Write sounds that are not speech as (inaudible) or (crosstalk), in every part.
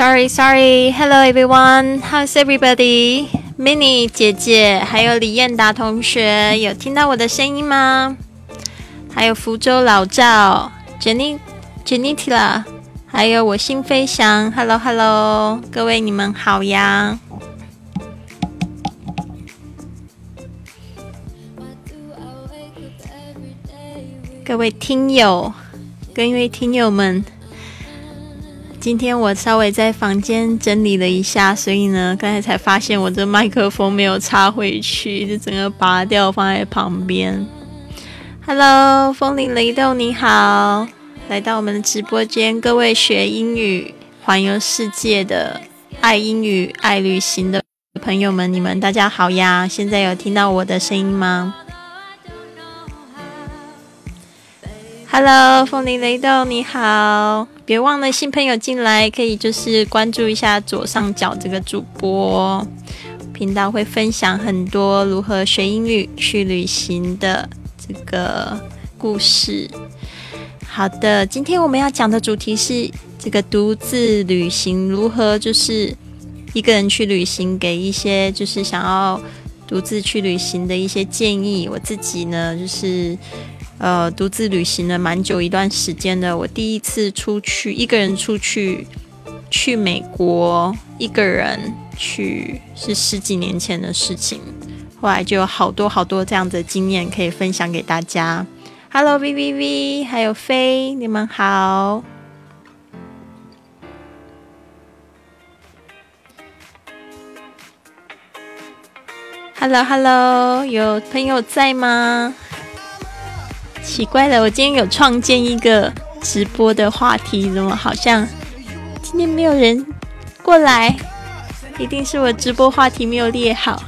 ，Sorry Sorry，Hello everyone，How's everybody？Mini 姐姐还有李燕达同学有听到我的声音吗？还有福州老赵 Jenny Jenny Tila，还有我心飞翔，Hello Hello，各位你们好呀！各位听友，各位听友们，今天我稍微在房间整理了一下，所以呢，刚才才发现我这麦克风没有插回去，就整个拔掉放在旁边。Hello，风铃雷豆你好，来到我们的直播间，各位学英语、环游世界的、爱英语、爱旅行的朋友们，你们大家好呀！现在有听到我的声音吗？Hello，风铃雷豆你好，别忘了新朋友进来可以就是关注一下左上角这个主播频道，会分享很多如何学英语、去旅行的这个故事。好的，今天我们要讲的主题是这个独自旅行如何就是一个人去旅行，给一些就是想要独自去旅行的一些建议。我自己呢，就是。呃，独自旅行了蛮久一段时间的。我第一次出去一个人出去，去美国一个人去是十几年前的事情。后来就有好多好多这样的经验可以分享给大家。Hello V V V，还有飞，你们好。Hello Hello，有朋友在吗？奇怪了，我今天有创建一个直播的话题，怎么好像今天没有人过来？一定是我直播话题没有列好。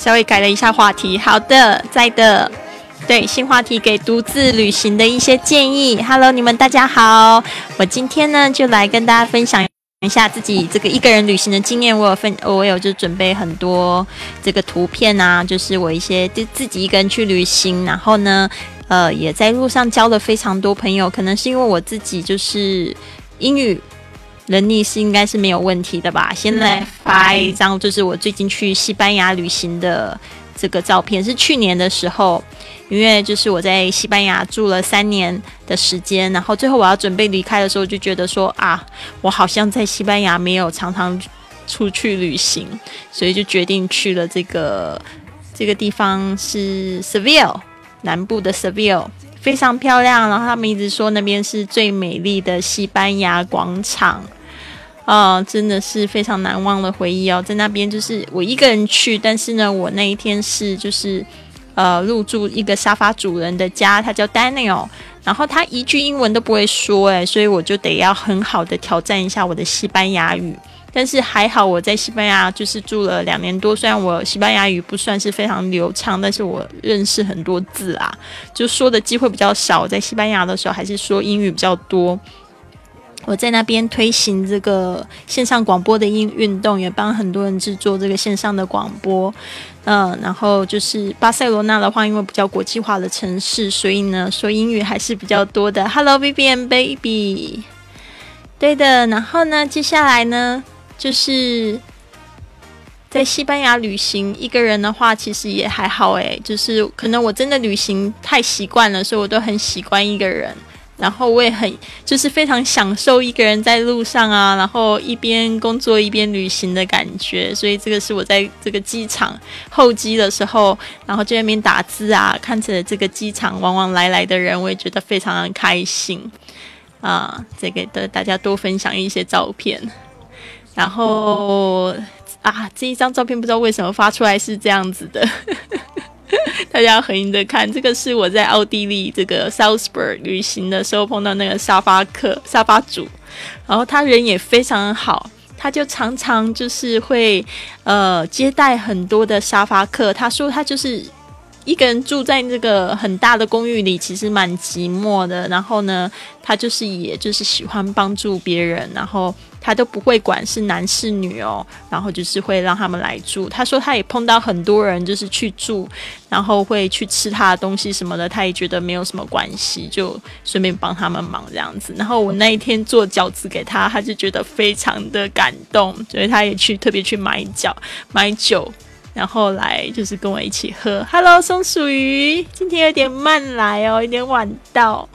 稍微改了一下话题。好的，在的。对，新话题给独自旅行的一些建议。Hello，你们大家好，我今天呢就来跟大家分享一下自己这个一个人旅行的经验。我有分，我有就准备很多这个图片啊，就是我一些就自己一个人去旅行，然后呢，呃，也在路上交了非常多朋友。可能是因为我自己就是英语。能力是应该是没有问题的吧？先来发一张，就是我最近去西班牙旅行的这个照片，是去年的时候，因为就是我在西班牙住了三年的时间，然后最后我要准备离开的时候，就觉得说啊，我好像在西班牙没有常常出去旅行，所以就决定去了这个这个地方是 Seville 南部的 Seville。非常漂亮，然后他们一直说那边是最美丽的西班牙广场。啊，真的是非常难忘的回忆哦，在那边就是我一个人去，但是呢，我那一天是就是呃入住一个沙发主人的家，他叫 Daniel，然后他一句英文都不会说，诶，所以我就得要很好的挑战一下我的西班牙语。但是还好我在西班牙就是住了两年多，虽然我西班牙语不算是非常流畅，但是我认识很多字啊，就说的机会比较少。在西班牙的时候还是说英语比较多。我在那边推行这个线上广播的运运动，也帮很多人制作这个线上的广播。嗯，然后就是巴塞罗那的话，因为比较国际化的城市，所以呢说英语还是比较多的。(laughs) Hello, baby and baby。对的，然后呢，接下来呢，就是在西班牙旅行，一个人的话其实也还好诶，就是可能我真的旅行太习惯了，所以我都很习惯一个人。然后我也很就是非常享受一个人在路上啊，然后一边工作一边旅行的感觉。所以这个是我在这个机场候机的时候，然后在那边打字啊，看着这个机场往往来来的人，我也觉得非常的开心啊。这个的大家多分享一些照片，然后啊，这一张照片不知道为什么发出来是这样子的。(laughs) 大家合影的看，这个是我在奥地利这个 Salzburg 旅行的时候碰到那个沙发客、沙发主，然后他人也非常好，他就常常就是会呃接待很多的沙发客。他说他就是一个人住在这个很大的公寓里，其实蛮寂寞的。然后呢，他就是也就是喜欢帮助别人，然后。他都不会管是男是女哦，然后就是会让他们来住。他说他也碰到很多人，就是去住，然后会去吃他的东西什么的，他也觉得没有什么关系，就顺便帮他们忙这样子。然后我那一天做饺子给他，他就觉得非常的感动，所以他也去特别去买饺、买酒，然后来就是跟我一起喝。Hello，松鼠鱼，今天有点慢来哦，有点晚到。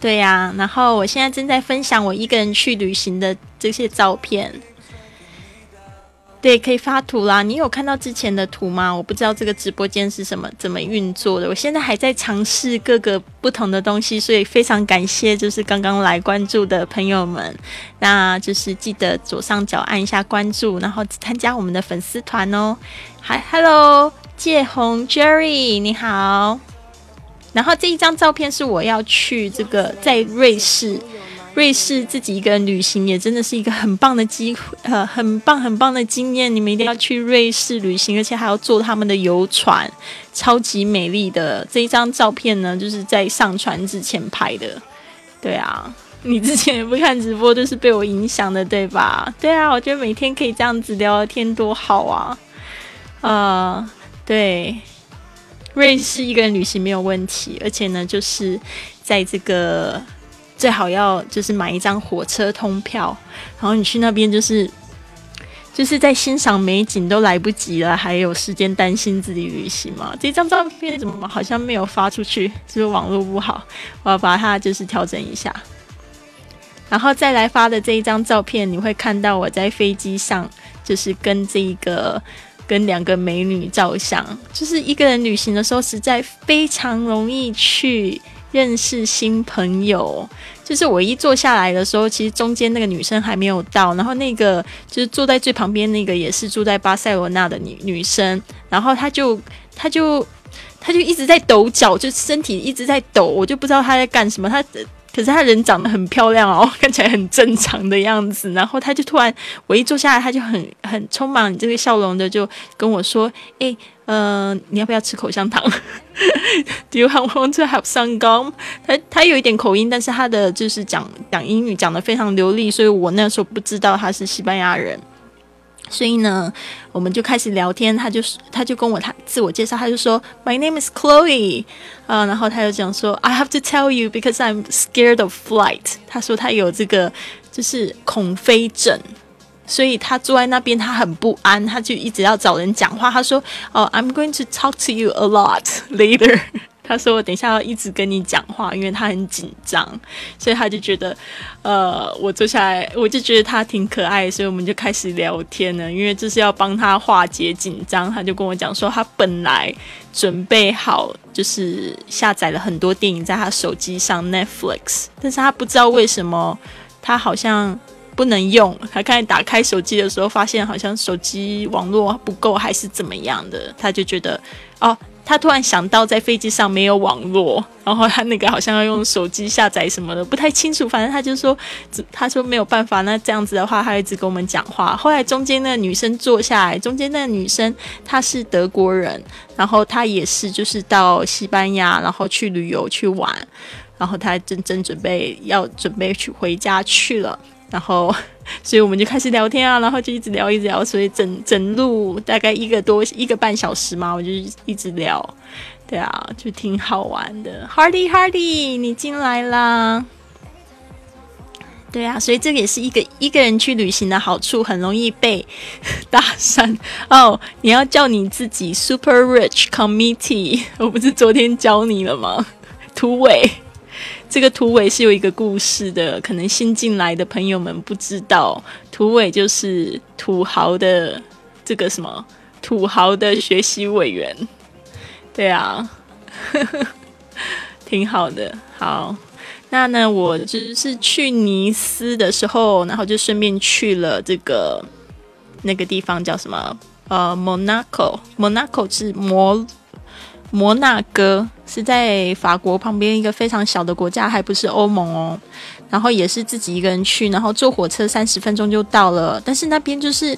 对呀，然后我现在正在分享我一个人去旅行的这些照片。对，可以发图啦。你有看到之前的图吗？我不知道这个直播间是什么怎么运作的。我现在还在尝试各个不同的东西，所以非常感谢就是刚刚来关注的朋友们。那就是记得左上角按一下关注，然后参加我们的粉丝团哦。嗨，Hello，介红 Jerry，你好。然后这一张照片是我要去这个在瑞士，瑞士自己一个人旅行也真的是一个很棒的机会，呃，很棒很棒的经验。你们一定要去瑞士旅行，而且还要坐他们的游船，超级美丽的这一张照片呢，就是在上船之前拍的。对啊，你之前也不看直播，就是被我影响的，对吧？对啊，我觉得每天可以这样子聊天多好啊！呃，对。瑞士一个人旅行没有问题，而且呢，就是在这个最好要就是买一张火车通票，然后你去那边就是就是在欣赏美景都来不及了，还有时间担心自己旅行吗？这张照片怎么好像没有发出去？就是网络不好，我要把它就是调整一下，然后再来发的这一张照片，你会看到我在飞机上就是跟这一个。跟两个美女照相，就是一个人旅行的时候，实在非常容易去认识新朋友。就是我一坐下来的时候，其实中间那个女生还没有到，然后那个就是坐在最旁边那个也是住在巴塞罗那的女女生，然后她就她就她就一直在抖脚，就身体一直在抖，我就不知道她在干什么，她。可是她人长得很漂亮哦，(laughs) 看起来很正常的样子。然后她就突然，我一坐下来，她就很很充满这个笑容的，就跟我说：“哎，呃，你要不要吃口香糖？(laughs) Do you want to have some gum？” 她她有一点口音，但是她的就是讲讲英语讲的非常流利，所以我那时候不知道她是西班牙人。所以呢，我们就开始聊天。他就是他就跟我他自我介绍，他就说：“My name is Chloe。”啊，然后他就讲说：“I have to tell you because I'm scared of flight。”他说他有这个就是恐飞症，所以他坐在那边他很不安，他就一直要找人讲话。他说：“哦，I'm going to talk to you a lot later。”他说：“我等一下要一直跟你讲话，因为他很紧张，所以他就觉得，呃，我坐下来，我就觉得他挺可爱，所以我们就开始聊天了。因为这是要帮他化解紧张，他就跟我讲说，他本来准备好就是下载了很多电影在他手机上 Netflix，但是他不知道为什么他好像不能用。他刚才打开手机的时候，发现好像手机网络不够，还是怎么样的，他就觉得哦。”他突然想到，在飞机上没有网络，然后他那个好像要用手机下载什么的，不太清楚。反正他就说，他说没有办法。那这样子的话，他一直跟我们讲话。后来中间那个女生坐下来，中间那个女生她是德国人，然后她也是就是到西班牙，然后去旅游去玩，然后她正正准备要准备去回家去了，然后。(laughs) 所以我们就开始聊天啊，然后就一直聊，一直聊，所以整整路大概一个多一个半小时嘛，我就一直聊，对啊，就挺好玩的。Hardy Hardy，你进来啦？对啊，所以这个也是一个一个人去旅行的好处，很容易被 (laughs) 搭讪哦。你要叫你自己 Super Rich Committee，我不是昨天教你了吗？土尾。这个土尾是有一个故事的，可能新进来的朋友们不知道，土尾就是土豪的这个什么土豪的学习委员。对啊，(laughs) 挺好的。好，那呢，我就是去尼斯的时候，然后就顺便去了这个那个地方叫什么？呃，Monaco，Monaco 是摩摩纳哥，是在法国旁边一个非常小的国家，还不是欧盟哦。然后也是自己一个人去，然后坐火车三十分钟就到了。但是那边就是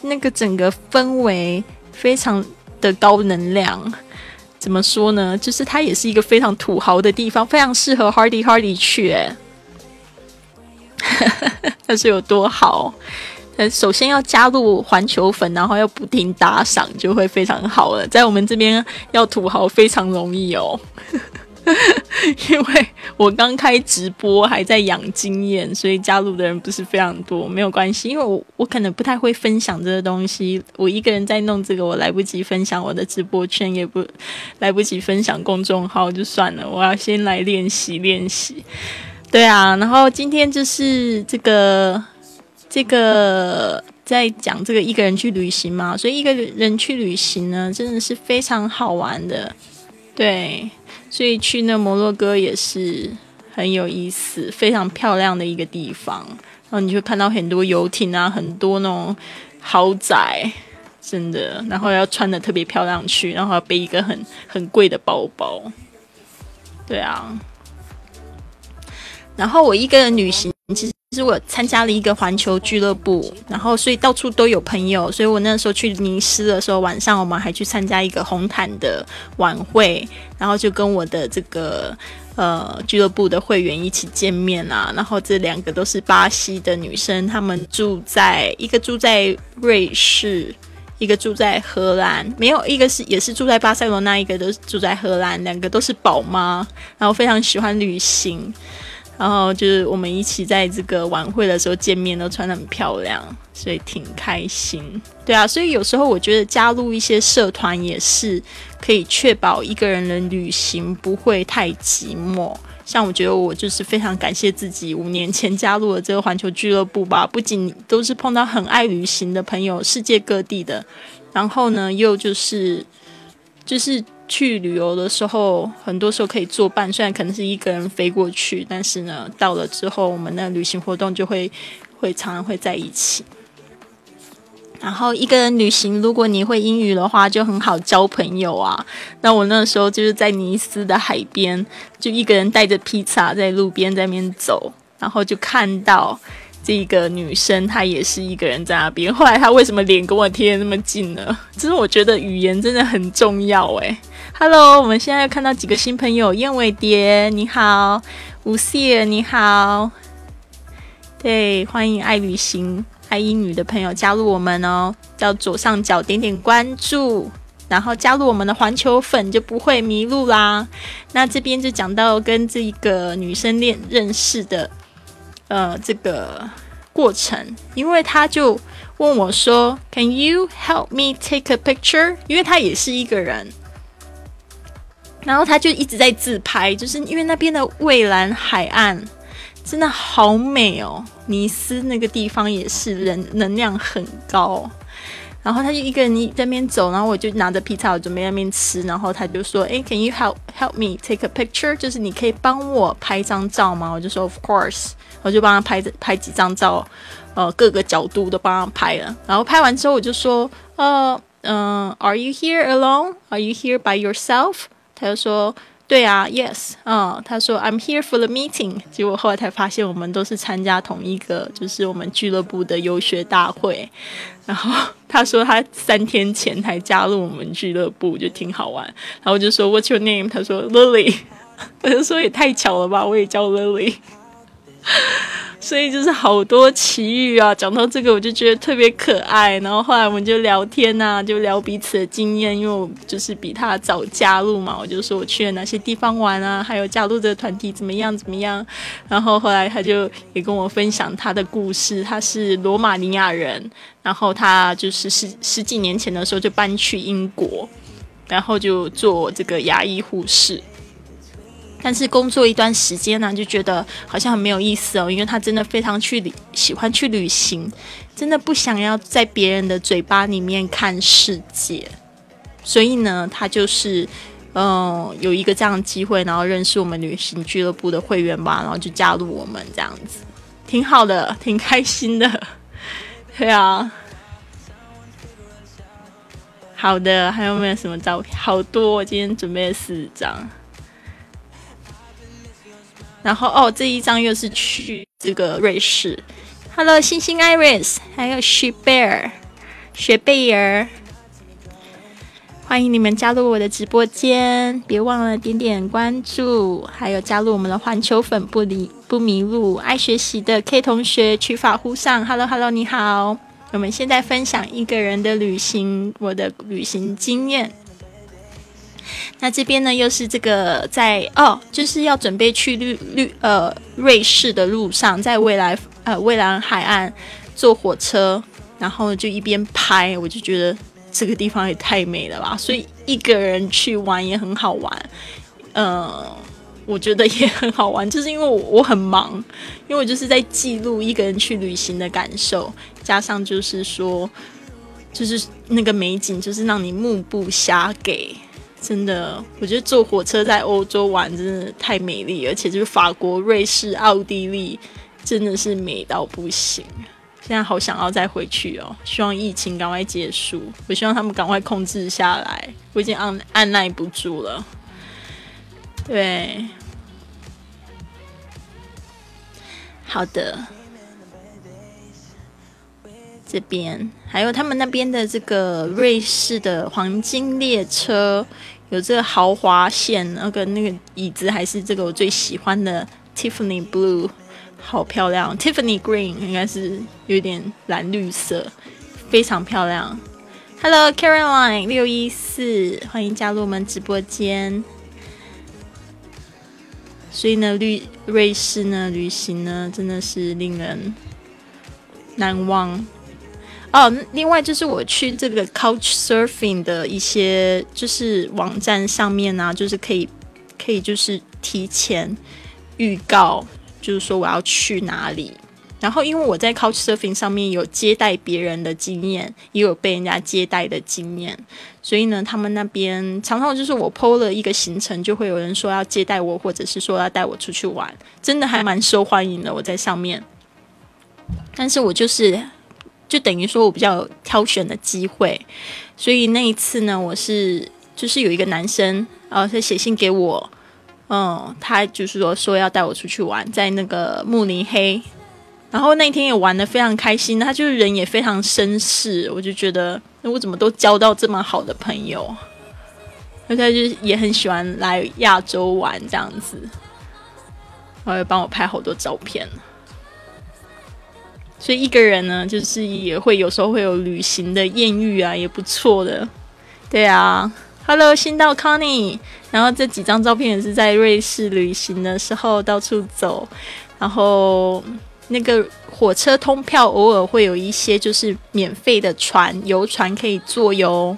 那个整个氛围非常的高能量，怎么说呢？就是它也是一个非常土豪的地方，非常适合 Hardy Hardy 去。哎，(laughs) 那是有多好？呃，首先要加入环球粉，然后要不停打赏，就会非常好了。在我们这边要土豪非常容易哦，(laughs) 因为我刚开直播还在养经验，所以加入的人不是非常多。没有关系，因为我我可能不太会分享这个东西，我一个人在弄这个，我来不及分享我的直播圈，也不来不及分享公众号，就算了。我要先来练习练习。对啊，然后今天就是这个。这个在讲这个一个人去旅行嘛，所以一个人去旅行呢，真的是非常好玩的，对，所以去那摩洛哥也是很有意思，非常漂亮的一个地方。然后你就看到很多游艇啊，很多那种豪宅，真的，然后要穿的特别漂亮去，然后要背一个很很贵的包包，对啊。然后我一个人旅行，其实。我参加了一个环球俱乐部，然后所以到处都有朋友，所以我那时候去尼斯的时候，晚上我们还去参加一个红毯的晚会，然后就跟我的这个呃俱乐部的会员一起见面啊。然后这两个都是巴西的女生，她们住在一个住在瑞士，一个住在荷兰，没有一个是也是住在巴塞罗那，一个都是住在荷兰，两个都是宝妈，然后非常喜欢旅行。然后就是我们一起在这个晚会的时候见面，都穿得很漂亮，所以挺开心。对啊，所以有时候我觉得加入一些社团也是可以确保一个人的旅行不会太寂寞。像我觉得我就是非常感谢自己五年前加入了这个环球俱乐部吧，不仅都是碰到很爱旅行的朋友，世界各地的，然后呢又就是就是。去旅游的时候，很多时候可以作伴，虽然可能是一个人飞过去，但是呢，到了之后，我们的旅行活动就会会常常会在一起。然后一个人旅行，如果你会英语的话，就很好交朋友啊。那我那时候就是在尼斯的海边，就一个人带着披萨在路边在那边走，然后就看到这个女生，她也是一个人在那边。后来她为什么脸跟我贴那么近呢？其实我觉得语言真的很重要诶。Hello，我们现在又看到几个新朋友，燕尾蝶你好，吴谢你好，对，欢迎爱旅行、爱英语的朋友加入我们哦，到左上角点点关注，然后加入我们的环球粉就不会迷路啦。那这边就讲到跟这个女生恋认识的，呃，这个过程，因为他就问我说，Can you help me take a picture？因为他也是一个人。然后他就一直在自拍，就是因为那边的蔚蓝海岸真的好美哦。尼斯那个地方也是人能量很高。然后他就一个人在那边走，然后我就拿着披萨，我准备那边吃。然后他就说：“哎，Can you help help me take a picture？就是你可以帮我拍张照吗？”我就说：“Of course。”我就帮他拍拍几张照，呃，各个角度都帮他拍了。然后拍完之后，我就说：“呃，嗯，Are you here alone? Are you here by yourself?” 他就说：“对啊，Yes，嗯，他说 I'm here for the meeting。结果后来才发现，我们都是参加同一个，就是我们俱乐部的游学大会。然后他说他三天前才加入我们俱乐部，就挺好玩。然后我就说 What's your name？他说 Lily。(laughs) 我就说也太巧了吧，我也叫 Lily。(laughs) 所以就是好多奇遇啊！讲到这个，我就觉得特别可爱。然后后来我们就聊天呐，就聊彼此的经验，因为我就是比他早加入嘛，我就说我去了哪些地方玩啊，还有加入这个团体怎么样怎么样。然后后来他就也跟我分享他的故事，他是罗马尼亚人，然后他就是十十几年前的时候就搬去英国，然后就做这个牙医护士。但是工作一段时间呢，就觉得好像很没有意思哦，因为他真的非常去旅，喜欢去旅行，真的不想要在别人的嘴巴里面看世界，所以呢，他就是嗯有一个这样的机会，然后认识我们旅行俱乐部的会员吧，然后就加入我们这样子，挺好的，挺开心的，(laughs) 对啊。好的，还有没有什么照片？好多，我今天准备了四张。然后哦，这一张又是去这个瑞士。Hello，星星 Iris，还有雪贝尔，雪贝尔，欢迎你们加入我的直播间，别忘了点点关注，还有加入我们的环球粉不离不迷路，爱学习的 K 同学，取法乎上。Hello，Hello，你好。我们现在分享一个人的旅行，我的旅行经验。那这边呢，又是这个在哦，就是要准备去绿绿呃瑞士的路上，在未来呃蔚蓝海岸坐火车，然后就一边拍，我就觉得这个地方也太美了吧！所以一个人去玩也很好玩，呃。我觉得也很好玩，就是因为我我很忙，因为我就是在记录一个人去旅行的感受，加上就是说，就是那个美景，就是让你目不暇给。真的，我觉得坐火车在欧洲玩真的太美丽，而且就是法国、瑞士、奥地利，真的是美到不行。现在好想要再回去哦，希望疫情赶快结束，我希望他们赶快控制下来，我已经按按耐不住了。对，好的。这边还有他们那边的这个瑞士的黄金列车，有这个豪华线，那个那个椅子还是这个我最喜欢的 Tiffany Blue，好漂亮。Tiffany Green 应该是有点蓝绿色，非常漂亮。Hello Caroline 六一四，欢迎加入我们直播间。所以呢，瑞瑞士呢旅行呢，真的是令人难忘哦。另外就是我去这个 Couch Surfing 的一些就是网站上面呢，就是可以可以就是提前预告，就是说我要去哪里。然后，因为我在 Couchsurfing 上面有接待别人的经验，也有被人家接待的经验，所以呢，他们那边常常就是我 PO 了一个行程，就会有人说要接待我，或者是说要带我出去玩，真的还蛮受欢迎的。我在上面，但是我就是就等于说我比较有挑选的机会，所以那一次呢，我是就是有一个男生，呃，他写信给我，嗯，他就是说说要带我出去玩，在那个慕尼黑。然后那天也玩的非常开心，他就是人也非常绅士，我就觉得我怎么都交到这么好的朋友，而且就也很喜欢来亚洲玩这样子，然后帮我拍好多照片，所以一个人呢，就是也会有时候会有旅行的艳遇啊，也不错的。对啊，Hello，新到 Connie，然后这几张照片也是在瑞士旅行的时候到处走，然后。那个火车通票偶尔会有一些就是免费的船游船可以坐哟，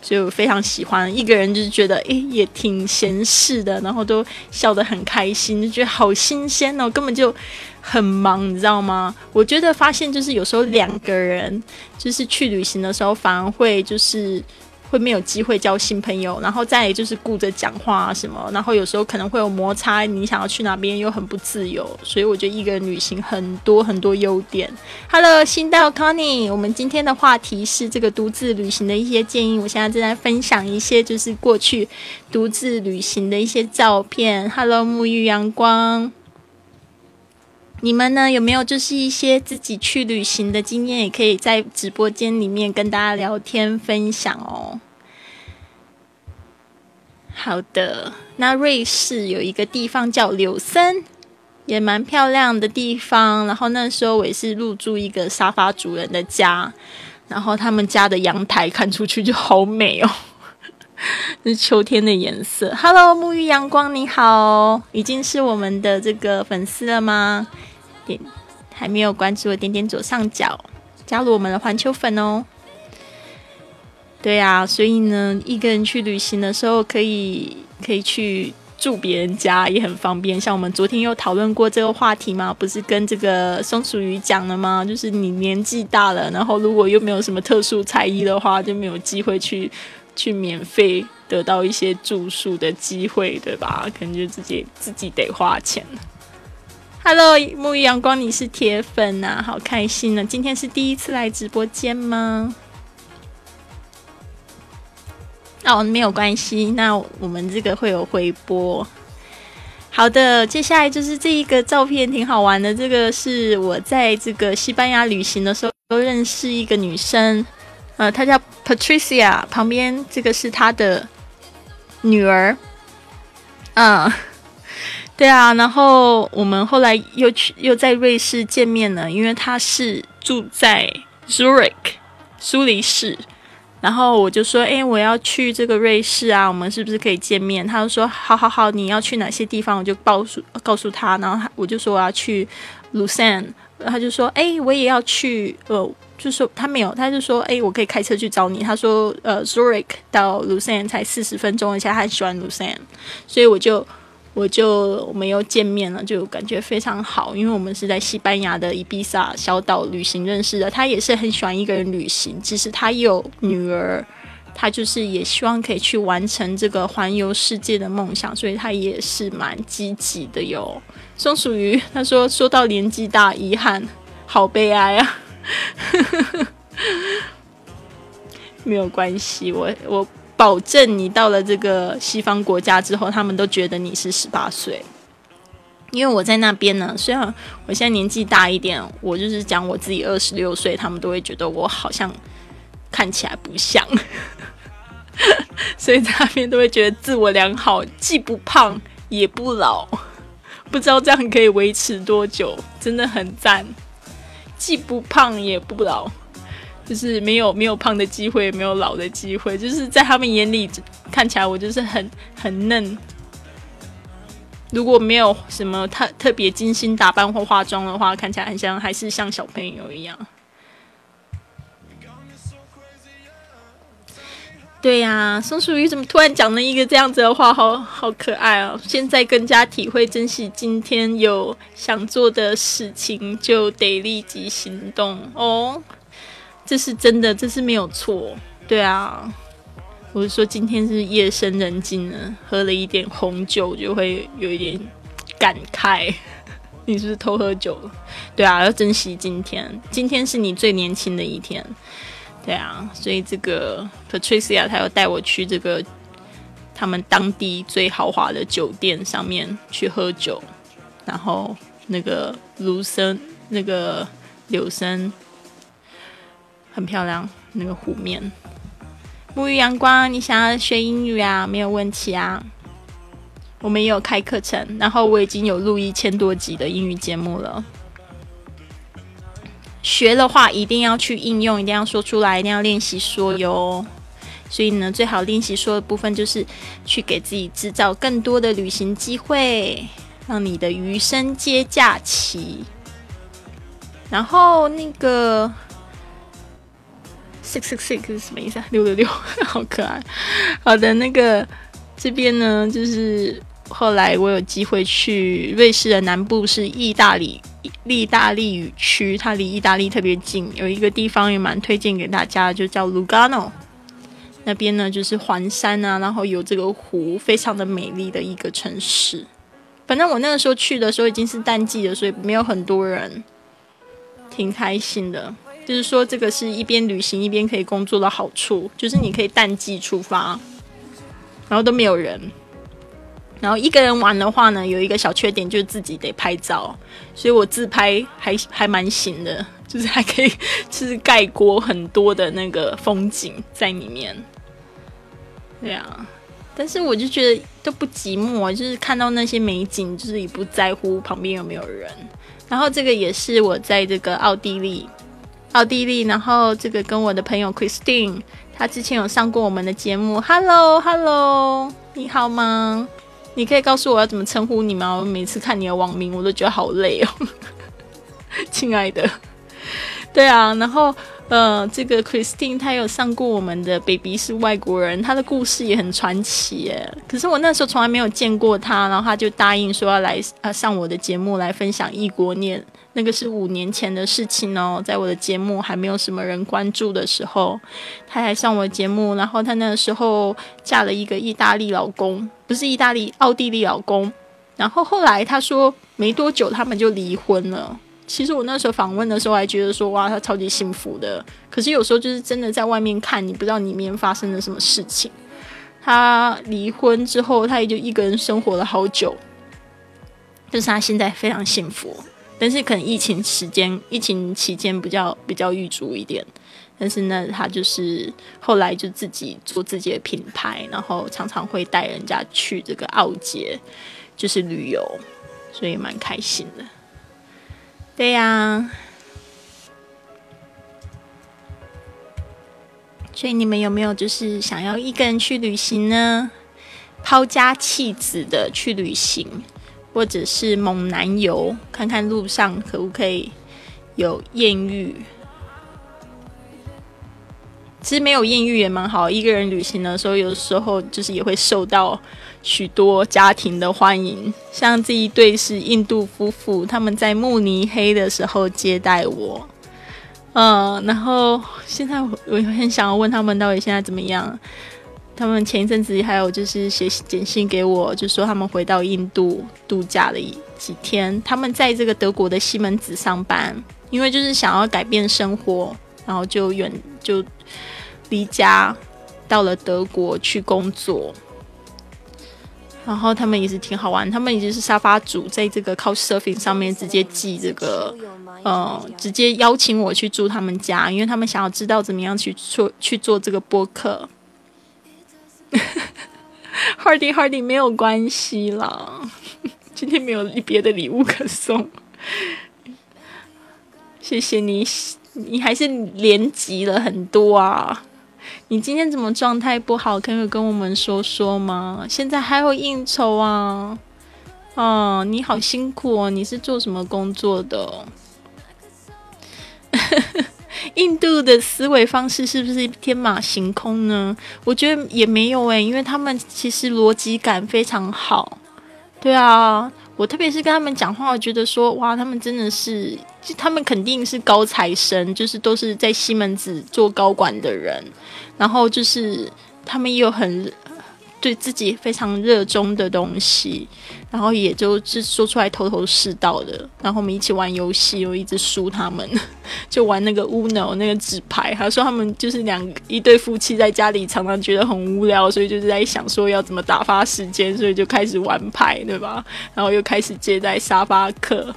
所以我非常喜欢。一个人就是觉得诶也挺闲适的，然后都笑得很开心，就觉得好新鲜哦，根本就很忙，你知道吗？我觉得发现就是有时候两个人就是去旅行的时候，反而会就是。会没有机会交新朋友，然后再就是顾着讲话什么，然后有时候可能会有摩擦，你想要去哪边又很不自由，所以我觉得一个人旅行很多很多优点。Hello，新到 Connie，我们今天的话题是这个独自旅行的一些建议，我现在正在分享一些就是过去独自旅行的一些照片。Hello，沐浴阳光。你们呢有没有就是一些自己去旅行的经验，也可以在直播间里面跟大家聊天分享哦。好的，那瑞士有一个地方叫柳森，也蛮漂亮的地方。然后那时候我也是入住一个沙发主人的家，然后他们家的阳台看出去就好美哦，(laughs) 是秋天的颜色。Hello，沐浴阳光，你好，已经是我们的这个粉丝了吗？点还没有关注的，点点左上角加入我们的环球粉哦。对啊，所以呢，一个人去旅行的时候，可以可以去住别人家也很方便。像我们昨天有讨论过这个话题嘛，不是跟这个松鼠鱼讲了吗？就是你年纪大了，然后如果又没有什么特殊才艺的话，就没有机会去去免费得到一些住宿的机会，对吧？可能就自己自己得花钱。Hello，沐浴阳光，你是铁粉呐，好开心呢！今天是第一次来直播间吗？哦，没有关系，那我们这个会有回播。好的，接下来就是这一个照片，挺好玩的。这个是我在这个西班牙旅行的时候认识一个女生，呃，她叫 Patricia，旁边这个是她的女儿，嗯。对啊，然后我们后来又去又在瑞士见面了，因为他是住在 Zurich 苏黎世，然后我就说，哎，我要去这个瑞士啊，我们是不是可以见面？他就说，好好好，你要去哪些地方？我就告诉告诉他，然后他我就说我要去 Lucerne，他就说，哎，我也要去，呃，就说他没有，他就说，哎，我可以开车去找你。他说，呃，Zurich 到 Lucerne 才四十分钟，而且他很喜欢 Lucerne，所以我就。我就我们又见面了，就感觉非常好，因为我们是在西班牙的伊比萨小岛旅行认识的。他也是很喜欢一个人旅行，其实他有女儿，他就是也希望可以去完成这个环游世界的梦想，所以他也是蛮积极的哟。松鼠鱼他说说到年纪大，遗憾，好悲哀啊！没有关系，我我。保证你到了这个西方国家之后，他们都觉得你是十八岁。因为我在那边呢，虽然我现在年纪大一点，我就是讲我自己二十六岁，他们都会觉得我好像看起来不像，(laughs) 所以在那边都会觉得自我良好，既不胖也不老。不知道这样可以维持多久，真的很赞，既不胖也不老。就是没有没有胖的机会，没有老的机会，就是在他们眼里看起来我就是很很嫩。如果没有什么特特别精心打扮或化妆的话，看起来很像还是像小朋友一样。对呀，松鼠鱼怎么突然讲了一个这样子的话，好好可爱哦！现在更加体会珍惜今天有想做的事情，就得立即行动哦。这是真的，这是没有错。对啊，我是说今天是夜深人静了，喝了一点红酒就会有一点感慨。(laughs) 你是不是偷喝酒了？对啊，要珍惜今天，今天是你最年轻的一天。对啊，所以这个 Patricia 她要带我去这个他们当地最豪华的酒店上面去喝酒，然后那个卢森那个柳森。很漂亮，那个湖面，沐浴阳光。你想要学英语啊？没有问题啊。我们也有开课程，然后我已经有录一千多集的英语节目了。学的话一定要去应用，一定要说出来，一定要练习说哟。所以呢，最好练习说的部分就是去给自己制造更多的旅行机会，让你的余生皆假期。然后那个。Six six six 是什么意思啊？六六六，(laughs) 好可爱。好的，那个这边呢，就是后来我有机会去瑞士的南部，是意大利意大利语区，它离意大利特别近。有一个地方也蛮推荐给大家，就叫 Lugano。那边呢，就是环山啊，然后有这个湖，非常的美丽的一个城市。反正我那个时候去的时候已经是淡季了，所以没有很多人，挺开心的。就是说，这个是一边旅行一边可以工作的好处，就是你可以淡季出发，然后都没有人。然后一个人玩的话呢，有一个小缺点就是自己得拍照，所以我自拍还还蛮行的，就是还可以就是盖过很多的那个风景在里面。对啊，但是我就觉得都不寂寞，就是看到那些美景，就是也不在乎旁边有没有人。然后这个也是我在这个奥地利。奥地利，然后这个跟我的朋友 Christine，她之前有上过我们的节目。Hello，Hello，你好吗？你可以告诉我要怎么称呼你吗？我每次看你的网名，我都觉得好累哦，(laughs) 亲爱的。对啊，然后呃，这个 Christine 她有上过我们的 Baby 是外国人，她的故事也很传奇耶。可是我那时候从来没有见过她，然后她就答应说要来呃上我的节目来分享异国恋。那个是五年前的事情哦，在我的节目还没有什么人关注的时候，她还上我的节目。然后她那个时候嫁了一个意大利老公，不是意大利，奥地利老公。然后后来她说没多久他们就离婚了。其实我那时候访问的时候还觉得说哇，他超级幸福的。可是有时候就是真的在外面看，你不知道里面发生了什么事情。他离婚之后，他也就一个人生活了好久，但是他现在非常幸福。但是可能疫情时间，疫情期间比较比较郁卒一点。但是呢，他就是后来就自己做自己的品牌，然后常常会带人家去这个奥捷，就是旅游，所以蛮开心的。对呀，所以你们有没有就是想要一个人去旅行呢？抛家弃子的去旅行，或者是猛男游，看看路上可不可以有艳遇？其实没有艳遇也蛮好，一个人旅行的时候，有时候就是也会受到许多家庭的欢迎。像这一对是印度夫妇，他们在慕尼黑的时候接待我，嗯，然后现在我我很想要问他们到底现在怎么样。他们前一阵子还有就是写简信给我，就说他们回到印度度假了几天。他们在这个德国的西门子上班，因为就是想要改变生活，然后就远就。离家到了德国去工作，然后他们也是挺好玩。他们已经是沙发主，在这个 Couchsurfing 上面直接寄这个，呃，直接邀请我去住他们家，因为他们想要知道怎么样去做去做这个播客。(laughs) Hardy Hardy 没有关系啦，(laughs) 今天没有别的礼物可送。谢谢你，你还是连集了很多啊。你今天怎么状态不好？可以跟我们说说吗？现在还有应酬啊？哦，你好辛苦哦！你是做什么工作的？(laughs) 印度的思维方式是不是天马行空呢？我觉得也没有诶，因为他们其实逻辑感非常好。对啊，我特别是跟他们讲话，我觉得说哇，他们真的是，他们肯定是高材生，就是都是在西门子做高管的人。然后就是他们也有很对自己非常热衷的东西，然后也就是说出来头头是道的。然后我们一起玩游戏，我一直输他们，(laughs) 就玩那个 Uno 那个纸牌。他说他们就是两一对夫妻在家里常常觉得很无聊，所以就是在想说要怎么打发时间，所以就开始玩牌，对吧？然后又开始接待沙发客。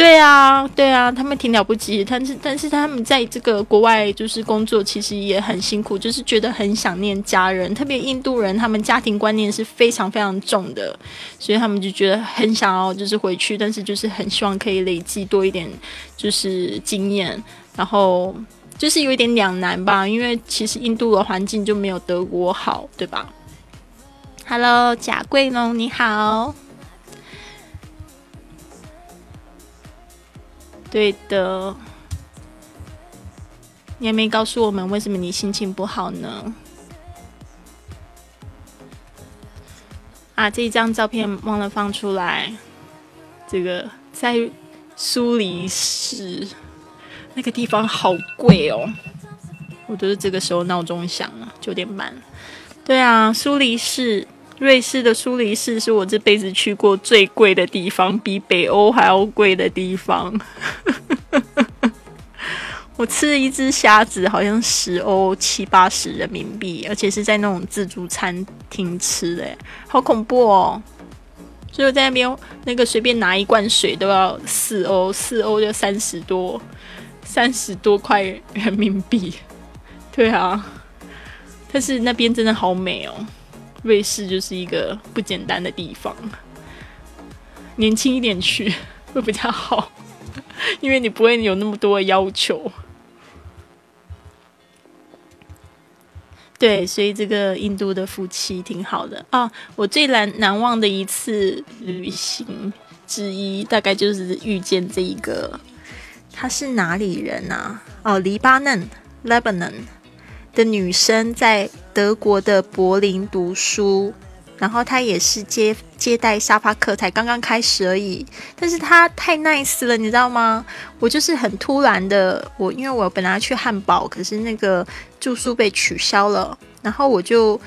对啊，对啊，他们挺了不起，但是但是他们在这个国外就是工作，其实也很辛苦，就是觉得很想念家人。特别印度人，他们家庭观念是非常非常重的，所以他们就觉得很想要就是回去，但是就是很希望可以累积多一点就是经验，然后就是有一点两难吧，因为其实印度的环境就没有德国好，对吧？Hello，贾桂龙，你好。对的，你还没告诉我们为什么你心情不好呢？啊，这一张照片忘了放出来。这个在苏黎世那个地方好贵哦，我都是这个时候闹钟响了，九点半。对啊，苏黎世。瑞士的苏黎世是我这辈子去过最贵的地方，比北欧还要贵的地方。(laughs) 我吃了一只虾子，好像十欧七八十人民币，而且是在那种自助餐厅吃的，好恐怖哦！所以我在那边那个随便拿一罐水都要四欧，四欧就三十多，三十多块人民币。对啊，但是那边真的好美哦。瑞士就是一个不简单的地方，年轻一点去 (laughs) 会比较好，因为你不会有那么多的要求。对，所以这个印度的夫妻挺好的啊。我最难难忘的一次旅行之一，大概就是遇见这一个他是哪里人啊？哦，黎巴嫩 （Lebanon） 的女生，在德国的柏林读书。然后她也是接接待沙发客，才刚刚开始而已。但是她太 nice 了，你知道吗？我就是很突然的，我因为我本来要去汉堡，可是那个住宿被取消了，然后我就。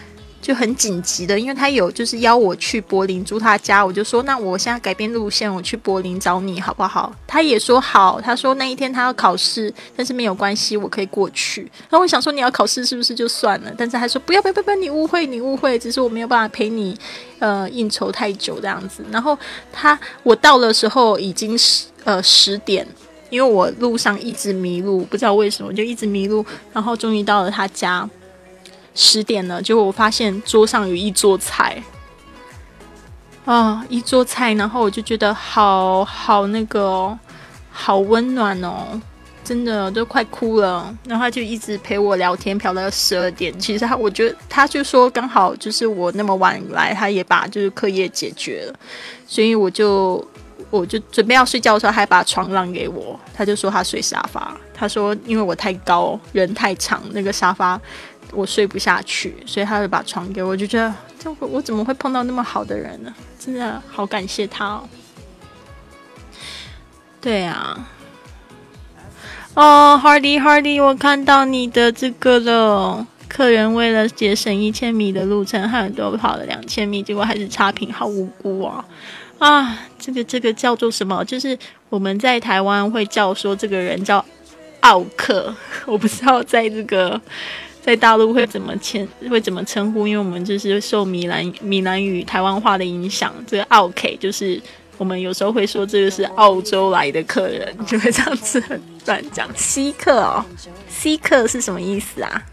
就很紧急的，因为他有就是邀我去柏林住他家，我就说那我现在改变路线，我去柏林找你好不好？他也说好，他说那一天他要考试，但是没有关系，我可以过去。然后我想说你要考试是不是就算了？但是他说不要不要不要，你误会你误会，只是我没有办法陪你呃应酬太久这样子。然后他我到的时候已经十呃十点，因为我路上一直迷路，不知道为什么就一直迷路，然后终于到了他家。十点了，结果我发现桌上有一桌菜，啊，一桌菜，然后我就觉得好好那个哦，好温暖哦，真的都快哭了。然后他就一直陪我聊天，聊到十二点。其实他，我觉得他就说刚好就是我那么晚来，他也把就是课业解决了，所以我就我就准备要睡觉的时候，还把床让给我。他就说他睡沙发，他说因为我太高，人太长，那个沙发。我睡不下去，所以他会把床给我，就觉得这我怎么会碰到那么好的人呢？真的好感谢他哦。对啊，哦，Hardy Hardy，我看到你的这个了。客人为了节省一千米的路程，很多跑了两千米，结果还是差评，好无辜啊！啊，这个这个叫做什么？就是我们在台湾会叫说这个人叫奥克，我不知道在这个。在大陆会怎么称会怎么称呼？因为我们就是受闽南闽南语台湾话的影响，这个澳 K 就是我们有时候会说这个是澳洲来的客人，就会这样子乱讲。稀客哦，稀客是什么意思啊？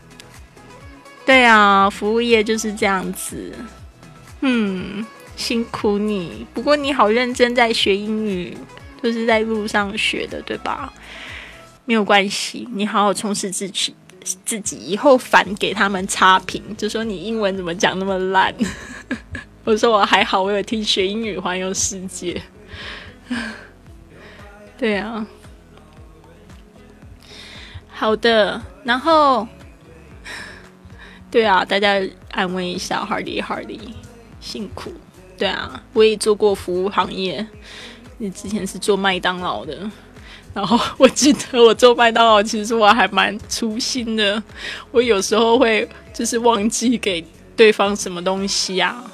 对啊，服务业就是这样子。嗯，辛苦你，不过你好认真在学英语，都是在路上学的，对吧？没有关系，你好好充实自己。自己以后反给他们差评，就说你英文怎么讲那么烂？(laughs) 我说我还好，我有听学英语环游世界。(laughs) 对啊，好的，然后 (laughs) 对啊，大家安慰一下，Hardy Hardy，辛苦。对啊，我也做过服务行业，你之前是做麦当劳的。然后我记得我做麦当劳，其实我还蛮粗心的。我有时候会就是忘记给对方什么东西啊。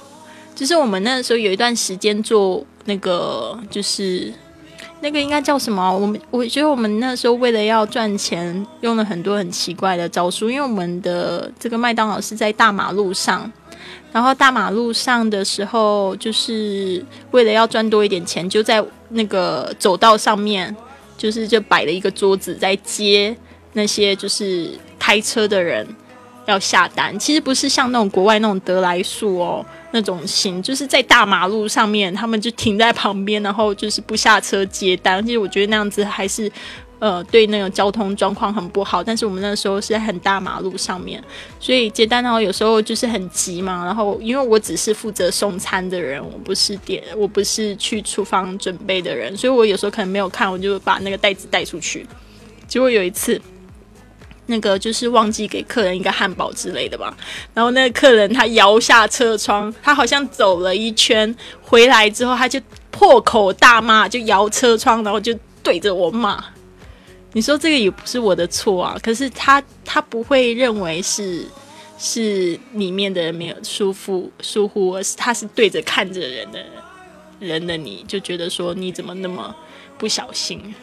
就是我们那时候有一段时间做那个，就是那个应该叫什么？我们我觉得我们那时候为了要赚钱，用了很多很奇怪的招数。因为我们的这个麦当劳是在大马路上，然后大马路上的时候，就是为了要赚多一点钱，就在那个走道上面。就是就摆了一个桌子在接那些就是开车的人要下单，其实不是像那种国外那种得来速哦那种型，就是在大马路上面，他们就停在旁边，然后就是不下车接单。其实我觉得那样子还是。呃，对那个交通状况很不好，但是我们那时候是在很大马路上面，所以接单的话有时候就是很急嘛。然后因为我只是负责送餐的人，我不是点，我不是去厨房准备的人，所以我有时候可能没有看，我就把那个袋子带出去。结果有一次，那个就是忘记给客人一个汉堡之类的吧，然后那个客人他摇下车窗，他好像走了一圈回来之后，他就破口大骂，就摇车窗，然后就对着我骂。你说这个也不是我的错啊，可是他他不会认为是是里面的人没有疏忽疏忽，而是他是对着看着人的人的你就觉得说你怎么那么不小心，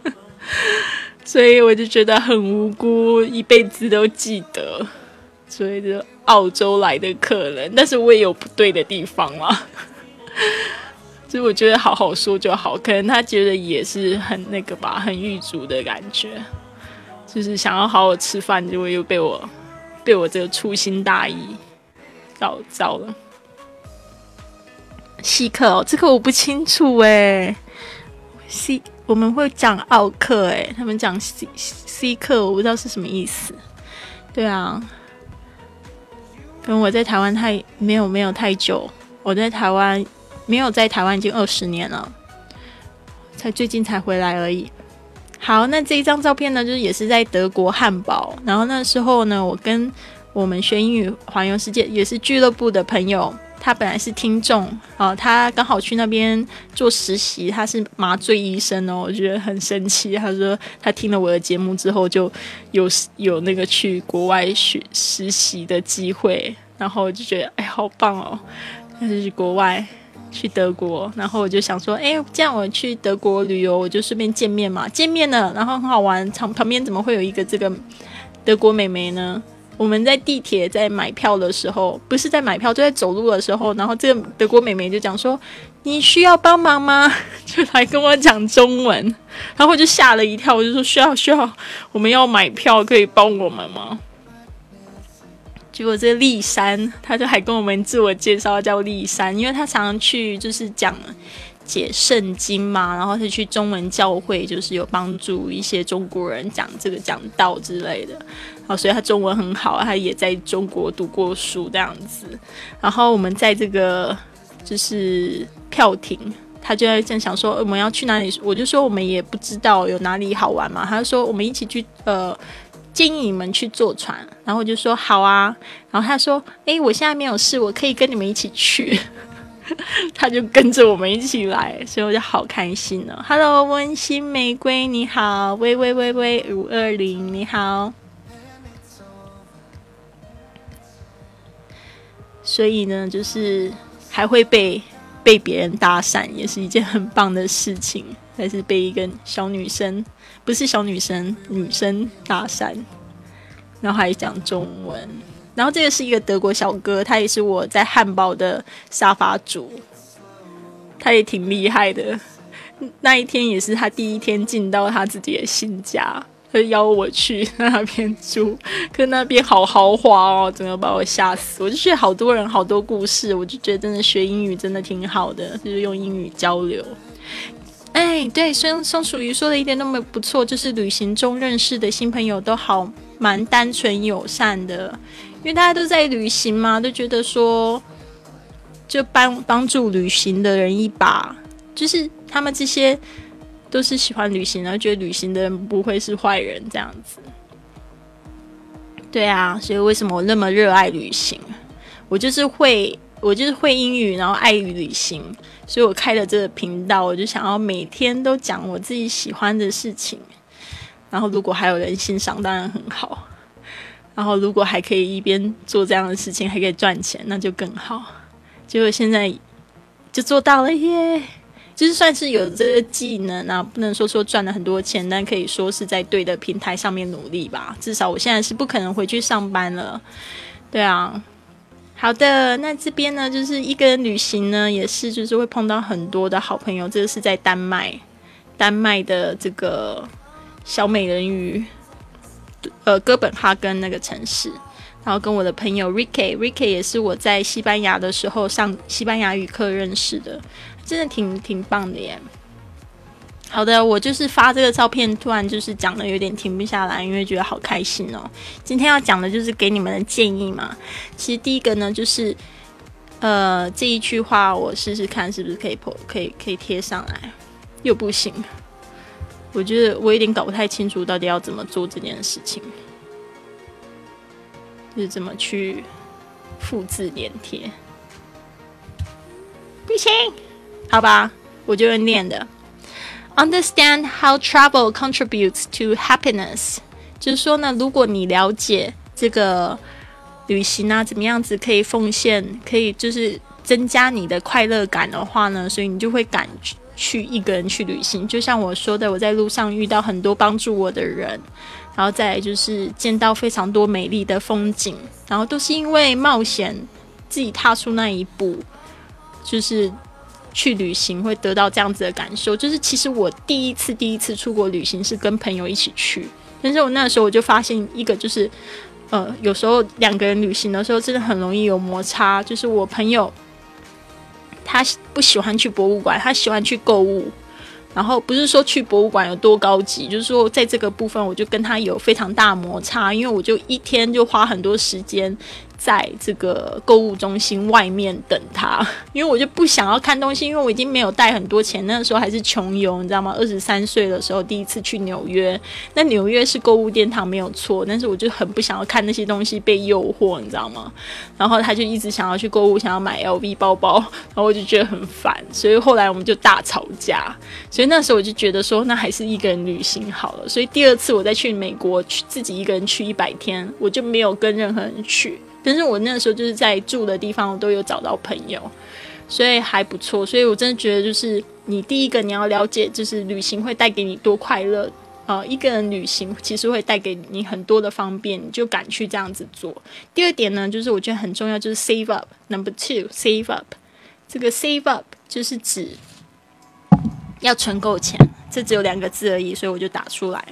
(laughs) 所以我就觉得很无辜，一辈子都记得。所以就澳洲来的客人，但是我也有不对的地方啊。所以我觉得好好说就好，可能他觉得也是很那个吧，很狱卒的感觉，就是想要好好吃饭，结果又被我被我这个粗心大意搞糟了。西克哦，这个我不清楚哎。西我们会讲奥克哎，他们讲西西克，我不知道是什么意思。对啊，可能我在台湾太没有没有太久，我在台湾。没有在台湾已经二十年了，才最近才回来而已。好，那这一张照片呢，就是也是在德国汉堡。然后那时候呢，我跟我们学英语环游世界也是俱乐部的朋友，他本来是听众啊，他刚好去那边做实习，他是麻醉医生哦，我觉得很神奇。他说他听了我的节目之后，就有有那个去国外学实习的机会，然后就觉得哎，好棒哦，那是去国外。去德国，然后我就想说，哎，这样我去德国旅游，我就顺便见面嘛，见面了，然后很好玩。旁旁边怎么会有一个这个德国美眉呢？我们在地铁在买票的时候，不是在买票，就在走路的时候，然后这个德国美眉就讲说：“你需要帮忙吗？” (laughs) 就来跟我讲中文，然后我就吓了一跳，我就说：“需要需要，我们要买票，可以帮我们吗？”结果这丽山，他就还跟我们自我介绍叫丽山，因为他常常去就是讲解圣经嘛，然后他去中文教会，就是有帮助一些中国人讲这个讲道之类的，然后所以他中文很好，他也在中国读过书这样子。然后我们在这个就是票亭，他就在正想说我们要去哪里，我就说我们也不知道有哪里好玩嘛，他就说我们一起去呃。(laughs) 建议你们去坐船，然后我就说好啊。然后他说：“哎，我现在没有事，我可以跟你们一起去。(laughs) ”他就跟着我们一起来，所以我就好开心呢。Hello，温馨玫瑰，你好，喂喂喂喂，五二零，你好。所以呢，就是还会被被别人搭讪，也是一件很棒的事情。还是被一个小女生。不是小女生，女生搭讪，然后还讲中文。然后这个是一个德国小哥，他也是我在汉堡的沙发主，他也挺厉害的。那一天也是他第一天进到他自己的新家，他邀我去 (laughs) 那边住，可那边好豪华哦，整个把我吓死。我就觉得好多人好多故事，我就觉得真的学英语真的挺好的，就是用英语交流。哎，对，松松鼠鱼说的一点都没不错，就是旅行中认识的新朋友都好蛮单纯友善的，因为大家都在旅行嘛，都觉得说就帮帮助旅行的人一把，就是他们这些都是喜欢旅行，然后觉得旅行的人不会是坏人这样子。对啊，所以为什么我那么热爱旅行？我就是会。我就是会英语，然后爱于旅行，所以我开了这个频道，我就想要每天都讲我自己喜欢的事情。然后如果还有人欣赏，当然很好。然后如果还可以一边做这样的事情，还可以赚钱，那就更好。结果现在就做到了耶！就是算是有这个技能啊，不能说说赚了很多钱，但可以说是在对的平台上面努力吧。至少我现在是不可能回去上班了。对啊。好的，那这边呢，就是一个人旅行呢，也是就是会碰到很多的好朋友。这个是在丹麦，丹麦的这个小美人鱼，呃，哥本哈根那个城市。然后跟我的朋友 Ricky，Ricky 也是我在西班牙的时候上西班牙语课认识的，真的挺挺棒的耶。好的，我就是发这个照片，突然就是讲的有点停不下来，因为觉得好开心哦。今天要讲的就是给你们的建议嘛。其实第一个呢，就是呃这一句话，我试试看是不是可以破，可以可以贴上来，又不行。我觉得我有点搞不太清楚到底要怎么做这件事情，就是怎么去复制粘贴。不行，好吧，我就用念的。Understand how travel contributes to happiness，就是说呢，如果你了解这个旅行啊，怎么样子可以奉献，可以就是增加你的快乐感的话呢，所以你就会敢去一个人去旅行。就像我说的，我在路上遇到很多帮助我的人，然后再就是见到非常多美丽的风景，然后都是因为冒险自己踏出那一步，就是。去旅行会得到这样子的感受，就是其实我第一次第一次出国旅行是跟朋友一起去，但是我那时候我就发现一个就是，呃，有时候两个人旅行的时候真的很容易有摩擦，就是我朋友他不喜欢去博物馆，他喜欢去购物。然后不是说去博物馆有多高级，就是说在这个部分我就跟他有非常大摩擦，因为我就一天就花很多时间在这个购物中心外面等他，(laughs) 因为我就不想要看东西，因为我已经没有带很多钱，那个时候还是穷游，你知道吗？二十三岁的时候第一次去纽约，那纽约是购物殿堂没有错，但是我就很不想要看那些东西被诱惑，你知道吗？然后他就一直想要去购物，想要买 LV 包包，然后我就觉得很烦，所以后来我们就大吵架。所以那时候我就觉得说，那还是一个人旅行好了。所以第二次我再去美国，去自己一个人去一百天，我就没有跟任何人去。但是我那个时候就是在住的地方，我都有找到朋友，所以还不错。所以我真的觉得，就是你第一个你要了解，就是旅行会带给你多快乐呃！一个人旅行其实会带给你很多的方便，你就敢去这样子做。第二点呢，就是我觉得很重要，就是 save up。Number two，save up。这个 save up 就是指要存够钱，这只有两个字而已，所以我就打出来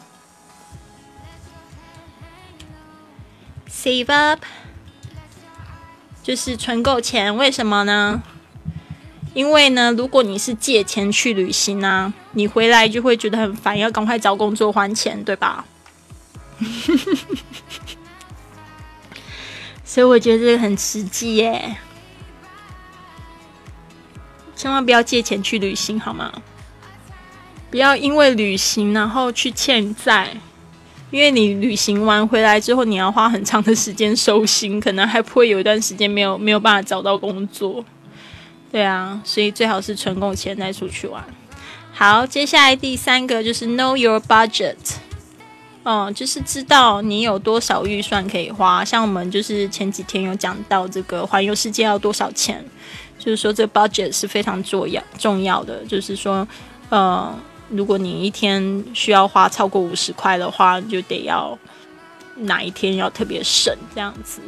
，save up。就是存够钱，为什么呢？因为呢，如果你是借钱去旅行呢，你回来就会觉得很烦，要赶快找工作还钱，对吧？(laughs) 所以我觉得这个很实际耶，千万不要借钱去旅行，好吗？不要因为旅行然后去欠债。因为你旅行完回来之后，你要花很长的时间收心，可能还不会有一段时间没有没有办法找到工作。对啊，所以最好是存够钱再出去玩。好，接下来第三个就是 know your budget，哦，就是知道你有多少预算可以花。像我们就是前几天有讲到这个环游世界要多少钱，就是说这个 budget 是非常重要重要的，就是说，呃。如果你一天需要花超过五十块的话，就得要哪一天要特别省这样子，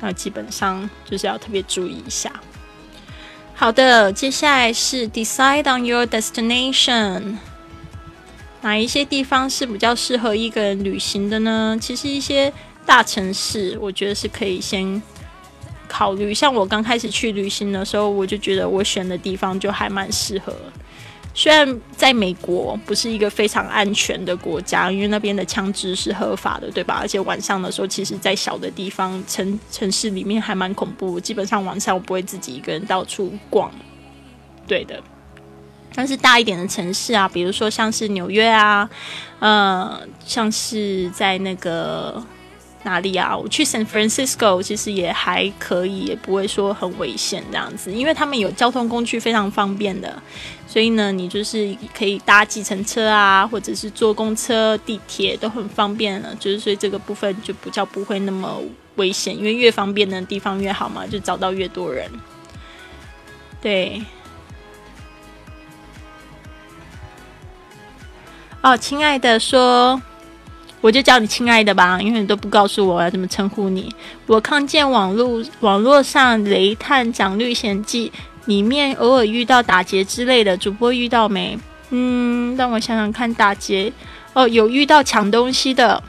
那基本上就是要特别注意一下。好的，接下来是 decide on your destination，哪一些地方是比较适合一个人旅行的呢？其实一些大城市，我觉得是可以先考虑。像我刚开始去旅行的时候，我就觉得我选的地方就还蛮适合。虽然在美国不是一个非常安全的国家，因为那边的枪支是合法的，对吧？而且晚上的时候，其实，在小的地方城城市里面还蛮恐怖。基本上晚上我不会自己一个人到处逛，对的。但是大一点的城市啊，比如说像是纽约啊，呃，像是在那个。哪里啊？我去 San Francisco，其实也还可以，也不会说很危险这样子，因为他们有交通工具非常方便的，所以呢，你就是可以搭计程车啊，或者是坐公车、地铁都很方便了，就是所以这个部分就不叫不会那么危险，因为越方便的地方越好嘛，就找到越多人。对。哦，亲爱的说。我就叫你亲爱的吧，因为你都不告诉我我要怎么称呼你。我看见网络网络上《雷探讲历险记》里面偶尔遇到打劫之类的，主播遇到没？嗯，让我想想看，打劫哦，有遇到抢东西的，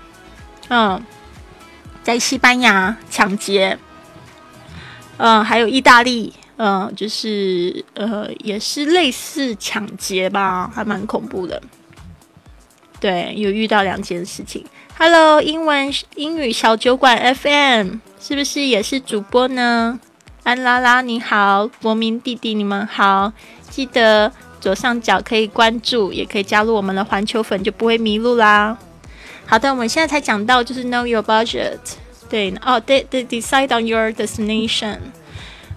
嗯，在西班牙抢劫，嗯，还有意大利，嗯，就是呃，也是类似抢劫吧，还蛮恐怖的。对，有遇到两件事情。Hello，英文英语小酒馆 FM 是不是也是主播呢？安拉拉你好，国民弟弟你们好，记得左上角可以关注，也可以加入我们的环球粉，就不会迷路啦。好的，我们现在才讲到就是 Know your budget，对，哦，对对，Decide on your destination，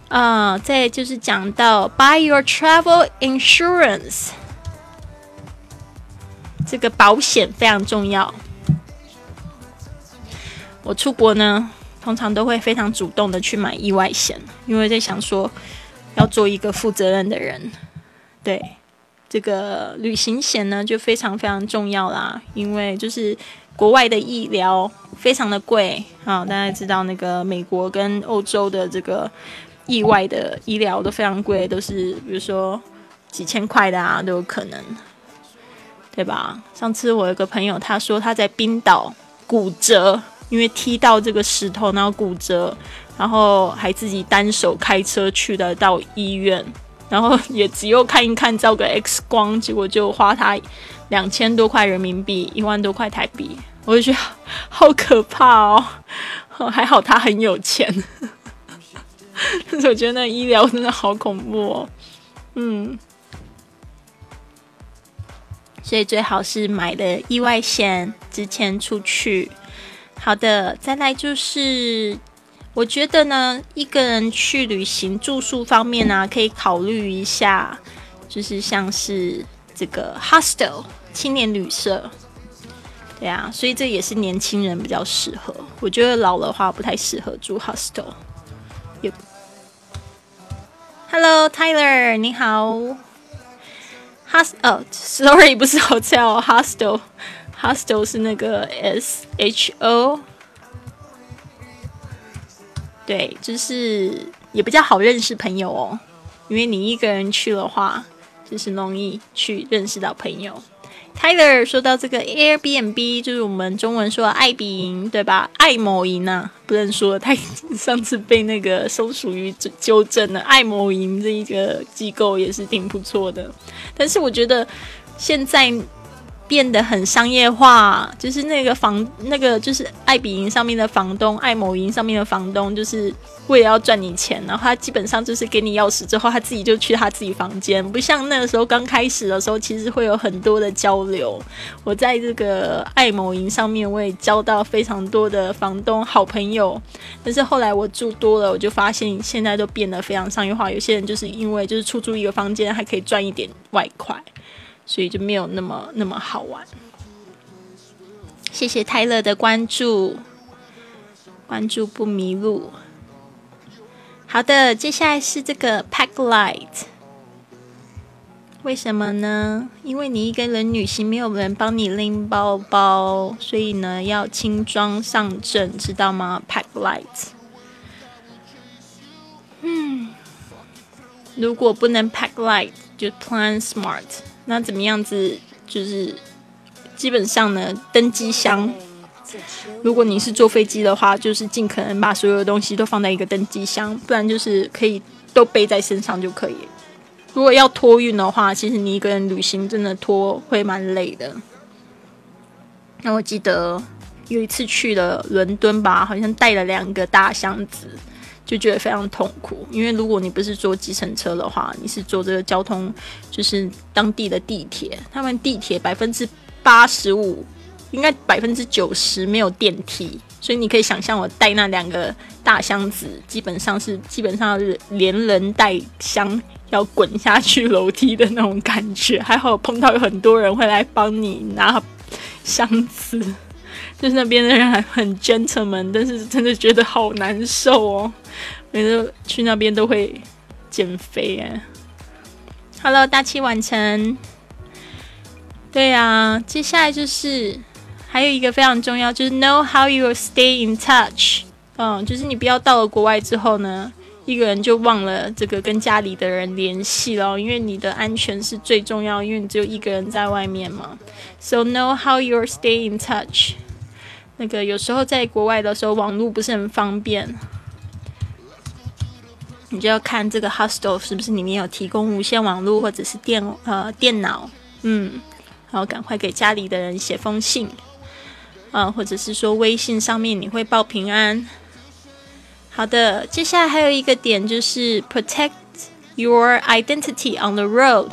啊，再就是讲到 Buy your travel insurance。这个保险非常重要。我出国呢，通常都会非常主动的去买意外险，因为在想说要做一个负责任的人。对，这个旅行险呢就非常非常重要啦，因为就是国外的医疗非常的贵啊，大家知道那个美国跟欧洲的这个意外的医疗都非常贵，都是比如说几千块的啊都有可能。对吧？上次我有个朋友，他说他在冰岛骨折，因为踢到这个石头，然后骨折，然后还自己单手开车去的到医院，然后也只有看一看，照个 X 光，结果就花他两千多块人民币，一万多块台币，我就觉得好可怕哦。(laughs) 还好他很有钱，但 (laughs) 是我觉得那医疗真的好恐怖哦。嗯，所以最好是买的意外险，之前出去。好的，再来就是，我觉得呢，一个人去旅行住宿方面呢，可以考虑一下，就是像是这个 hostel 青年旅社。对啊，所以这也是年轻人比较适合。我觉得老的话不太适合住 hostel。，Hello Tyler，你好。host，呃，Sorry，不是 hotel，hostel，hostel 是那个 S H O。对，就是也比较好认识朋友哦，因为你一个人去的话，就是容易去认识到朋友。Tyler 说到这个 Airbnb，就是我们中文说爱彼迎，对吧？爱某营啊，不能说他上次被那个松鼠鱼纠正了。爱某营这一个机构也是挺不错的，但是我觉得现在。变得很商业化，就是那个房，那个就是爱彼迎上面的房东，爱某营上面的房东，就是为了要赚你钱，然后他基本上就是给你钥匙之后，他自己就去他自己房间，不像那个时候刚开始的时候，其实会有很多的交流。我在这个爱某营上面，我也交到非常多的房东好朋友，但是后来我住多了，我就发现现在都变得非常商业化，有些人就是因为就是出租一个房间，还可以赚一点外快。所以就没有那么那么好玩。谢谢泰勒的关注，关注不迷路。好的，接下来是这个 Pack Light。为什么呢？因为你一个人旅行，没有人帮你拎包包，所以呢要轻装上阵，知道吗？Pack Light。嗯，如果不能 Pack Light，就 Plan Smart。那怎么样子？就是基本上呢，登机箱，如果你是坐飞机的话，就是尽可能把所有的东西都放在一个登机箱，不然就是可以都背在身上就可以。如果要托运的话，其实你一个人旅行真的拖会蛮累的。那我记得有一次去了伦敦吧，好像带了两个大箱子。就觉得非常痛苦，因为如果你不是坐计程车的话，你是坐这个交通，就是当地的地铁。他们地铁百分之八十五，应该百分之九十没有电梯，所以你可以想象我带那两个大箱子，基本上是基本上是连人带箱要滚下去楼梯的那种感觉。还好碰到有很多人会来帮你拿箱子。就是那边的人还很 gentleman，但是真的觉得好难受哦。每次去那边都会减肥哎。Hello，大器晚成。对啊，接下来就是还有一个非常重要，就是 know how you stay in touch。嗯，就是你不要到了国外之后呢，一个人就忘了这个跟家里的人联系了，因为你的安全是最重要，因为你只有一个人在外面嘛。So know how you stay in touch。那个有时候在国外的时候，网络不是很方便，你就要看这个 hostel 是不是里面有提供无线网络或者是电呃电脑，嗯，然后赶快给家里的人写封信，啊，或者是说微信上面你会报平安。好的，接下来还有一个点就是 protect your identity on the road。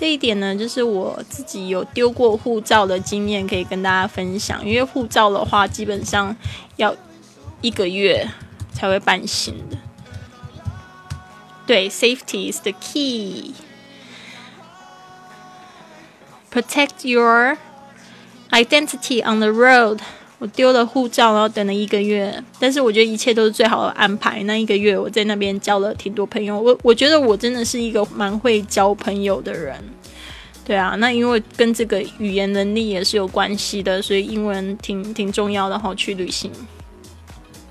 这一点呢，就是我自己有丢过护照的经验，可以跟大家分享。因为护照的话，基本上要一个月才会办新的。对，safety is the key. Protect your identity on the road. 我丢了护照，然后等了一个月，但是我觉得一切都是最好的安排。那一个月我在那边交了挺多朋友，我我觉得我真的是一个蛮会交朋友的人。对啊，那因为跟这个语言能力也是有关系的，所以英文挺挺重要的哈。去旅行，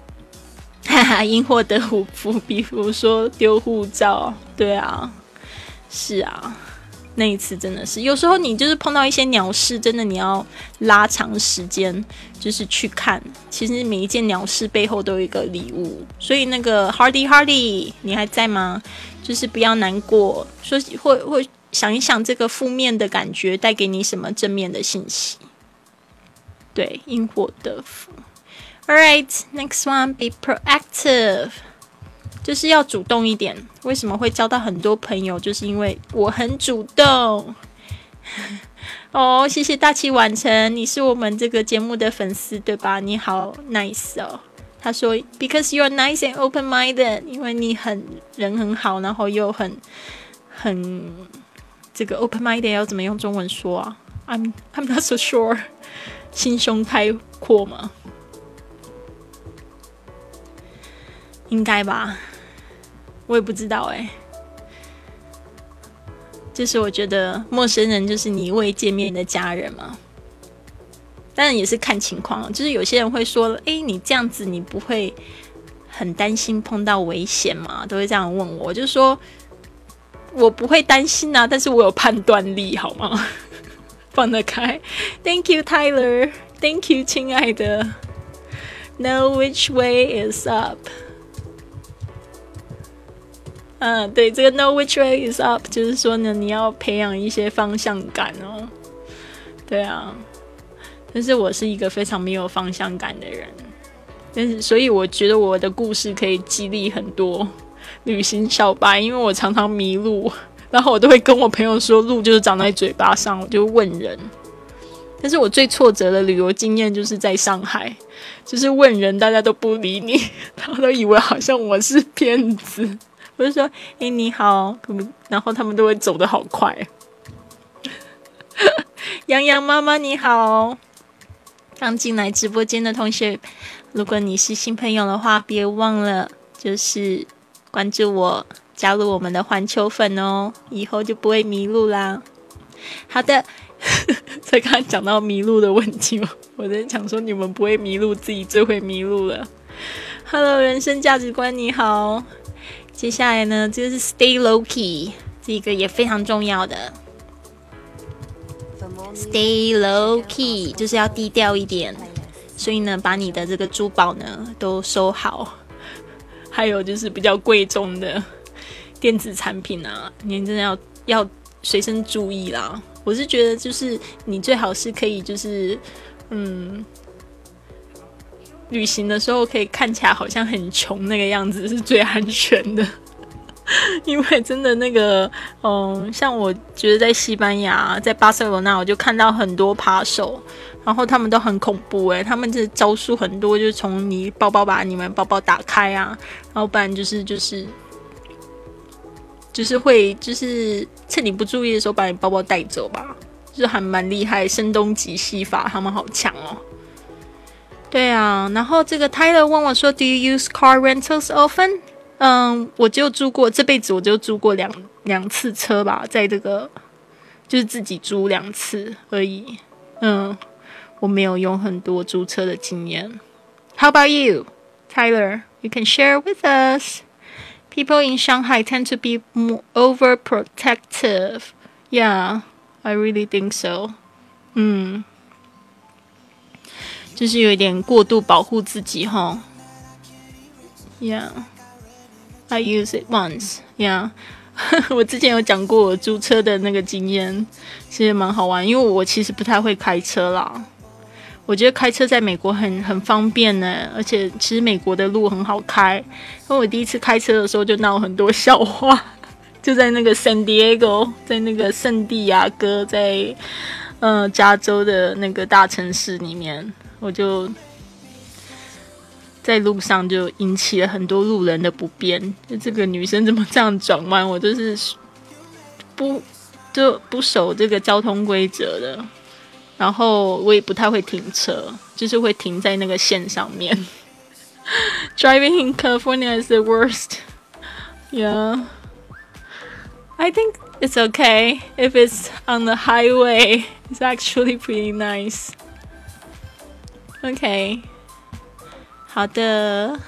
(laughs) 哈哈，因祸得福，比如说丢护照，对啊，是啊。那一次真的是，有时候你就是碰到一些鸟事，真的你要拉长时间，就是去看。其实每一件鸟事背后都有一个礼物，所以那个 Hardy Hardy，你还在吗？就是不要难过，说或或想一想这个负面的感觉带给你什么正面的信息。对，因祸得福。All right, next one, be proactive，就是要主动一点。为什么会交到很多朋友？就是因为我很主动。(laughs) 哦，谢谢大器晚成，你是我们这个节目的粉丝对吧？你好 nice 哦。他说，because you are nice and open-minded，因为你很人很好，然后又很很这个 open-minded 要怎么用中文说啊？I'm I'm not so sure，心胸开阔吗？应该吧，我也不知道哎。就是我觉得陌生人就是你未见面的家人嘛，当然也是看情况。就是有些人会说：“哎，你这样子你不会很担心碰到危险吗？”都会这样问我，就说：“我不会担心啊，但是我有判断力，好吗？(laughs) 放得开。”Thank you, Tyler. Thank you，亲爱的。Know which way is up. (laughs) 嗯，对，这个 know which way is up，就是说呢，你要培养一些方向感哦。对啊，但是我是一个非常没有方向感的人，但是所以我觉得我的故事可以激励很多旅行小白，因为我常常迷路，然后我都会跟我朋友说，路就是长在嘴巴上，我就问人。但是我最挫折的旅游经验就是在上海，就是问人，大家都不理你，(laughs) 他们都以为好像我是骗子。我就说：“哎，你好。”然后他们都会走得好快。(laughs) 洋洋妈妈你好，刚进来直播间的同学，如果你是新朋友的话，别忘了就是关注我，加入我们的环球粉哦，以后就不会迷路啦。好的，(laughs) 才刚才讲到迷路的问题嘛，我在想说你们不会迷路，自己最会迷路了。Hello，人生价值观你好。接下来呢，就是 stay low key，这个也非常重要的。stay low key 就是要低调一点，所以呢，把你的这个珠宝呢都收好，还有就是比较贵重的电子产品啊，你真的要要随身注意啦。我是觉得，就是你最好是可以，就是嗯。旅行的时候可以看起来好像很穷那个样子是最安全的，(laughs) 因为真的那个，嗯，像我觉得在西班牙，在巴塞罗那，我就看到很多扒手，然后他们都很恐怖诶，他们这招数很多，就是从你包包把你们包包打开啊，然后不然就是就是就是会就是趁你不注意的时候把你包包带走吧，就是还蛮厉害，声东击西法，他们好强哦。对啊，然后这个 Tyler 问我说：“Do you use car rentals often？” 嗯，我就租过，这辈子我就租过两两次车吧，在这个就是自己租两次而已。嗯，我没有用很多租车的经验。How about you, Tyler? You can share with us. People in Shanghai tend to be more overprotective. Yeah, I really think so. 嗯。 就是有一点过度保护自己哈，Yeah, I use it once. Yeah，(laughs) 我之前有讲过我租车的那个经验，其实蛮好玩，因为我其实不太会开车啦。我觉得开车在美国很很方便呢，而且其实美国的路很好开。因为我第一次开车的时候就闹很多笑话，(laughs) 就在那个 San Diego，在那个圣地亚哥，在呃加州的那个大城市里面。我就在路上就引起了很多路人的不便，就这个女生怎么这样转弯？我就是不就不守这个交通规则的，然后我也不太会停车，就是会停在那个线上面。Driving in California is the worst. Yeah, I think it's okay if it's on the highway. It's actually pretty nice. OK，好的。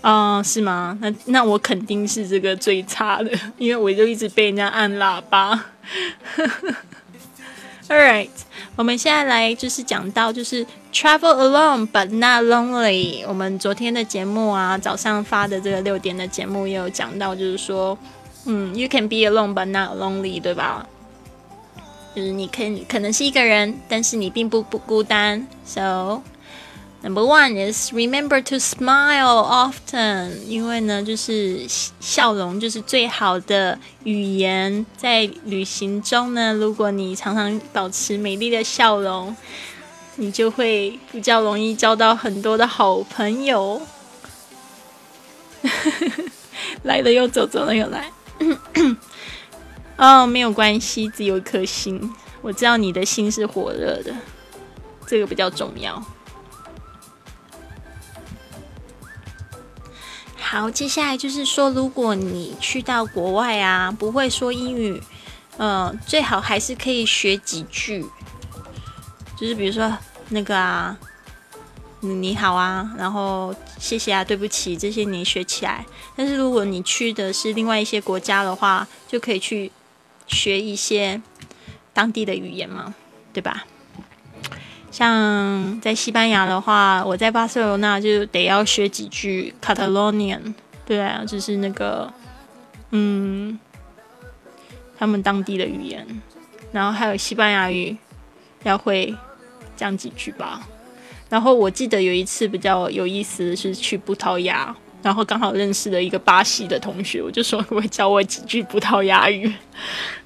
哦，是吗？那那我肯定是这个最差的，(laughs) 因为我就一直被人家按喇叭。(laughs) All right，我们现在来就是讲到就是 travel alone but not lonely。我们昨天的节目啊，早上发的这个六点的节目也有讲到，就是说，嗯，you can be alone but not lonely，对吧？就是你可可能是一个人，但是你并不不孤单。So Number one is remember to smile often，因为呢，就是笑容就是最好的语言。在旅行中呢，如果你常常保持美丽的笑容，你就会比较容易交到很多的好朋友。(laughs) 来了又走，走了又来。哦，没有关系，只有一颗心。我知道你的心是火热的，这个比较重要。好，接下来就是说，如果你去到国外啊，不会说英语，呃，最好还是可以学几句，就是比如说那个啊，你好啊，然后谢谢啊，对不起，这些你学起来。但是如果你去的是另外一些国家的话，就可以去学一些当地的语言嘛，对吧？像在西班牙的话，我在巴塞罗那就得要学几句 Catalonian，对啊，就是那个，嗯，他们当地的语言，然后还有西班牙语，要会讲几句吧。然后我记得有一次比较有意思的是去葡萄牙，然后刚好认识了一个巴西的同学，我就说会教我几句葡萄牙语，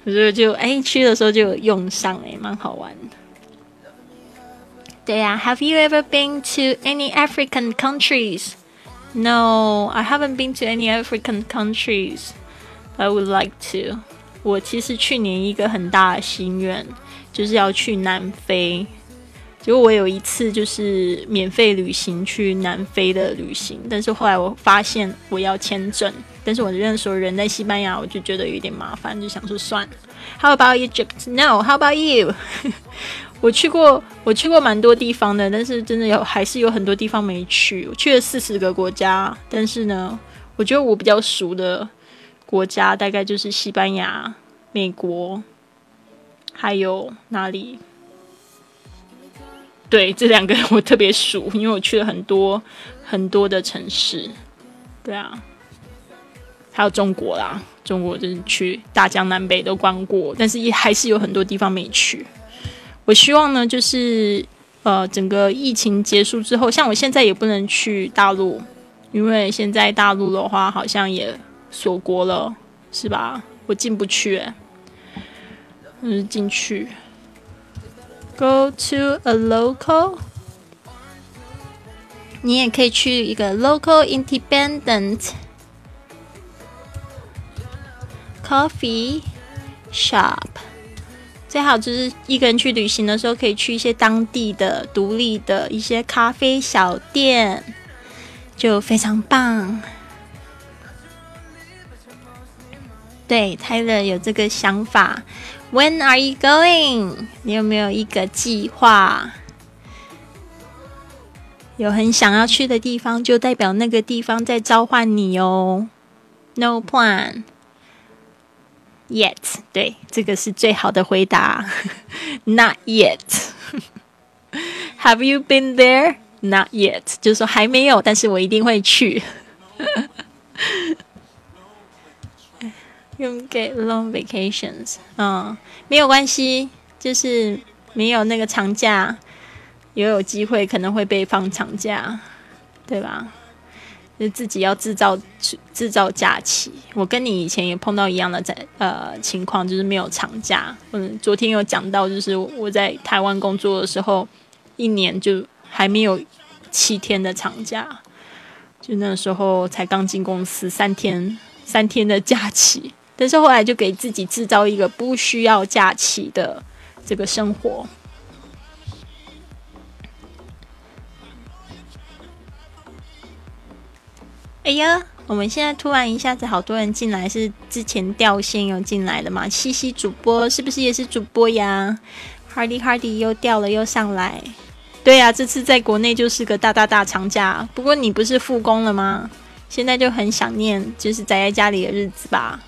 我觉得就哎去的时候就用上，哎，蛮好玩的。对呀，Have you ever been to any African countries? No, I haven't been to any African countries. I would like to. 我其实去年一个很大的心愿就是要去南非。结果我有一次就是免费旅行去南非的旅行，但是后来我发现我要签证，但是我认识人在西班牙，我就觉得有点麻烦，就想说算了。How about Egypt? No. How about you? (laughs) 我去过，我去过蛮多地方的，但是真的有还是有很多地方没去。我去了四十个国家，但是呢，我觉得我比较熟的国家大概就是西班牙、美国，还有哪里？对，这两个 (laughs) 我特别熟，因为我去了很多很多的城市。对啊，还有中国啦，中国就是去大江南北都逛过，但是也还是有很多地方没去。我希望呢，就是呃，整个疫情结束之后，像我现在也不能去大陆，因为现在大陆的话好像也锁国了，是吧？我进不去，嗯，进去。Go to a local，你也可以去一个 local independent coffee shop。最好就是一个人去旅行的时候，可以去一些当地的独立的一些咖啡小店，就非常棒。对，Tyler 有这个想法。When are you going？你有没有一个计划？有很想要去的地方，就代表那个地方在召唤你哦。No plan。Yet，对，这个是最好的回答。Not yet. Have you been there? Not yet，就是说还没有，但是我一定会去。用 get long vacations，嗯，没有关系，就是没有那个长假，也有机会可能会被放长假，对吧？就自己要制造制造假期。我跟你以前也碰到一样的在呃情况，就是没有长假。嗯，昨天有讲到，就是我在台湾工作的时候，一年就还没有七天的长假，就那时候才刚进公司三天三天的假期，但是后来就给自己制造一个不需要假期的这个生活。哎呀，我们现在突然一下子好多人进来，是之前掉线又进来的嘛？西西主播是不是也是主播呀？Hardy Hardy 又掉了又上来，对呀，这次在国内就是个大大大长假。不过你不是复工了吗？现在就很想念就是宅在家里的日子吧？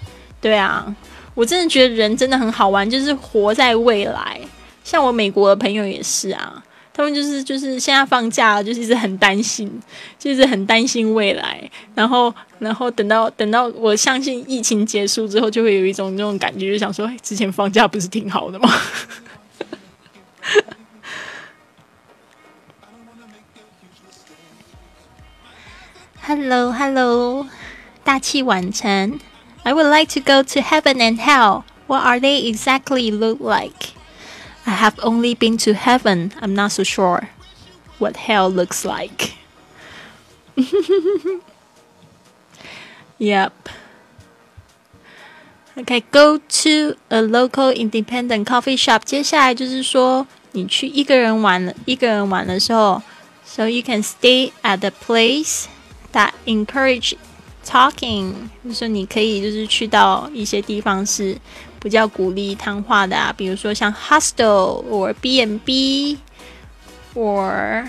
对啊，我真的觉得人真的很好玩，就是活在未来。像我美国的朋友也是啊。他们就是就是现在放假，就是一直很担心，就是很担心未来。然后，然后等到等到我相信疫情结束之后，就会有一种那种感觉，就想说，之前放假不是挺好的吗？(laughs) Hello, hello，大器晚成。I would like to go to heaven and hell. What are they exactly look like? I have only been to heaven. I'm not so sure what hell looks like. (laughs) yep. Okay, go to a local independent coffee shop. 接下来就是说，你去一个人玩了，一个人玩的时候，so you can stay at the place that encourage talking，就是说你可以就是去到一些地方是比较鼓励谈话的啊，比如说像 hostel or B and B or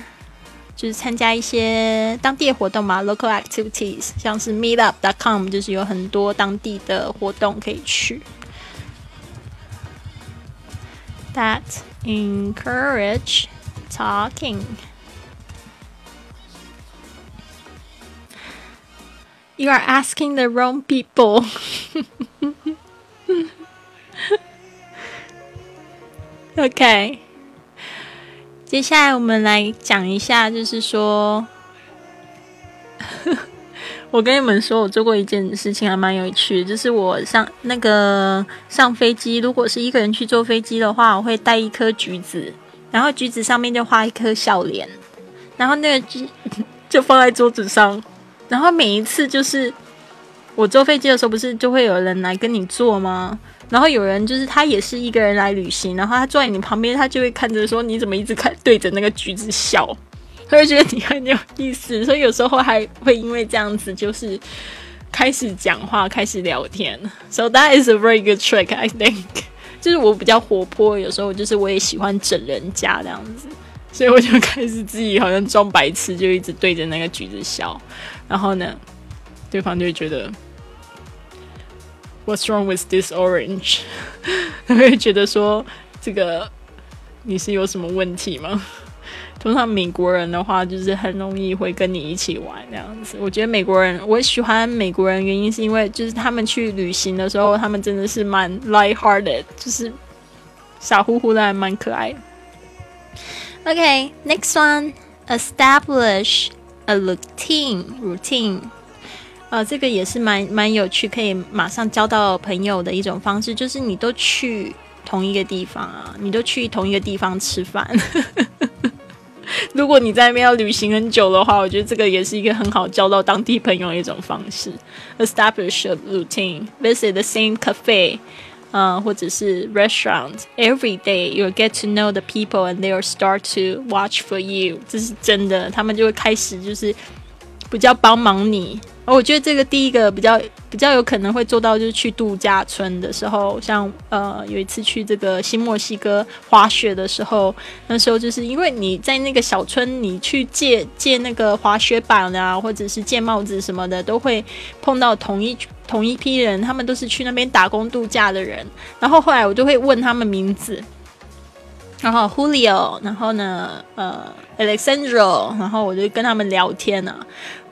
就是参加一些当地的活动嘛，local activities，像是 meetup.com，就是有很多当地的活动可以去。That encourage talking. You are asking the wrong people. (laughs) okay. 接下来我们来讲一下，就是说，(laughs) 我跟你们说，我做过一件事情，还蛮有趣，就是我上那个上飞机，如果是一个人去坐飞机的话，我会带一颗橘子，然后橘子上面就画一颗笑脸，然后那个橘 (laughs) 就放在桌子上，然后每一次就是我坐飞机的时候，不是就会有人来跟你坐吗？然后有人就是他也是一个人来旅行，然后他坐在你旁边，他就会看着说你怎么一直看对着那个橘子笑，他会觉得你很有意思，所以有时候还会因为这样子就是开始讲话，开始聊天。So that is a very good trick, I think。就是我比较活泼，有时候就是我也喜欢整人家这样子，所以我就开始自己好像装白痴，就一直对着那个橘子笑，然后呢，对方就会觉得。What's wrong with this orange？他 (laughs) 会觉得说这个你是有什么问题吗？通常美国人的话就是很容易会跟你一起玩这样子。我觉得美国人我喜欢美国人原因是因为就是他们去旅行的时候，他们真的是蛮 light-hearted，就是傻乎乎的，还蛮可爱的。Okay，next one，establish a routine routine。呃，这个也是蛮蛮有趣，可以马上交到朋友的一种方式，就是你都去同一个地方啊，你都去同一个地方吃饭。(laughs) 如果你在那边要旅行很久的话，我觉得这个也是一个很好交到当地朋友的一种方式。Establish a routine, visit the same cafe, 嗯，或者是 restaurant every day. You'll get to know the people and they'll start to watch for you. 这是真的，他们就会开始就是比较帮忙你。 我觉得这个第一个比较比较有可能会做到，就是去度假村的时候，像呃有一次去这个新墨西哥滑雪的时候，那时候就是因为你在那个小村，你去借借那个滑雪板啊，或者是借帽子什么的，都会碰到同一同一批人，他们都是去那边打工度假的人。然后后来我就会问他们名字，然后 Julio，然后呢呃 Alexandro，然后我就跟他们聊天啊。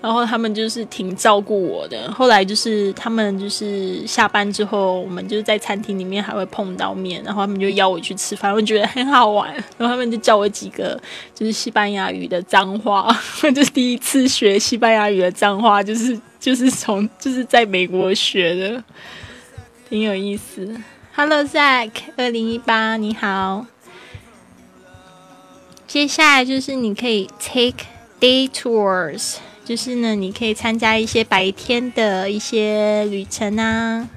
然后他们就是挺照顾我的。后来就是他们就是下班之后，我们就是在餐厅里面还会碰到面，然后他们就邀我去吃饭，我觉得很好玩。然后他们就教我几个就是西班牙语的脏话，(laughs) 就是第一次学西班牙语的脏话，就是就是从就是在美国学的，挺有意思。Hello Zack，二零一八，你好。接下来就是你可以 take day tours。就是呢，你可以参加一些白天的一些旅程啊，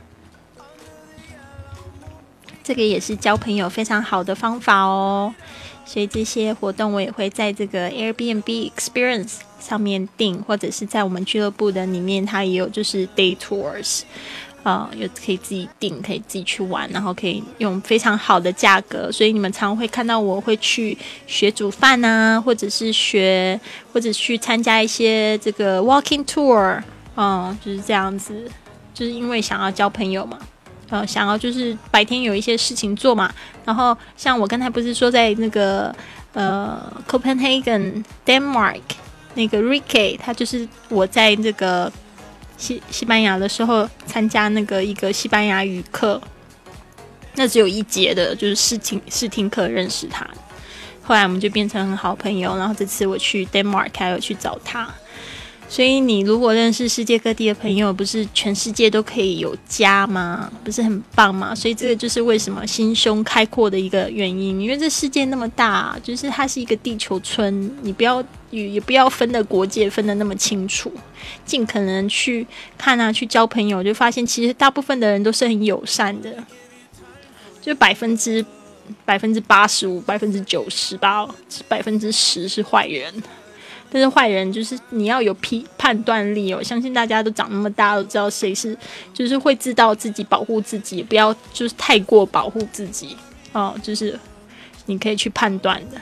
这个也是交朋友非常好的方法哦。所以这些活动我也会在这个 Airbnb Experience 上面订，或者是在我们俱乐部的里面，它也有就是 Day Tours。啊，有可以自己订，可以自己去玩，然后可以用非常好的价格，所以你们常会看到我会去学煮饭啊，或者是学，或者去参加一些这个 walking tour，嗯，就是这样子，就是因为想要交朋友嘛，呃，想要就是白天有一些事情做嘛，然后像我刚才不是说在那个呃 Copenhagen Denmark 那个 Ricky，他就是我在这个。西西班牙的时候参加那个一个西班牙语课，那只有一节的，就是试听试听课认识他。后来我们就变成很好朋友，然后这次我去 Denmark 还有去找他。所以你如果认识世界各地的朋友，不是全世界都可以有家吗？不是很棒吗？所以这个就是为什么心胸开阔的一个原因。因为这世界那么大，就是它是一个地球村，你不要也也不要分的国界分的那么清楚，尽可能去看啊，去交朋友，就发现其实大部分的人都是很友善的，就百分之百分之八十五、百分之九十吧，百分之十是坏人。但是坏人就是你要有批判断力哦，相信大家都长那么大都知道谁是，就是会知道自己保护自己，不要就是太过保护自己哦，就是你可以去判断的。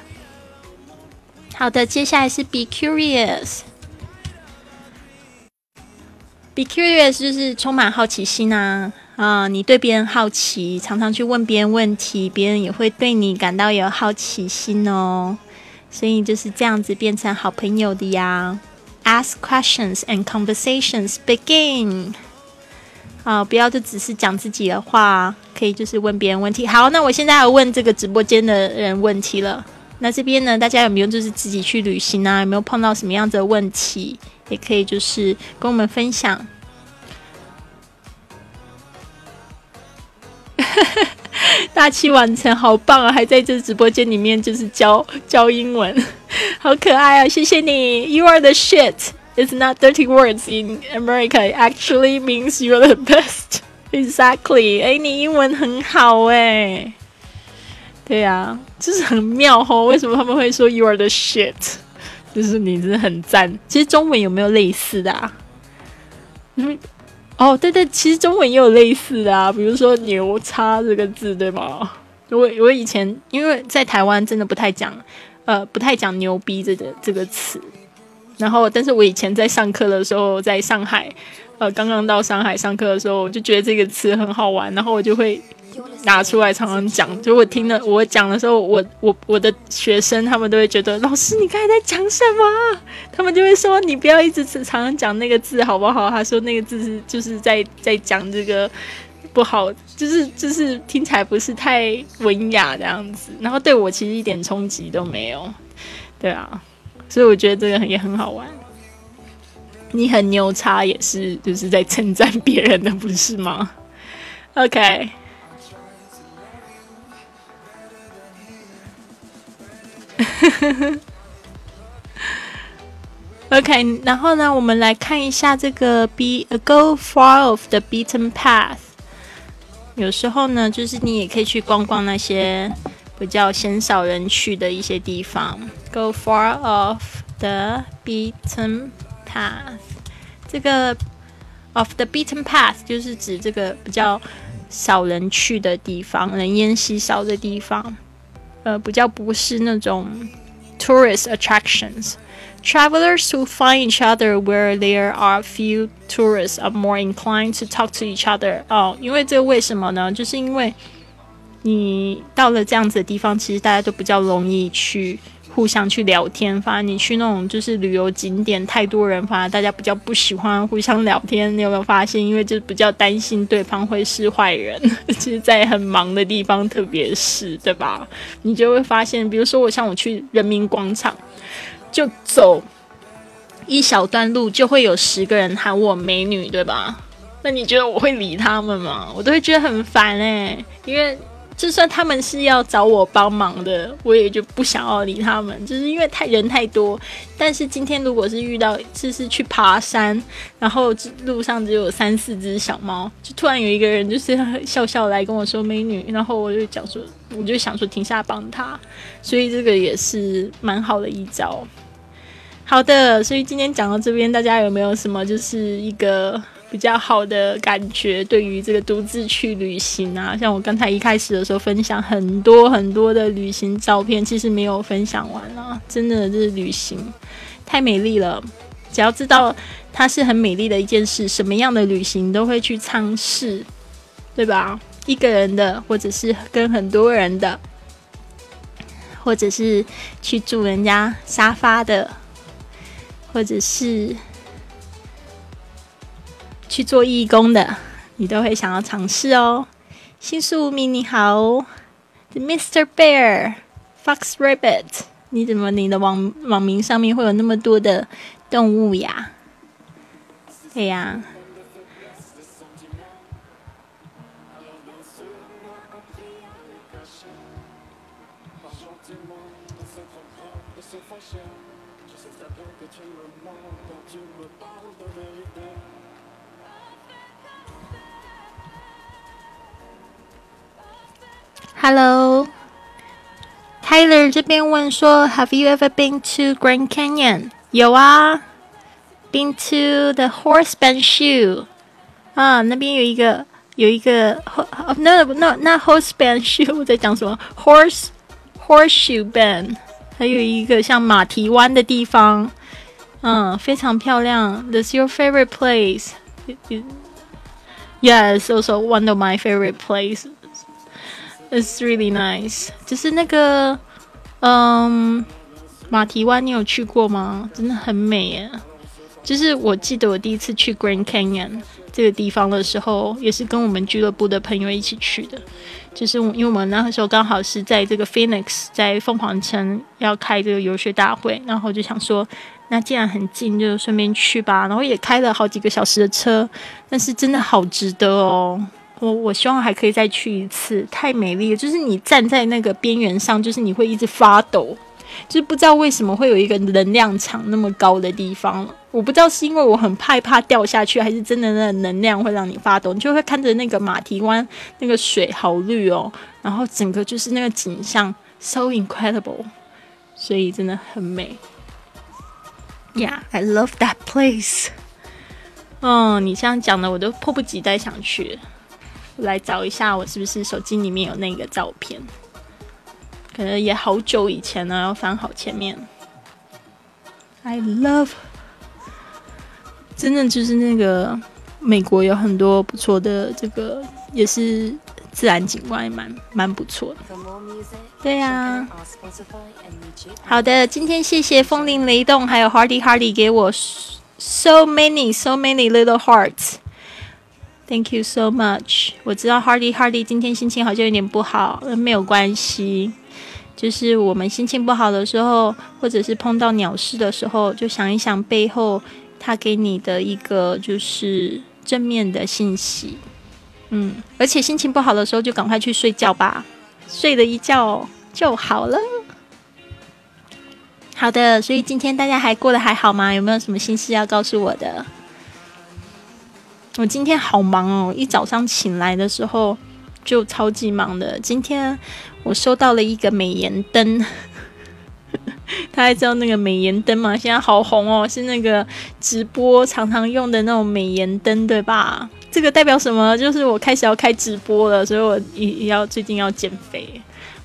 好的，接下来是 be curious。be curious 就是充满好奇心啊啊！你对别人好奇，常常去问别人问题，别人也会对你感到有好奇心哦。所以就是这样子变成好朋友的呀。Ask questions and conversations begin。好，不要就只是讲自己的话，可以就是问别人问题。好，那我现在要问这个直播间的人问题了。那这边呢，大家有没有就是自己去旅行啊？有没有碰到什么样子的问题？也可以就是跟我们分享。(laughs) 大器晚成，好棒啊！还在这直播间里面就是教教英文，好可爱啊！谢谢你。You are the shit. It's not dirty words in America. Actually, means you're the best. Exactly. 哎，你英文很好哎。对呀，就是很妙哦。为什么他们会说 You are the shit？就是你真的很赞。其实中文有没有类似的啊？嗯。哦，对对，其实中文也有类似的啊，比如说“牛叉”这个字，对吗？我我以前因为在台湾真的不太讲，呃，不太讲“牛逼”这个这个词。然后，但是我以前在上课的时候，在上海，呃，刚刚到上海上课的时候，我就觉得这个词很好玩，然后我就会。拿出来常常讲，就我听了我讲的时候，我我我的学生他们都会觉得老师你刚才在讲什么？他们就会说你不要一直常常讲那个字好不好？他说那个字是就是在在讲这个不好，就是就是听起来不是太文雅这样子。然后对我其实一点冲击都没有，对啊，所以我觉得这个也很好玩。你很牛叉也是就是在称赞别人的，不是吗？OK。(laughs) OK，然后呢，我们来看一下这个 “be a go far off the beaten path”。有时候呢，就是你也可以去逛逛那些比较鲜少人去的一些地方。“Go far off the beaten path”，这个 “of the beaten path” 就是指这个比较少人去的地方，人烟稀少的地方。呃，比较不是那种 tourist attractions。Travelers who find each other where there are few tourists are more inclined to talk to each other。哦，因为这个为什么呢？就是因为你到了这样子的地方，其实大家都比较容易去。 互相去聊天，反而你去那种就是旅游景点太多人，反而大家比较不喜欢互相聊天。你有没有发现？因为就比较担心对方会是坏人。(laughs) 其实，在很忙的地方，特别是对吧？你就会发现，比如说我像我去人民广场，就走一小段路，就会有十个人喊我美女，对吧？那你觉得我会理他们吗？我都会觉得很烦哎，因为。就算他们是要找我帮忙的，我也就不想要理他们，就是因为太人太多。但是今天如果是遇到就是去爬山，然后路上只有三四只小猫，就突然有一个人就是笑笑来跟我说美女，然后我就讲说，我就想说停下帮他，所以这个也是蛮好的一招。好的，所以今天讲到这边，大家有没有什么就是一个？比较好的感觉，对于这个独自去旅行啊，像我刚才一开始的时候分享很多很多的旅行照片，其实没有分享完啊，真的就是旅行太美丽了。只要知道它是很美丽的一件事，什么样的旅行都会去尝试，对吧？一个人的，或者是跟很多人的，或者是去住人家沙发的，或者是。去做义工的，你都会想要尝试哦。新宿咪你好，Mr. Bear Fox Rabbit，你怎么你的网网名上面会有那么多的动物呀？对呀。Hello，Tyler 这边问说，Have you ever been to Grand Canyon？有啊，Been to the Horseman Shoe 啊，那边有一个有一个，No No 那 Horseman Shoe 我在讲什么？Horse Horseshoe Bend，还有一个像马蹄湾的地方，嗯，非常漂亮。That's your favorite place？Yes, also one of my favorite places. It's really nice，就是那个，嗯，马蹄湾，你有去过吗？真的很美耶！就是我记得我第一次去 Grand Canyon 这个地方的时候，也是跟我们俱乐部的朋友一起去的。就是因为我们那个时候刚好是在这个 Phoenix，在凤凰城要开这个游学大会，然后就想说，那既然很近，就顺便去吧。然后也开了好几个小时的车，但是真的好值得哦。我我希望还可以再去一次，太美丽了。就是你站在那个边缘上，就是你会一直发抖，就是不知道为什么会有一个能量场那么高的地方。我不知道是因为我很害怕掉下去，还是真的那能量会让你发抖。你就会看着那个马蹄湾，那个水好绿哦，然后整个就是那个景象 so incredible，所以真的很美。Yeah, I love that place。嗯，你这样讲的，我都迫不及待想去。来找一下，我是不是手机里面有那个照片？可能也好久以前了，要翻好前面。I love，真的就是那个美国有很多不错的这个，也是自然景观，蛮蛮不错的。对呀，好的，今天谢谢风铃雷动还有 Hardy Hardy 给我 so many so many little hearts。Thank you so much。我知道 Hardy Hardy 今天心情好像有点不好，没有关系。就是我们心情不好的时候，或者是碰到鸟事的时候，就想一想背后他给你的一个就是正面的信息。嗯，而且心情不好的时候就赶快去睡觉吧，睡了一觉就好了。好的，所以今天大家还过得还好吗？有没有什么心事要告诉我的？我今天好忙哦！一早上醒来的时候就超级忙的。今天我收到了一个美颜灯，(laughs) 大家知道那个美颜灯吗？现在好红哦，是那个直播常常用的那种美颜灯，对吧？这个代表什么？就是我开始要开直播了，所以我也要最近要减肥。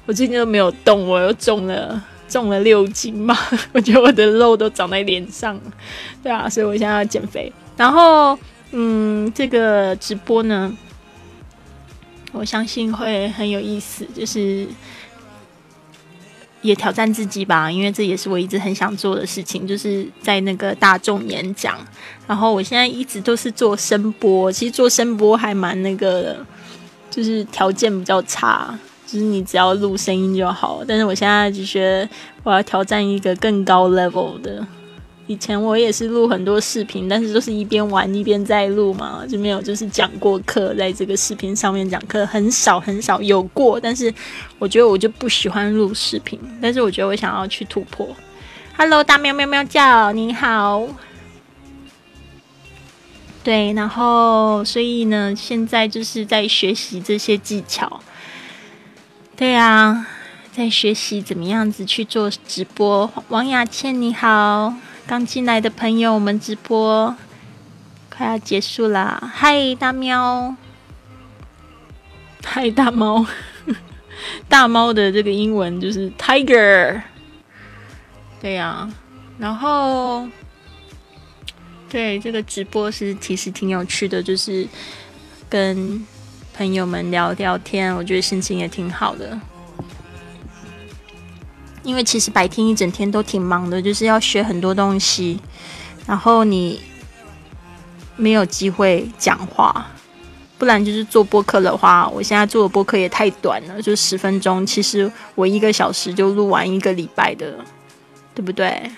我最近都没有动，我又重了重了六斤嘛，(laughs) 我觉得我的肉都长在脸上，对啊，所以我现在要减肥，然后。嗯，这个直播呢，我相信会很有意思，就是也挑战自己吧，因为这也是我一直很想做的事情，就是在那个大众演讲。然后我现在一直都是做声波，其实做声波还蛮那个的，就是条件比较差，就是你只要录声音就好。但是我现在就觉得我要挑战一个更高 level 的。以前我也是录很多视频，但是都是一边玩一边在录嘛，就没有就是讲过课，在这个视频上面讲课很少很少有过。但是我觉得我就不喜欢录视频，但是我觉得我想要去突破。Hello，大喵喵喵叫你好，对，然后所以呢，现在就是在学习这些技巧。对啊，在学习怎么样子去做直播。王雅倩你好。刚进来的朋友，我们直播快要结束啦！嗨，大喵！嗨，大猫！(laughs) 大猫的这个英文就是 tiger。对呀，然后对这个直播是其实挺有趣的，就是跟朋友们聊聊天，我觉得心情也挺好的。因为其实白天一整天都挺忙的，就是要学很多东西，然后你没有机会讲话，不然就是做播客的话，我现在做的播客也太短了，就十分钟。其实我一个小时就录完一个礼拜的，对不对？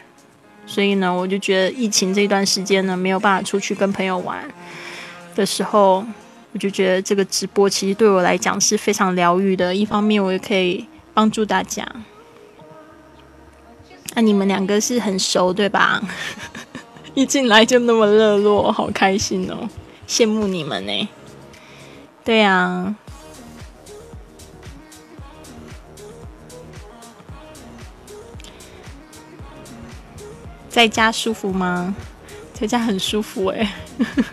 所以呢，我就觉得疫情这段时间呢，没有办法出去跟朋友玩的时候，我就觉得这个直播其实对我来讲是非常疗愈的。一方面，我也可以帮助大家。那你们两个是很熟对吧？(laughs) 一进来就那么热络，好开心哦，羡慕你们呢。对呀。在家舒服吗？在家很舒服哎，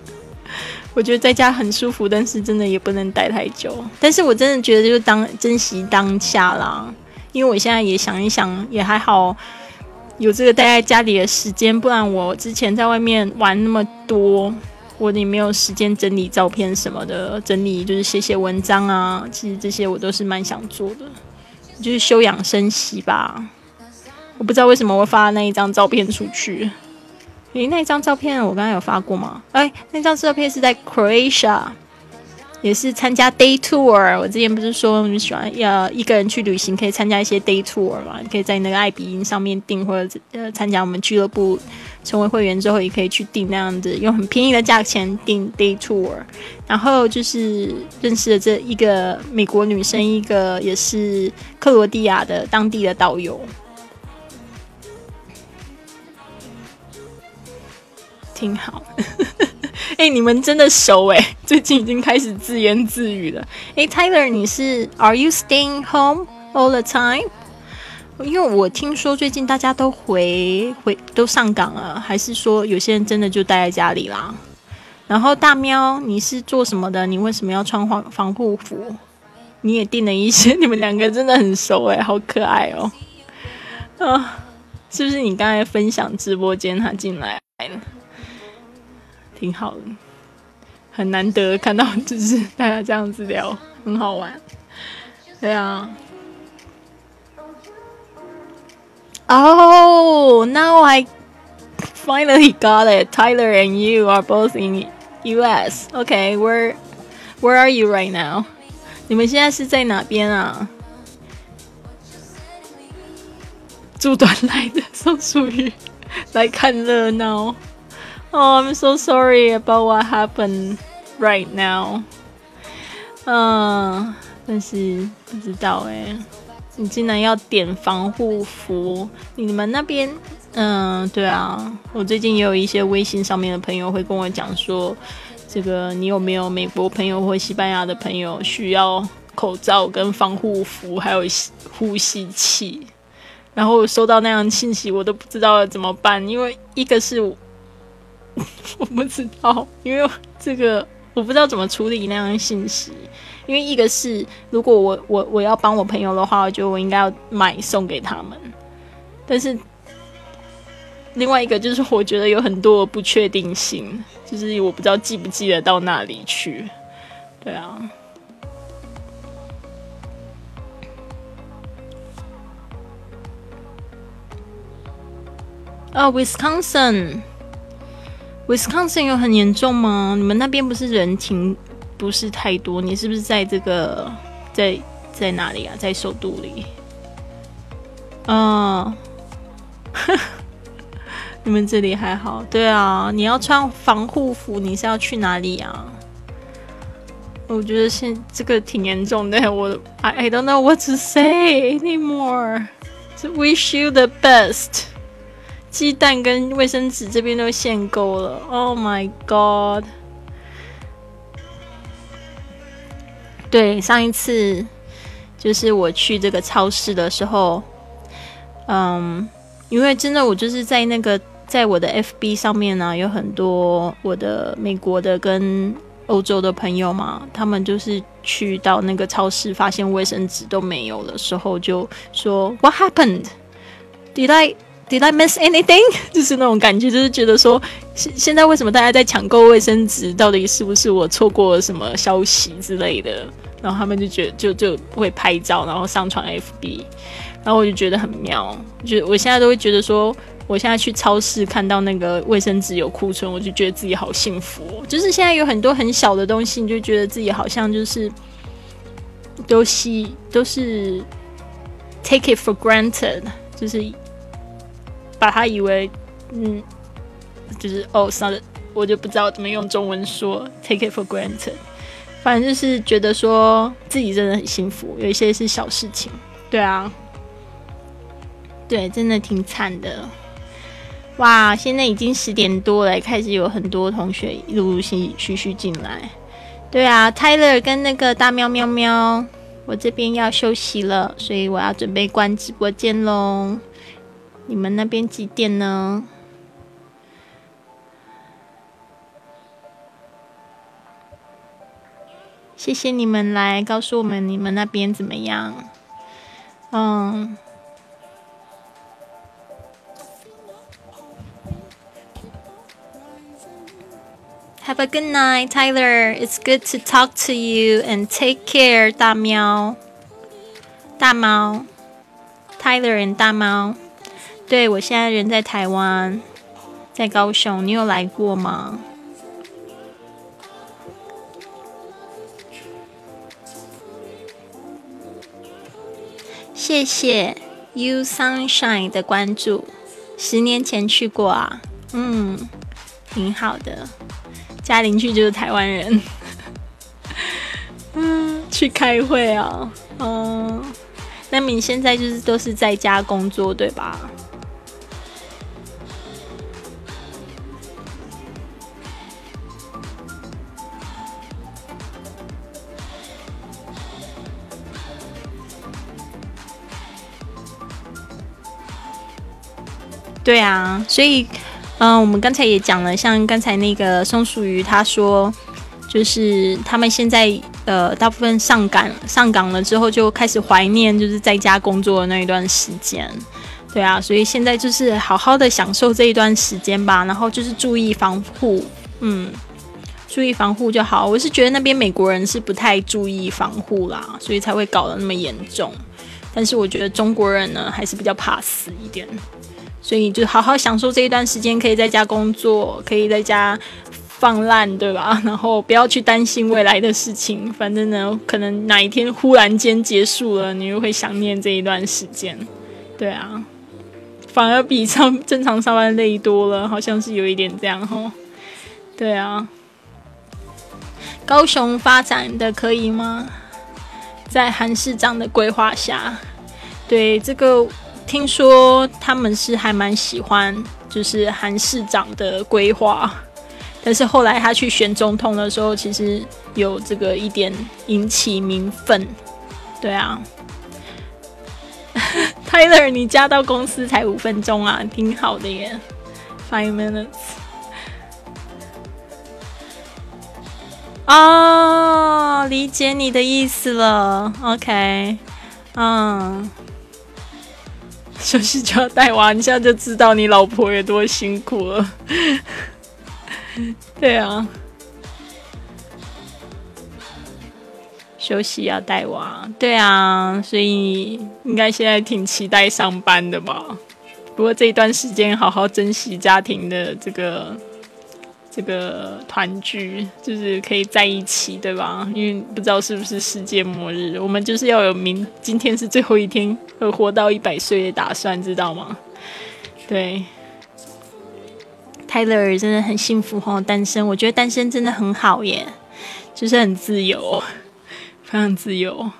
(laughs) 我觉得在家很舒服，但是真的也不能待太久。但是我真的觉得就当珍惜当下啦，因为我现在也想一想，也还好有这个待在家里的时间，不然我之前在外面玩那么多，我也没有时间整理照片什么的，整理就是写写文章啊。其实这些我都是蛮想做的，就是休养生息吧。我不知道为什么会发那一张照片出去。诶，那张照片我刚才有发过吗？哎，那张照片是在 Croatia，也是参加 day tour。我之前不是说你喜欢要一个人去旅行，可以参加一些 day tour 嘛？你可以在那个爱彼迎上面订，或者呃参加我们俱乐部成为会员之后，也可以去订那样子，用很便宜的价钱订 day tour。然后就是认识了这一个美国女生，一个也是克罗地亚的当地的导游。挺好，(laughs) 哎，你们真的熟哎，(laughs) 最近已经开始自言自语了。哎，Tyler，你是 Are you staying home all the time？因为我听说最近大家都回回都上岗了，还是说有些人真的就待在家里啦？然后大喵，你是做什么的？你为什么要穿防防护服？你也订了一些，(laughs) 你们两个真的很熟哎，好可爱哦。啊，是不是你刚才分享直播间他进来了？挺好的，很难得看到，就是大家这样子聊，很好玩。对啊。Oh, now I finally got it. Tyler and you are both in U.S. Okay, where where are you right now? 你们现在是在哪边啊？住短来的松鼠鱼来看热闹。Oh, I'm so sorry about what happened right now. 嗯，但是不知道哎，你竟然要点防护服？你们那边，嗯，对啊，我最近也有一些微信上面的朋友会跟我讲说，这个你有没有美国朋友或西班牙的朋友需要口罩跟防护服，还有呼吸器？然后收到那样信息，我都不知道怎么办，因为一个是。(laughs) 我不知道，因为这个我不知道怎么处理那样的信息。因为一个是，如果我我我要帮我朋友的话，我觉得我应该要买送给他们。但是另外一个就是，我觉得有很多不确定性，就是我不知道记不记得到那里去。对啊。啊，Wisconsin。Wisconsin 有很严重吗？你们那边不是人挺不是太多？你是不是在这个在在哪里啊？在首都里？嗯，(laughs) 你们这里还好？对啊，你要穿防护服，你是要去哪里啊？我觉得现这个挺严重的，我 I I don't know what to say anymore. Wish you the best. 鸡蛋跟卫生纸这边都限购了，Oh my god！对，上一次就是我去这个超市的时候，嗯，因为真的我就是在那个在我的 FB 上面呢，有很多我的美国的跟欧洲的朋友嘛，他们就是去到那个超市发现卫生纸都没有的时候，就说 What happened? Did I? Did I miss anything？(laughs) 就是那种感觉，就是觉得说，现现在为什么大家在抢购卫生纸？到底是不是我错过了什么消息之类的？然后他们就觉就就会拍照，然后上传 FB，然后我就觉得很妙。就我现在都会觉得说，我现在去超市看到那个卫生纸有库存，我就觉得自己好幸福。就是现在有很多很小的东西，你就觉得自己好像就是都是都是 take it for granted，就是。把它以为嗯，就是哦，not，我就不知道怎么用中文说，take it for granted。反正就是觉得说自己真的很幸福，有一些是小事情。对啊，对，真的挺惨的。哇，现在已经十点多了，开始有很多同学陆陆续续进来。对啊，Tyler 跟那个大喵喵喵，我这边要休息了，所以我要准备关直播间喽。你们那边几点呢？谢谢你们来告诉我们你们那边怎么样。嗯。Have a good night, Tyler. It's good to talk to you and take care, 大喵。大猫，Tyler and 大猫。对我现在人在台湾，在高雄。你有来过吗？谢谢 You Sunshine 的关注。十年前去过啊，嗯，挺好的。家邻居就是台湾人，嗯，去开会啊，嗯，那你现在就是都是在家工作对吧？对啊，所以。嗯，我们刚才也讲了，像刚才那个松鼠鱼，他说，就是他们现在呃，大部分上岗上岗了之后，就开始怀念就是在家工作的那一段时间，对啊，所以现在就是好好的享受这一段时间吧，然后就是注意防护，嗯，注意防护就好。我是觉得那边美国人是不太注意防护啦，所以才会搞得那么严重。但是我觉得中国人呢，还是比较怕死一点。所以就好好享受这一段时间，可以在家工作，可以在家放烂，对吧？然后不要去担心未来的事情，反正呢，可能哪一天忽然间结束了，你又会想念这一段时间。对啊，反而比上正常上班累多了，好像是有一点这样哈。对啊，高雄发展的可以吗？在韩市长的规划下，对这个。听说他们是还蛮喜欢，就是韩市长的规划，但是后来他去选总统的时候，其实有这个一点引起民愤。对啊，(laughs) Tyler，你加到公司才五分钟啊，挺好的耶，five minutes。哦，理解你的意思了，OK，嗯。休息就要带娃，你现在就知道你老婆有多辛苦了。(laughs) 对啊，休息要带娃，对啊，所以应该现在挺期待上班的吧？不过这一段时间好好珍惜家庭的这个。这个团聚就是可以在一起，对吧？因为不知道是不是世界末日，我们就是要有明今天是最后一天，会活到一百岁的打算，知道吗？对，Tyler 真的很幸福哦，单身，我觉得单身真的很好耶，就是很自由，非常自由，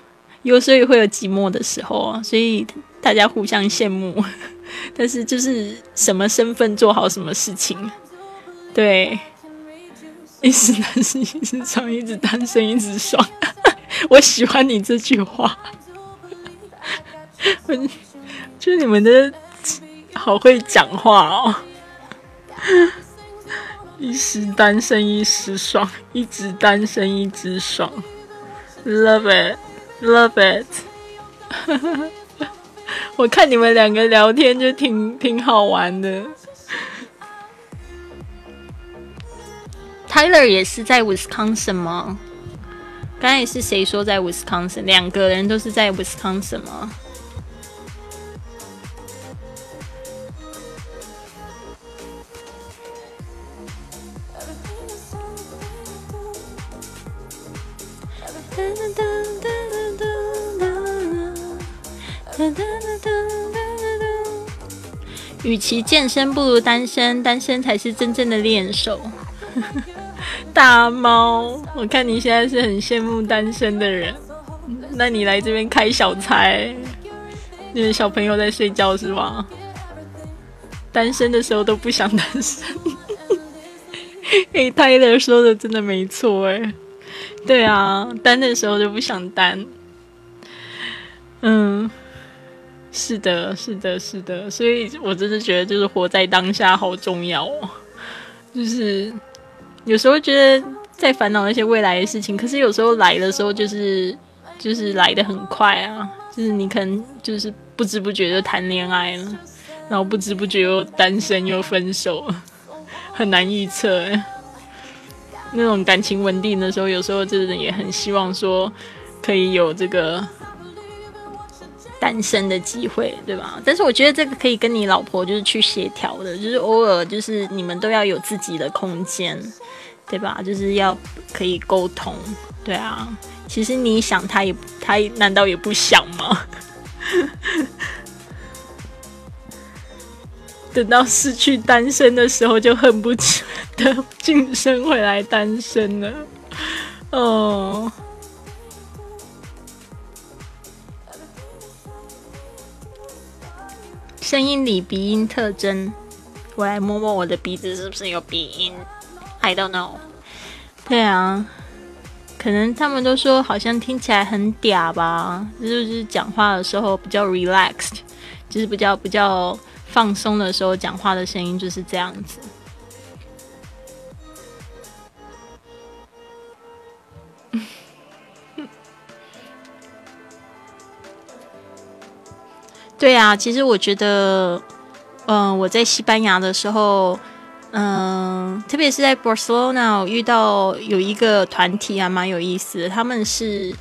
有时候也会有寂寞的时候，所以大家互相羡慕，(laughs) 但是就是什么身份做好什么事情，对。一直单身，一直爽，一直单身，一直爽。我喜欢你这句话，(laughs) 我觉得你们的好会讲话哦。(laughs) 一时单身一时爽，一直单身一直爽。Love it, love it。(laughs) 我看你们两个聊天就挺挺好玩的。Tyler 也是在 Wisconsin 吗？刚才是谁说在 Wisconsin？两个人都是在 Wisconsin 吗？与其健身不如单身，单身才是真正的练手。大猫，我看你现在是很羡慕单身的人，那你来这边开小差，因为小朋友在睡觉是吧？单身的时候都不想单身。(laughs) 哎，Tyler 说的真的没错哎，对啊，单的时候就不想单。嗯，是的，是的，是的，所以我真的觉得就是活在当下好重要哦，就是。有时候觉得在烦恼那些未来的事情，可是有时候来的时候就是就是来的很快啊，就是你可能就是不知不觉就谈恋爱了，然后不知不觉又单身又分手，很难预测。那种感情稳定的时候，有时候真的也很希望说可以有这个单身的机会，对吧？但是我觉得这个可以跟你老婆就是去协调的，就是偶尔就是你们都要有自己的空间。对吧？就是要可以沟通，对啊。其实你想，他也他难道也不想吗？(laughs) 等到失去单身的时候，就恨不得 (laughs) 晋升回来单身了。哦，声音里鼻音特征，我来摸摸我的鼻子，是不是有鼻音？I don't know。对啊，可能他们都说好像听起来很嗲吧，就是讲话的时候比较 relaxed，就是比较比较放松的时候讲话的声音就是这样子。对啊，其实我觉得，嗯，我在西班牙的时候。嗯，特别是在 Barcelona 遇到有一个团体还蛮有意思的，他们是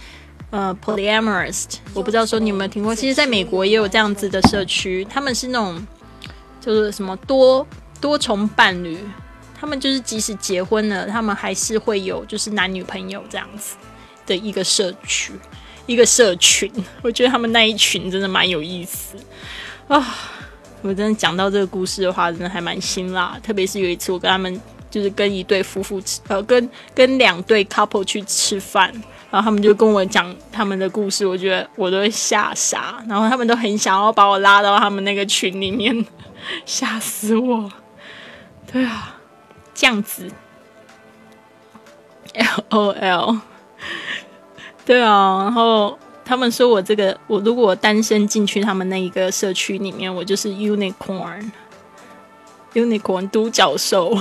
呃 polyamorous，我不知道说你有没有听过。其实，在美国也有这样子的社区，他们是那种就是什么多多重伴侣，他们就是即使结婚了，他们还是会有就是男女朋友这样子的一个社区，一个社群。我觉得他们那一群真的蛮有意思啊。我真的讲到这个故事的话，真的还蛮辛辣。特别是有一次，我跟他们就是跟一对夫妇吃，呃，跟跟两对 couple 去吃饭，然后他们就跟我讲他们的故事，我觉得我都会吓傻。然后他们都很想要把我拉到他们那个群里面，吓死我。对啊，这样子，L O L，对啊，然后。他们说我这个，我如果单身进去他们那一个社区里面，我就是 unicorn，unicorn 独角兽，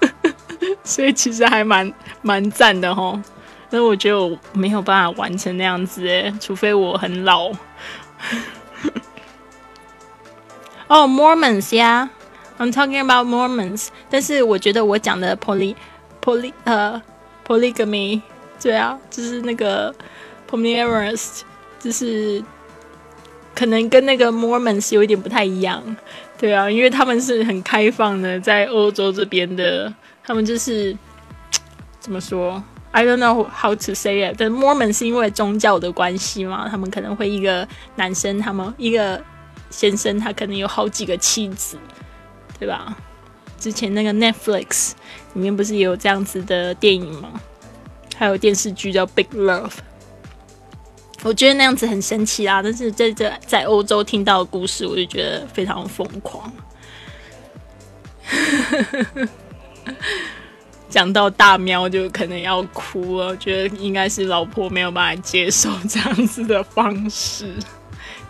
(laughs) 所以其实还蛮蛮赞的哈。那我觉得我没有办法完成那样子诶，除非我很老。哦，(laughs) Mormons 呀，I'm talking about Mormons。但是我觉得我讲的 poly poly 呃 polygamy，对啊，就是那个。Pomeranians 就是可能跟那个 Mormons 有一点不太一样，对啊，因为他们是很开放的，在欧洲这边的，他们就是怎么说？I don't know how to say it。但 Mormon 是因为宗教的关系嘛，他们可能会一个男生，他们一个先生，他可能有好几个妻子，对吧？之前那个 Netflix 里面不是也有这样子的电影吗？还有电视剧叫《Big Love》。我觉得那样子很神奇啊，但是在这在欧洲听到的故事，我就觉得非常疯狂。(laughs) 讲到大喵就可能要哭了，我觉得应该是老婆没有办法接受这样子的方式。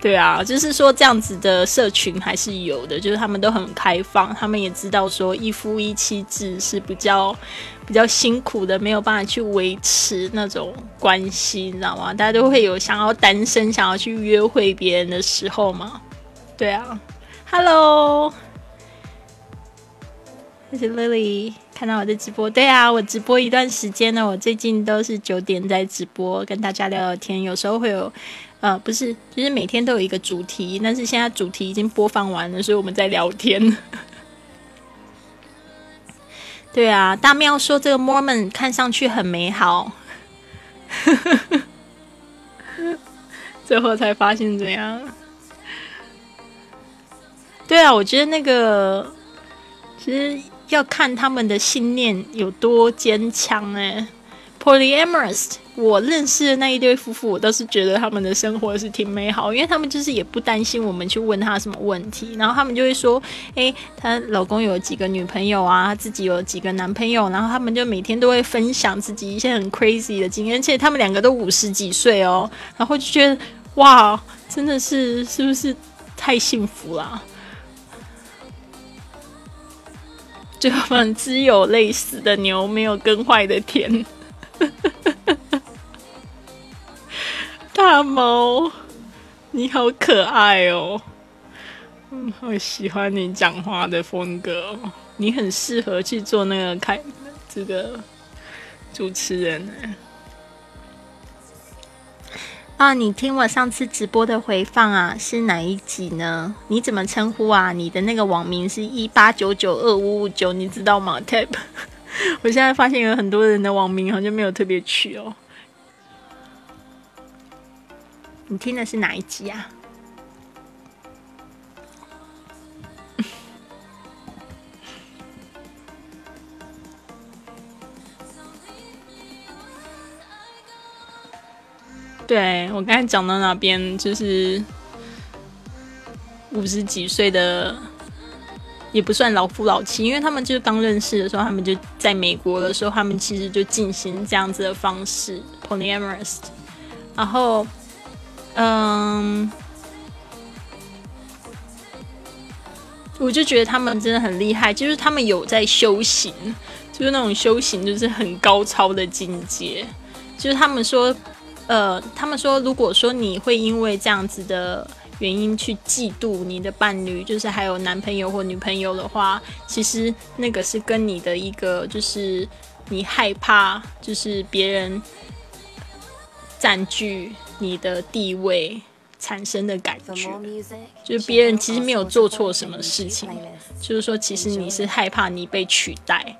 对啊，就是说这样子的社群还是有的，就是他们都很开放，他们也知道说一夫一妻制是比较比较辛苦的，没有办法去维持那种关系，你知道吗？大家都会有想要单身、想要去约会别人的时候嘛。对啊，Hello，谢谢 Lily 看到我的直播。对啊，我直播一段时间呢，我最近都是九点在直播，跟大家聊聊天，有时候会有。呃，不是，其实每天都有一个主题，但是现在主题已经播放完了，所以我们在聊天。对啊，大喵说这个 Mormon 看上去很美好，(laughs) 最后才发现怎样？对啊，我觉得那个其实要看他们的信念有多坚强哎。Polyamorous，我认识的那一对夫妇，我倒是觉得他们的生活是挺美好，因为他们就是也不担心我们去问他什么问题，然后他们就会说，诶，她老公有几个女朋友啊，自己有几个男朋友，然后他们就每天都会分享自己一些很 crazy 的经验，而且他们两个都五十几岁哦，然后就觉得哇，真的是是不是太幸福了？(laughs) 就们只有累死的牛，没有耕坏的田。大猫，你好可爱哦！嗯，好喜欢你讲话的风格，你很适合去做那个开这个主持人呢啊！你听我上次直播的回放啊，是哪一集呢？你怎么称呼啊？你的那个网名是一八九九二五五九，你知道吗？Tab。(laughs) 我现在发现有很多人的网名好像没有特别取哦。你听的是哪一集啊？(laughs) 对我刚才讲到那边，就是五十几岁的。也不算老夫老妻，因为他们就是刚认识的时候，他们就在美国的时候，他们其实就进行这样子的方式，polyamorous。然后，嗯，我就觉得他们真的很厉害，就是他们有在修行，就是那种修行，就是很高超的境界。就是他们说，呃，他们说，如果说你会因为这样子的。原因去嫉妒你的伴侣，就是还有男朋友或女朋友的话，其实那个是跟你的一个，就是你害怕，就是别人占据你的地位产生的感觉，就是别人其实没有做错什么事情，就是说其实你是害怕你被取代。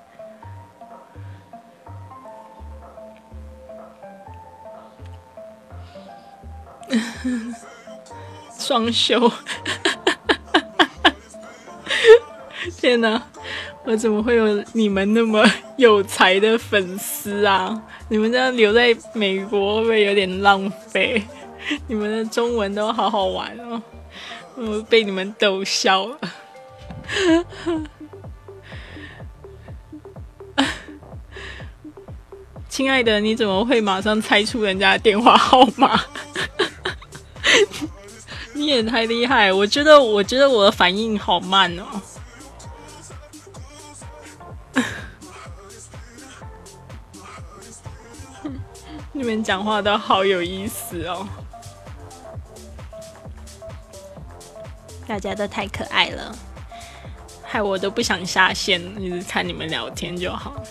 (laughs) 双休，(laughs) (laughs) 天哪！我怎么会有你们那么有才的粉丝啊？你们这样留在美国会不会有点浪费？(laughs) 你们的中文都好好玩哦，我被你们逗笑了。(laughs) 亲爱的，你怎么会马上猜出人家的电话号码？你也太厉害！我觉得，我觉得我的反应好慢哦。你们讲话都好有意思哦，大家都太可爱了，害我都不想下线，一直看你们聊天就好。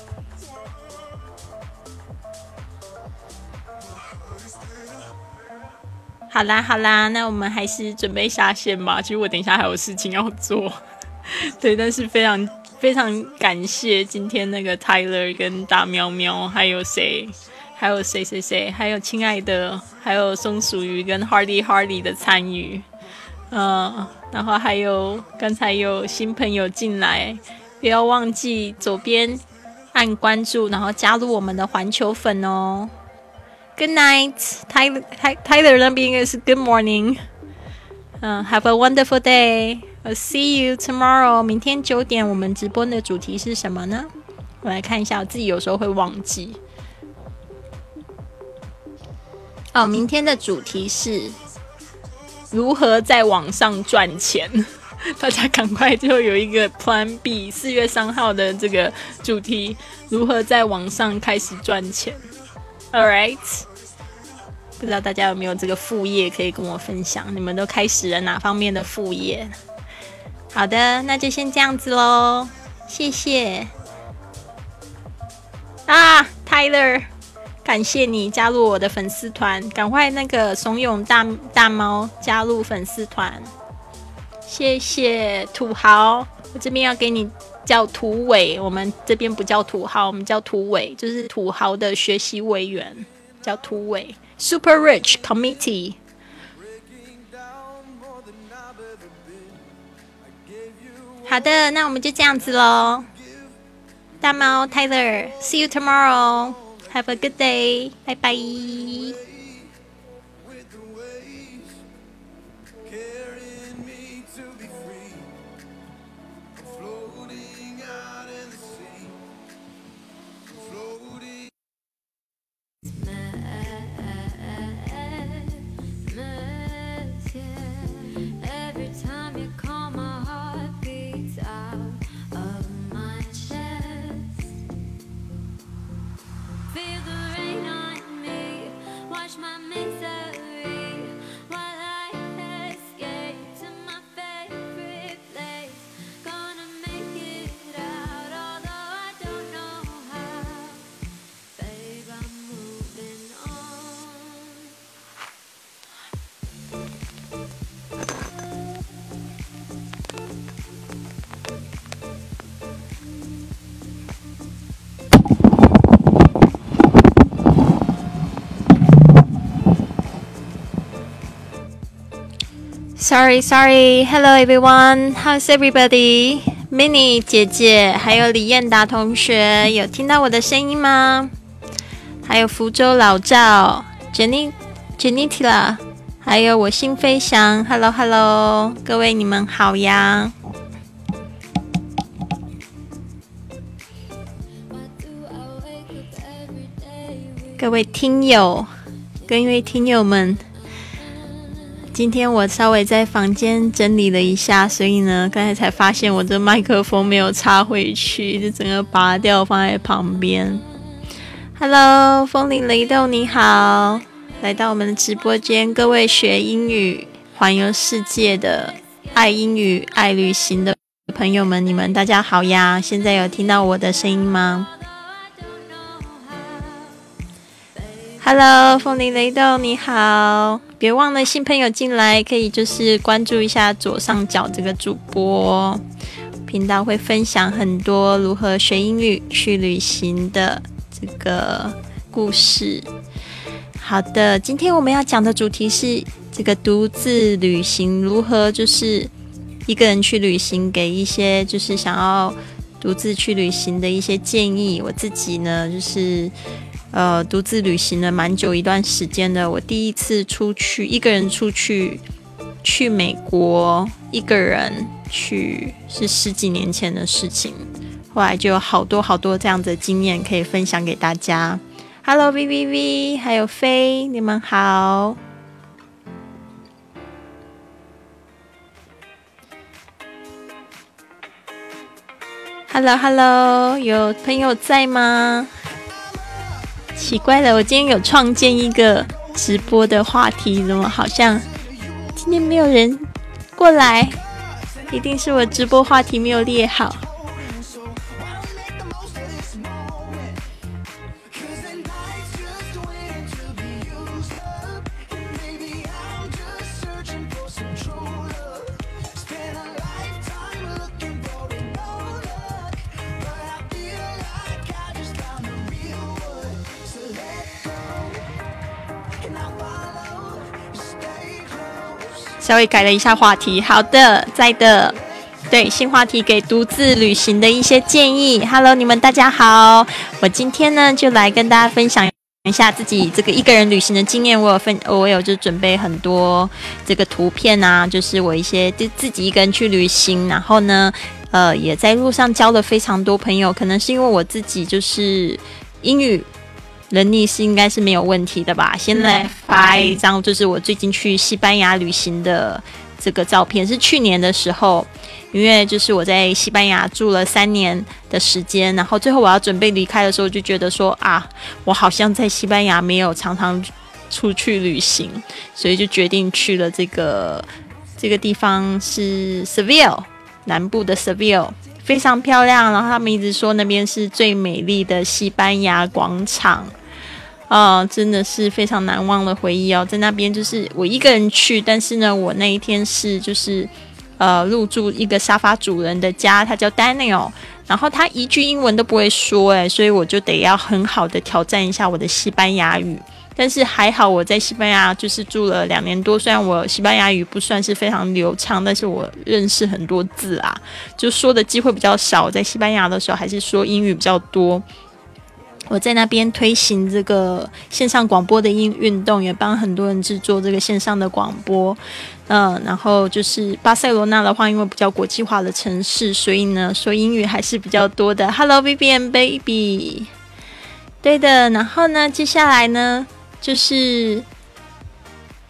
好啦好啦，那我们还是准备下线吧。其实我等一下还有事情要做，(laughs) 对，但是非常非常感谢今天那个 Tyler 跟大喵喵，还有谁，还有谁谁谁，还有亲爱的，还有松鼠鱼跟 Hardy Hardy 的参与，嗯，然后还有刚才有新朋友进来，不要忘记左边按关注，然后加入我们的环球粉哦。Good night, Tyler. Tyler 那边应该是 Good morning. 嗯，Have a wonderful day. I'll see you tomorrow. 明天九点我们直播的主题是什么呢？我来看一下，我自己有时候会忘记。哦，明天的主题是如何在网上赚钱。(laughs) 大家赶快就有一个 Plan B。四月三号的这个主题，如何在网上开始赚钱。All right，不知道大家有没有这个副业可以跟我分享？你们都开始了哪方面的副业？好的，那就先这样子喽，谢谢。啊，Tyler，感谢你加入我的粉丝团，赶快那个怂恿大大猫加入粉丝团，谢谢土豪，我这边要给你。叫土伟，我们这边不叫土豪，我们叫土伟，就是土豪的学习委员，叫土伟。Super Rich Committee。好的，那我们就这样子喽。大猫 Tyler，see you tomorrow. Have a good day. 拜拜。carrying Sorry, sorry. Hello, everyone. How's everybody? Mini 姐姐，还有李燕达同学，有听到我的声音吗？还有福州老赵、Jenny、Jenny Tila，还有我心飞翔。Hello, Hello，各位你们好呀！各位听友，各位听友们，今天我稍微在房间整理了一下，所以呢，刚才才发现我这麦克风没有插回去，就整个拔掉放在旁边。Hello，风铃雷豆你好，来到我们的直播间，各位学英语、环游世界的、爱英语、爱旅行的朋友们，你们大家好呀！现在有听到我的声音吗？Hello，风铃雷豆你好，别忘了新朋友进来可以就是关注一下左上角这个主播频道，会分享很多如何学英语、去旅行的这个故事。好的，今天我们要讲的主题是这个独自旅行如何就是一个人去旅行，给一些就是想要独自去旅行的一些建议。我自己呢，就是。呃，独自旅行了蛮久一段时间的。我第一次出去，一个人出去去美国，一个人去是十几年前的事情。后来就有好多好多这样的经验可以分享给大家。Hello V V V，还有飞，你们好。Hello Hello，有朋友在吗？奇怪了，我今天有创建一个直播的话题，怎么好像今天没有人过来？一定是我直播话题没有列好。稍微改了一下话题。好的，在的。对，新话题给独自旅行的一些建议。Hello，你们大家好，我今天呢就来跟大家分享一下自己这个一个人旅行的经验。我有分，我有就准备很多这个图片啊，就是我一些就自己一个人去旅行，然后呢，呃，也在路上交了非常多朋友。可能是因为我自己就是英语能力是应该是没有问题的吧。先来发一张，就是我最近去西班牙旅行的这个照片，是去年的时候，因为就是我在西班牙住了三年的时间，然后最后我要准备离开的时候，就觉得说啊，我好像在西班牙没有常常出去旅行，所以就决定去了这个这个地方是 Seville 南部的 Seville。非常漂亮，然后他们一直说那边是最美丽的西班牙广场，啊、真的是非常难忘的回忆哦。在那边就是我一个人去，但是呢，我那一天是就是呃入住一个沙发主人的家，他叫 Daniel，然后他一句英文都不会说，哎，所以我就得要很好的挑战一下我的西班牙语。但是还好我在西班牙就是住了两年多，虽然我西班牙语不算是非常流畅，但是我认识很多字啊，就说的机会比较少。在西班牙的时候还是说英语比较多。我在那边推行这个线上广播的运运动，也帮很多人制作这个线上的广播。嗯，然后就是巴塞罗那的话，因为比较国际化的城市，所以呢，说英语还是比较多的。(laughs) Hello, and baby。对的，然后呢，接下来呢，就是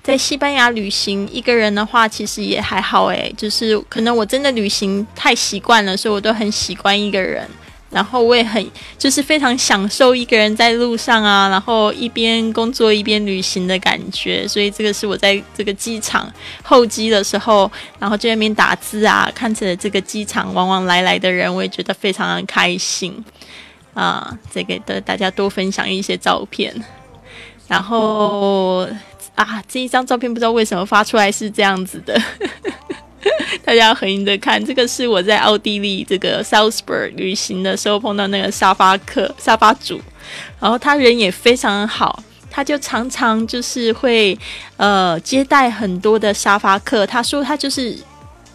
在西班牙旅行，一个人的话其实也还好诶，就是可能我真的旅行太习惯了，所以我都很习惯一个人。然后我也很就是非常享受一个人在路上啊，然后一边工作一边旅行的感觉。所以这个是我在这个机场候机的时候，然后在那边打字啊，看着这个机场往往来来的人，我也觉得非常的开心啊。这个的大家多分享一些照片，然后啊这一张照片不知道为什么发出来是这样子的。(laughs) 大家很认真看，这个是我在奥地利这个 Salzburg 旅行的时候碰到那个沙发客、沙发主，然后他人也非常好，他就常常就是会呃接待很多的沙发客。他说他就是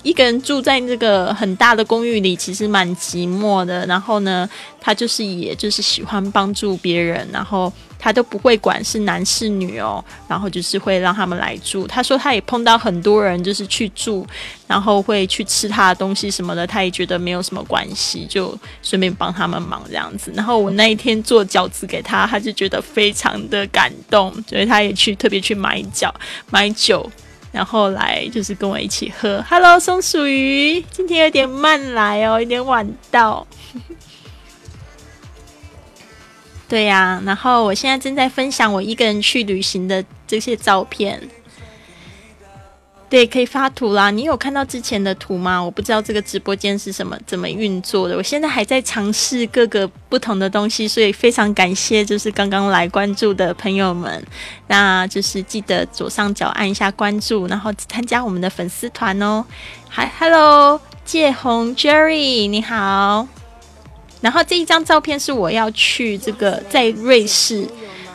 一个人住在这个很大的公寓里，其实蛮寂寞的。然后呢，他就是也就是喜欢帮助别人，然后。他都不会管是男是女哦，然后就是会让他们来住。他说他也碰到很多人，就是去住，然后会去吃他的东西什么的，他也觉得没有什么关系，就顺便帮他们忙这样子。然后我那一天做饺子给他，他就觉得非常的感动，所以他也去特别去买饺、买酒，然后来就是跟我一起喝。Hello，松鼠鱼，今天有点慢来哦，有点晚到。对呀，然后我现在正在分享我一个人去旅行的这些照片。对，可以发图啦。你有看到之前的图吗？我不知道这个直播间是什么怎么运作的。我现在还在尝试各个不同的东西，所以非常感谢就是刚刚来关注的朋友们。那就是记得左上角按一下关注，然后参加我们的粉丝团哦。嗨，Hello，介红 Jerry，你好。然后这一张照片是我要去这个在瑞士，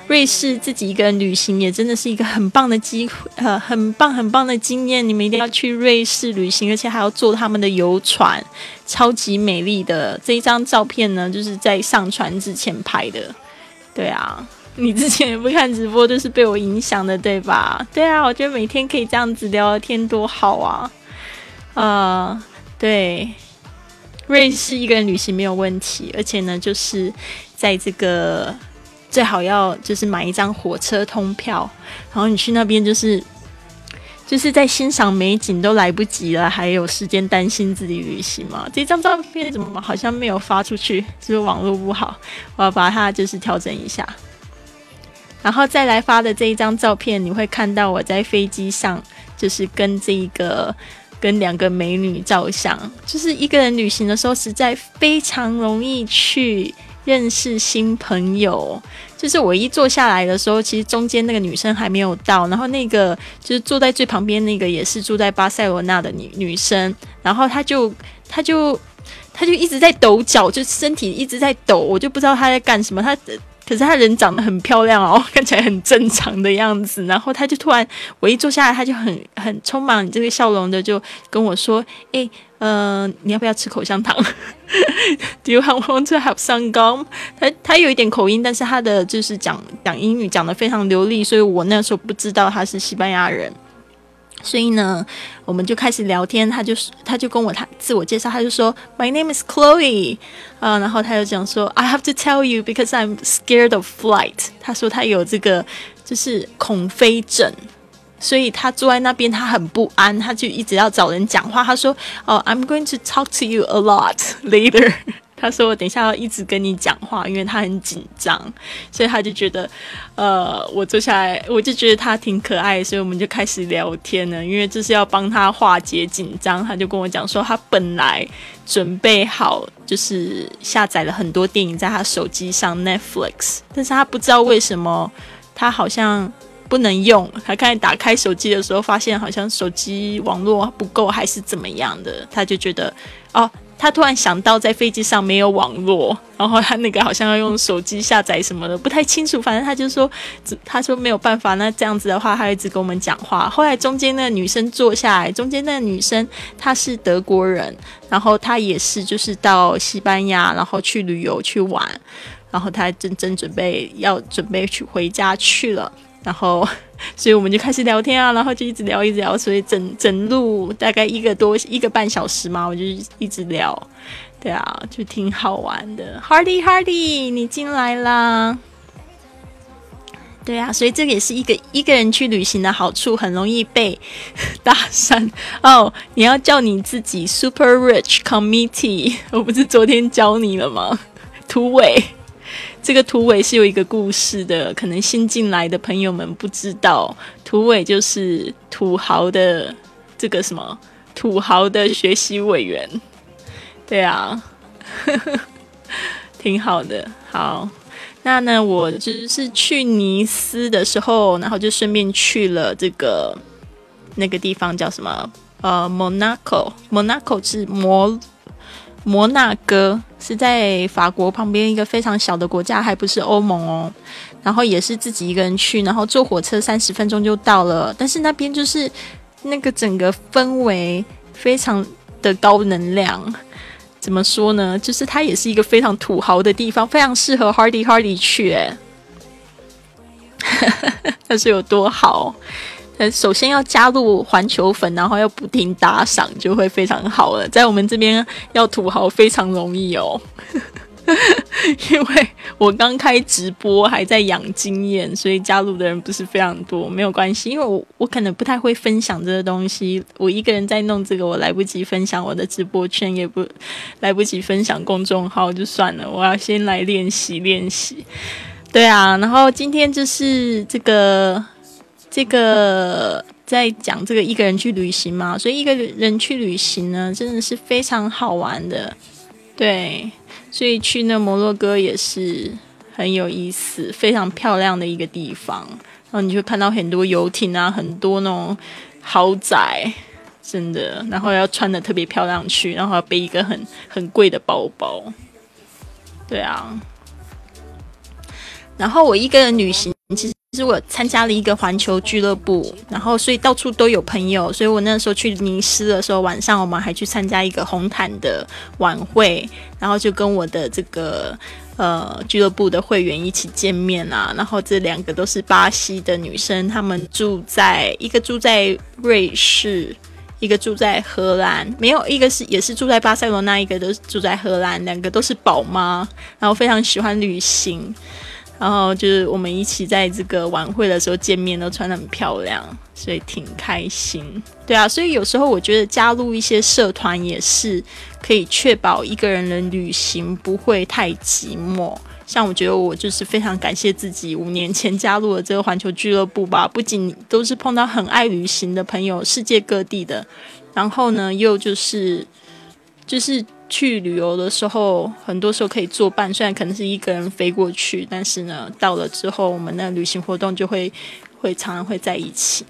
瑞士自己一个人旅行也真的是一个很棒的机会，呃，很棒很棒的经验。你们一定要去瑞士旅行，而且还要坐他们的游船，超级美丽的这一张照片呢，就是在上船之前拍的。对啊，你之前也不看直播，就是被我影响的，对吧？对啊，我觉得每天可以这样子聊天多好啊！呃，对。瑞士一个人旅行没有问题，而且呢，就是在这个最好要就是买一张火车通票，然后你去那边就是就是在欣赏美景都来不及了，还有时间担心自己旅行吗？这张照片怎么好像没有发出去？是不是网络不好？我要把它就是调整一下，然后再来发的这一张照片，你会看到我在飞机上就是跟这一个。跟两个美女照相，就是一个人旅行的时候，实在非常容易去认识新朋友。就是我一坐下来的时候，其实中间那个女生还没有到，然后那个就是坐在最旁边那个也是住在巴塞罗那的女女生，然后她就她就她就一直在抖脚，就身体一直在抖，我就不知道她在干什么，她。可是她人长得很漂亮哦，(laughs) 看起来很正常的样子。然后她就突然，我一坐下来，她就很很充满这个笑容的，就跟我说：“诶，呃，你要不要吃口香糖？(laughs) Do you want to have some gum？” 她她有一点口音，但是她的就是讲讲英语讲的非常流利，所以我那时候不知道她是西班牙人。所以呢，我们就开始聊天。他就是他就跟我他自我介绍，他就说：“My name is Chloe。”啊，然后他又讲说：“I have to tell you because I'm scared of flight。”他说他有这个就是恐飞症，所以他坐在那边他很不安，他就一直要找人讲话。他说：“哦，I'm going to talk to you a lot later。”他说：“我等一下要一直跟你讲话，因为他很紧张，所以他就觉得，呃，我坐下来，我就觉得他挺可爱，所以我们就开始聊天了。因为这是要帮他化解紧张，他就跟我讲说，他本来准备好就是下载了很多电影在他手机上 Netflix，但是他不知道为什么他好像不能用。他刚才打开手机的时候，发现好像手机网络不够，还是怎么样的，他就觉得哦。他突然想到，在飞机上没有网络，然后他那个好像要用手机下载什么的，不太清楚。反正他就说，他说没有办法。那这样子的话，他一直跟我们讲话。后来中间那个女生坐下来，中间那个女生她是德国人，然后她也是就是到西班牙，然后去旅游去玩，然后她正正准备要准备去回家去了，然后。(laughs) 所以我们就开始聊天啊，然后就一直聊，一直聊，所以整整路大概一个多一个半小时嘛，我就一直聊，对啊，就挺好玩的。Hardy Hardy，你进来啦，对啊，所以这个也是一个一个人去旅行的好处，很容易被 (laughs) 搭讪哦。你要叫你自己 Super Rich Committee，我不是昨天教你了吗？突围。这个土尾是有一个故事的，可能新进来的朋友们不知道，土尾就是土豪的这个什么土豪的学习委员，对啊，(laughs) 挺好的。好，那呢，我就是去尼斯的时候，然后就顺便去了这个那个地方叫什么？呃，Monaco，Monaco 是摩。摩纳哥是在法国旁边一个非常小的国家，还不是欧盟哦。然后也是自己一个人去，然后坐火车三十分钟就到了。但是那边就是那个整个氛围非常的高能量，怎么说呢？就是它也是一个非常土豪的地方，非常适合 Hardy Hardy 去。哎，(laughs) 那是有多好？首先要加入环球粉，然后要不停打赏，就会非常好了。在我们这边要土豪非常容易哦，(laughs) 因为我刚开直播还在养经验，所以加入的人不是非常多。没有关系，因为我我可能不太会分享这个东西，我一个人在弄这个，我来不及分享我的直播圈，也不来不及分享公众号，就算了。我要先来练习练习。对啊，然后今天就是这个。这个在讲这个一个人去旅行嘛，所以一个人去旅行呢，真的是非常好玩的，对，所以去那摩洛哥也是很有意思，非常漂亮的一个地方。然后你就看到很多游艇啊，很多那种豪宅，真的，然后要穿的特别漂亮去，然后要背一个很很贵的包包，对啊。然后我一个人旅行，是我参加了一个环球俱乐部，然后所以到处都有朋友，所以我那时候去尼斯的时候，晚上我们还去参加一个红毯的晚会，然后就跟我的这个呃俱乐部的会员一起见面啊，然后这两个都是巴西的女生，她们住在一个住在瑞士，一个住在荷兰，没有一个是也是住在巴塞罗那，一个都是住在荷兰，两个都是宝妈，然后非常喜欢旅行。然后就是我们一起在这个晚会的时候见面，都穿的很漂亮，所以挺开心。对啊，所以有时候我觉得加入一些社团也是可以确保一个人的旅行不会太寂寞。像我觉得我就是非常感谢自己五年前加入了这个环球俱乐部吧，不仅都是碰到很爱旅行的朋友，世界各地的，然后呢又就是就是。去旅游的时候，很多时候可以作伴，虽然可能是一个人飞过去，但是呢，到了之后，我们的旅行活动就会会常常会在一起。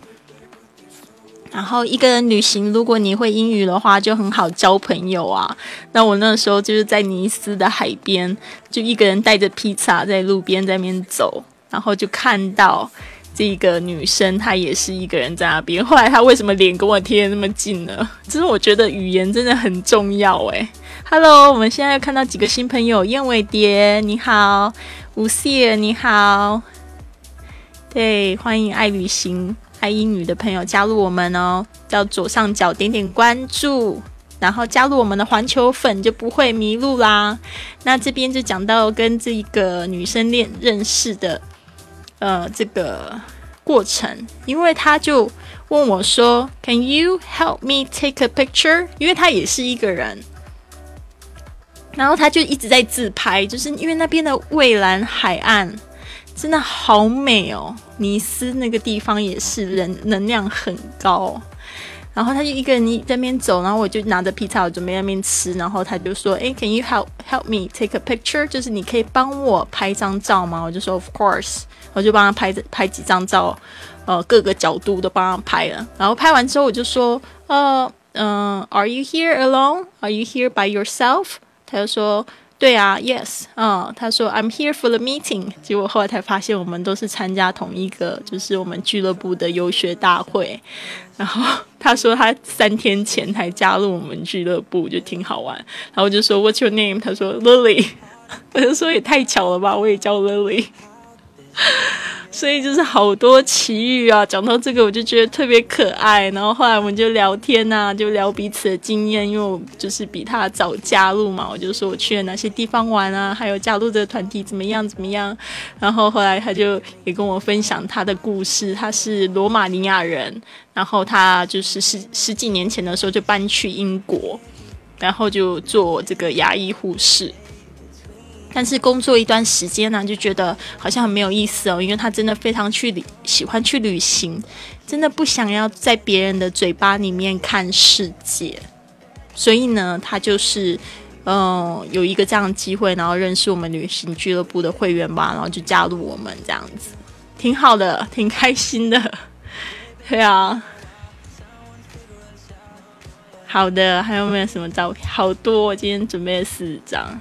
然后一个人旅行，如果你会英语的话，就很好交朋友啊。那我那时候就是在尼斯的海边，就一个人带着披萨在路边在那边走，然后就看到。这个女生她也是一个人在那边。后来她为什么脸跟我贴的那么近呢？其实我觉得语言真的很重要诶 Hello，我们现在又看到几个新朋友，燕尾蝶你好，吴谢你好，对，欢迎爱旅行、爱英语的朋友加入我们哦。到左上角点点关注，然后加入我们的环球粉就不会迷路啦。那这边就讲到跟这个女生恋认识的。呃，这个过程，因为他就问我说：“Can you help me take a picture？” 因为他也是一个人，然后他就一直在自拍，就是因为那边的蔚蓝海岸真的好美哦。尼斯那个地方也是人能量很高，然后他就一个人在那边走，然后我就拿着披萨，我准备在那边吃，然后他就说：“诶 c a n you help help me take a picture？就是你可以帮我拍张照吗？”我就说：“Of course。”我就帮他拍拍几张照，呃，各个角度都帮他拍了。然后拍完之后，我就说：“呃，嗯、a r e you here alone? Are you here by yourself？” 他就说。对啊，Yes，嗯，他说 I'm here for the meeting。结果后来才发现，我们都是参加同一个，就是我们俱乐部的游学大会。然后他说他三天前才加入我们俱乐部，就挺好玩。然后我就说 What's your name？他说 Lily。我就说也太巧了吧，我也叫 Lily。(laughs) 所以就是好多奇遇啊！讲到这个，我就觉得特别可爱。然后后来我们就聊天呐、就聊彼此的经验，因为我就是比他早加入嘛，我就说我去了哪些地方玩啊，还有加入这个团体怎么样怎么样。然后后来他就也跟我分享他的故事，他是罗马尼亚人，然后他就是十十几年前的时候就搬去英国，然后就做这个牙医护士。但是工作一段时间呢，就觉得好像很没有意思哦，因为他真的非常去旅喜欢去旅行，真的不想要在别人的嘴巴里面看世界，所以呢，他就是嗯、有一个这样的机会，然后认识我们旅行俱乐部的会员吧，然后就加入我们这样子，挺好的，挺开心的，(laughs) 对啊。好的，还有没有什么照片？好多，我今天准备了四张。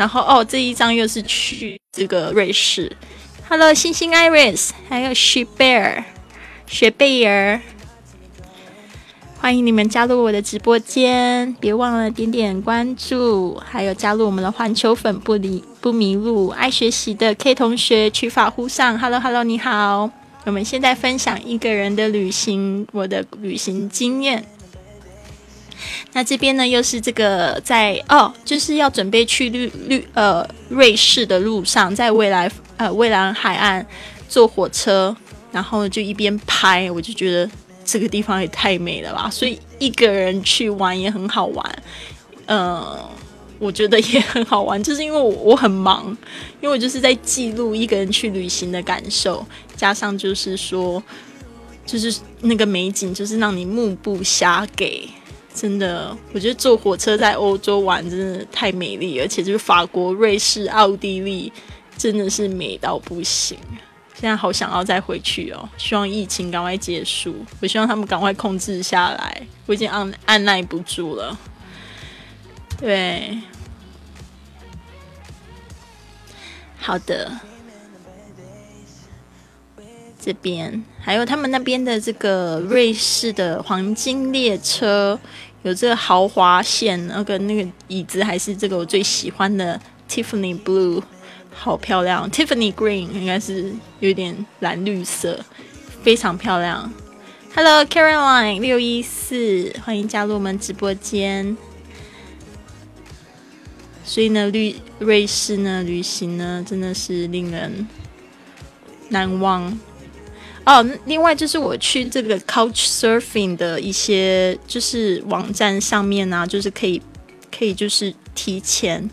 然后哦，这一张又是去这个瑞士。Hello，星星 Iris，还有雪贝尔，雪贝尔，欢迎你们加入我的直播间，别忘了点点关注，还有加入我们的环球粉不离不迷路，爱学习的 K 同学取法乎上。Hello，Hello，你好。我们现在分享一个人的旅行，我的旅行经验。那这边呢，又是这个在哦，就是要准备去绿绿呃瑞士的路上，在未来呃蔚蓝海岸坐火车，然后就一边拍，我就觉得这个地方也太美了吧，所以一个人去玩也很好玩，呃，我觉得也很好玩，就是因为我我很忙，因为我就是在记录一个人去旅行的感受，加上就是说，就是那个美景，就是让你目不暇给。真的，我觉得坐火车在欧洲玩真的太美丽，而且就是法国、瑞士、奥地利，真的是美到不行。现在好想要再回去哦，希望疫情赶快结束，我希望他们赶快控制下来，我已经按按耐不住了。对，好的，这边还有他们那边的这个瑞士的黄金列车，有这个豪华线，那个那个椅子还是这个我最喜欢的 Tiffany Blue，好漂亮，Tiffany Green 应该是有点蓝绿色，非常漂亮。Hello Caroline 六一四，欢迎加入我们直播间。所以呢，旅瑞士呢旅行呢，真的是令人难忘。哦，另外就是我去这个 Couch Surfing 的一些就是网站上面啊，就是可以可以就是提前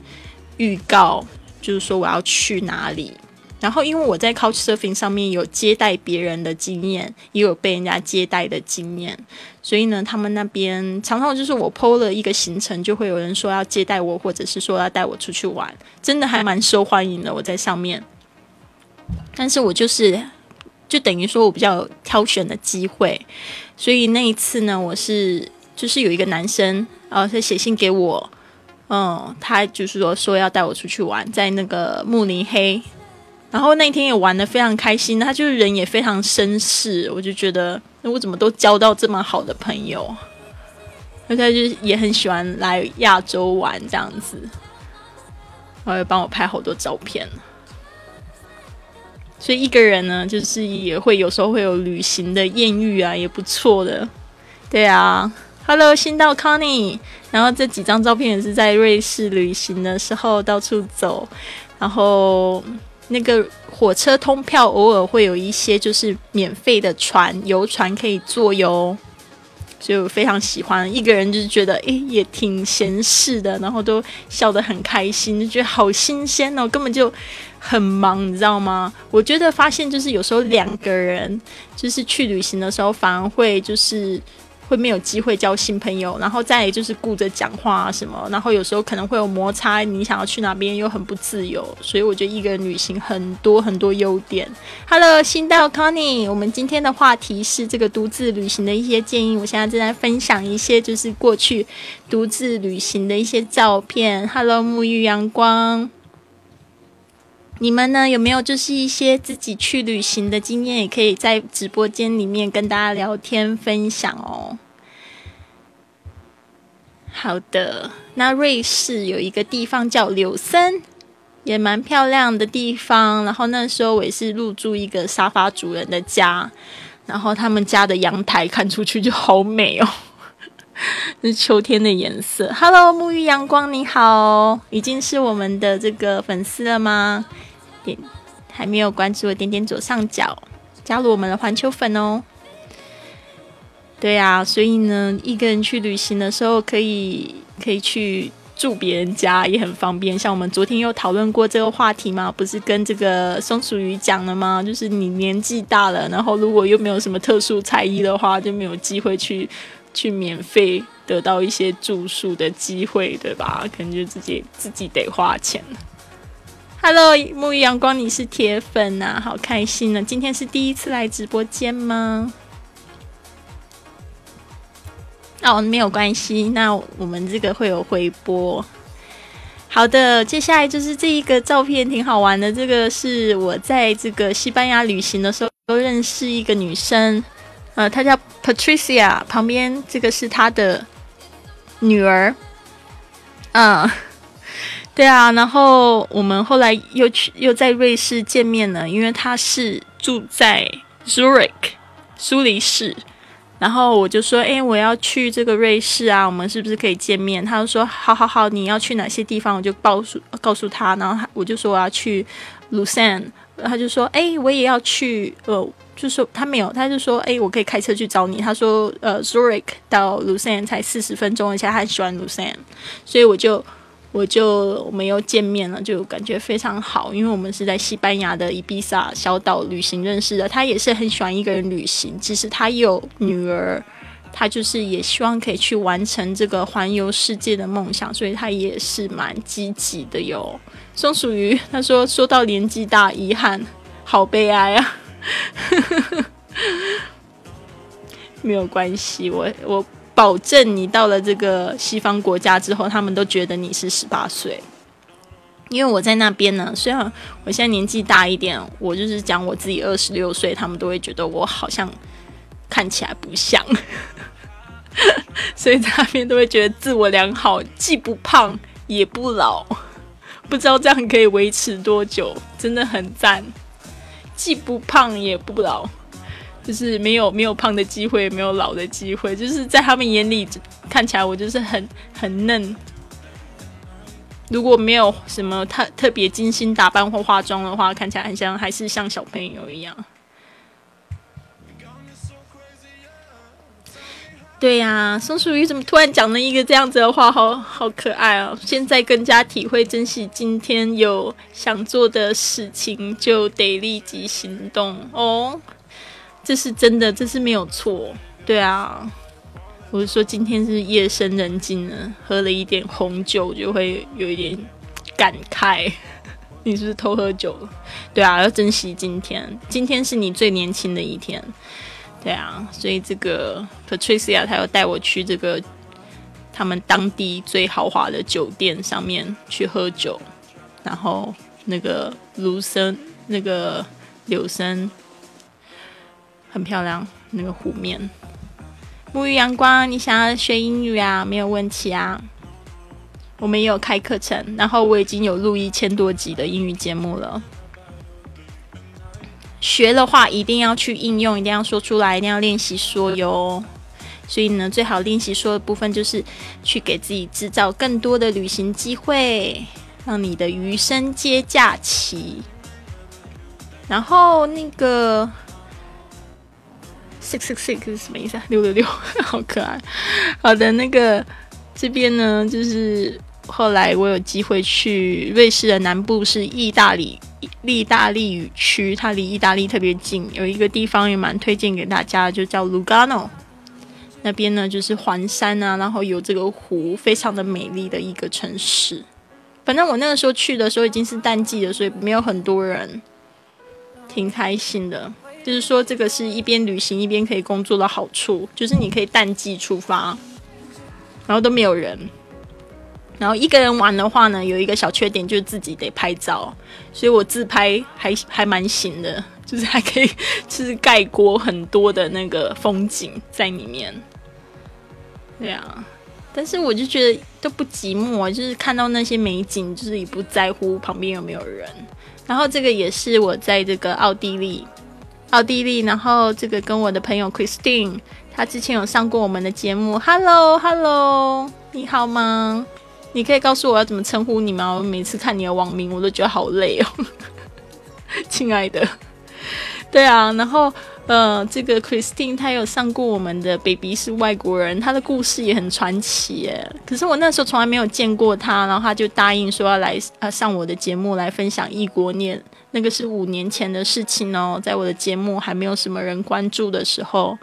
预告，就是说我要去哪里。然后因为我在 Couch Surfing 上面有接待别人的经验，也有被人家接待的经验，所以呢，他们那边常常就是我 PO 了一个行程，就会有人说要接待我，或者是说要带我出去玩，真的还蛮受欢迎的。我在上面，但是我就是就等于说我比较有挑选的机会，所以那一次呢，我是就是有一个男生，然后他写信给我，嗯，他就是说说要带我出去玩，在那个慕尼黑。然后那天也玩的非常开心，他就是人也非常绅士，我就觉得我怎么都交到这么好的朋友，而且就也很喜欢来亚洲玩这样子，然后也帮我拍好多照片。所以一个人呢，就是也会有时候会有旅行的艳遇啊，也不错的。对啊，Hello，新到 Connie，然后这几张照片也是在瑞士旅行的时候到处走，然后。那个火车通票偶尔会有一些就是免费的船游船可以坐哟，所以我非常喜欢。一个人就是觉得，诶，也挺闲适的，然后都笑得很开心，就觉得好新鲜哦，根本就很忙，你知道吗？我觉得发现就是有时候两个人就是去旅行的时候，反而会就是。会没有机会交新朋友，然后再来就是顾着讲话什么，然后有时候可能会有摩擦，你想要去哪边又很不自由，所以我觉得一个人旅行很多很多优点。Hello，新到 Connie，我们今天的话题是这个独自旅行的一些建议，我现在正在分享一些就是过去独自旅行的一些照片。Hello，沐浴阳光。你们呢有没有就是一些自己去旅行的经验，也可以在直播间里面跟大家聊天分享哦。好的，那瑞士有一个地方叫柳森，也蛮漂亮的地方。然后那时候我也是入住一个沙发主人的家，然后他们家的阳台看出去就好美哦，(laughs) 是秋天的颜色。Hello，沐浴阳光，你好，已经是我们的这个粉丝了吗？点还没有关注的，点点左上角加入我们的环球粉哦。对啊，所以呢，一个人去旅行的时候，可以可以去住别人家，也很方便。像我们昨天又讨论过这个话题嘛，不是跟这个松鼠鱼讲了吗？就是你年纪大了，然后如果又没有什么特殊才艺的话，就没有机会去去免费得到一些住宿的机会，对吧？可能就自己自己得花钱。Hello，沐浴阳光，你是铁粉呐、好开心呢！今天是第一次来直播间吗？哦，没有关系，那我们这个会有回播。好的，接下来就是这一个照片挺好玩的，这个是我在这个西班牙旅行的时候认识一个女生，呃，她叫 Patricia，旁边这个是她的女儿，嗯。(laughs) 对啊，然后我们后来又去又在瑞士见面了，因为他是住在 Zurich 苏黎世，然后我就说，哎，我要去这个瑞士啊，我们是不是可以见面？他就说，好好好，你要去哪些地方？我就告诉告诉他，然后他我就说我要去 Lucan，他就说，哎，我也要去，呃，就说他没有，他就说，哎，我可以开车去找你。他说，呃，Zurich 到 Lucerne 才四十分钟，而且他很喜欢 Lucerne，所以我就。我就我们又见面了，就感觉非常好，因为我们是在西班牙的伊比萨小岛旅行认识的。他也是很喜欢一个人旅行，其实他有女儿，他就是也希望可以去完成这个环游世界的梦想，所以他也是蛮积极的哟。松鼠鱼他说说到年纪大，遗憾，好悲哀啊。(laughs) 没有关系，我我。保证你到了这个西方国家之后，他们都觉得你是十八岁。因为我在那边呢，虽然我现在年纪大一点，我就是讲我自己二十六岁，他们都会觉得我好像看起来不像，(laughs) 所以在那边都会觉得自我良好，既不胖也不老。不知道这样可以维持多久，真的很赞，既不胖也不老。就是没有没有胖的机会，没有老的机会，就是在他们眼里看起来我就是很很嫩。如果没有什么特特别精心打扮或化妆的话，看起来很像还是像小朋友一样。对呀，松鼠鱼怎么突然讲了一个这样子的话，好好可爱哦！现在更加体会珍惜今天有想做的事情，就得立即行动哦。这是真的，这是没有错。对啊，我是说今天是夜深人静了，喝了一点红酒就会有一点感慨。(laughs) 你是不是偷喝酒了？对啊，要珍惜今天，今天是你最年轻的一天。对啊，所以这个 Patricia 她要带我去这个他们当地最豪华的酒店上面去喝酒，然后那个卢森那个柳森。很漂亮，那个湖面。沐浴阳光，你想要学英语啊？没有问题啊。我们也有开课程，然后我已经有录一千多集的英语节目了。学的话，一定要去应用，一定要说出来，一定要练习说哟。所以呢，最好练习说的部分就是去给自己制造更多的旅行机会，让你的余生皆假期。然后那个。six six six 是什么意思啊？六六六，(laughs) 好可爱。好的，那个这边呢，就是后来我有机会去瑞士的南部是意大利意大利语区，它离意大利特别近，有一个地方也蛮推荐给大家，就叫 Lugano。那边呢就是环山啊，然后有这个湖，非常的美丽的一个城市。反正我那个时候去的时候已经是淡季了，所以没有很多人，挺开心的。就是说，这个是一边旅行一边可以工作的好处，就是你可以淡季出发，然后都没有人。然后一个人玩的话呢，有一个小缺点就是自己得拍照，所以我自拍还还蛮行的，就是还可以就是盖过很多的那个风景在里面。对啊，但是我就觉得都不寂寞，就是看到那些美景，就是也不在乎旁边有没有人。然后这个也是我在这个奥地利，奥地利，然后这个跟我的朋友 Christine，她之前有上过我们的节目。Hello，Hello，你好吗？你可以告诉我要怎么称呼你吗？我每次看你的网名，我都觉得好累哦，亲爱的。对啊，然后呃，这个 Christine 她有上过我们的 Baby 是外国人，她的故事也很传奇耶。可是我那时候从来没有见过她，然后她就答应说要来呃上我的节目来分享异国恋。那个是五年前的事情哦，在我的节目还没有什么人关注的时候，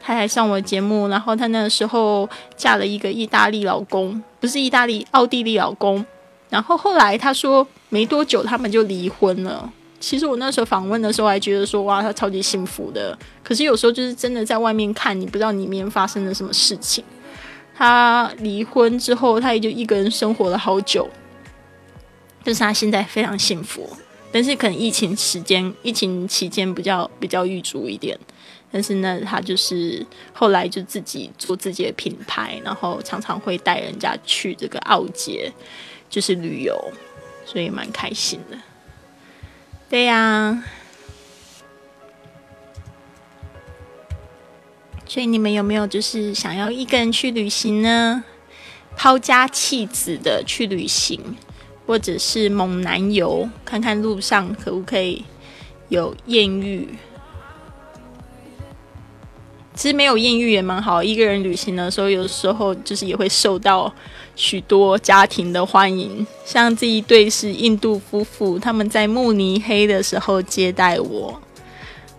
她还上我的节目。然后她那时候嫁了一个意大利老公，不是意大利，奥地利老公。然后后来她说没多久他们就离婚了。其实我那时候访问的时候还觉得说哇，他超级幸福的。可是有时候就是真的在外面看，你不知道里面发生了什么事情。他离婚之后，他也就一个人生活了好久，但是他现在非常幸福。但是可能疫情时间、疫情期间比较比较郁卒一点。但是呢，他就是后来就自己做自己的品牌，然后常常会带人家去这个奥捷，就是旅游，所以蛮开心的。对呀、所以你们有没有就是想要一个人去旅行呢？抛家弃子的去旅行，或者是猛男游，看看路上可不可以有艳遇。其实没有艳遇也蛮好，一个人旅行的时候，有时候就是也会受到许多家庭的欢迎。像这一对是印度夫妇，他们在慕尼黑的时候接待我，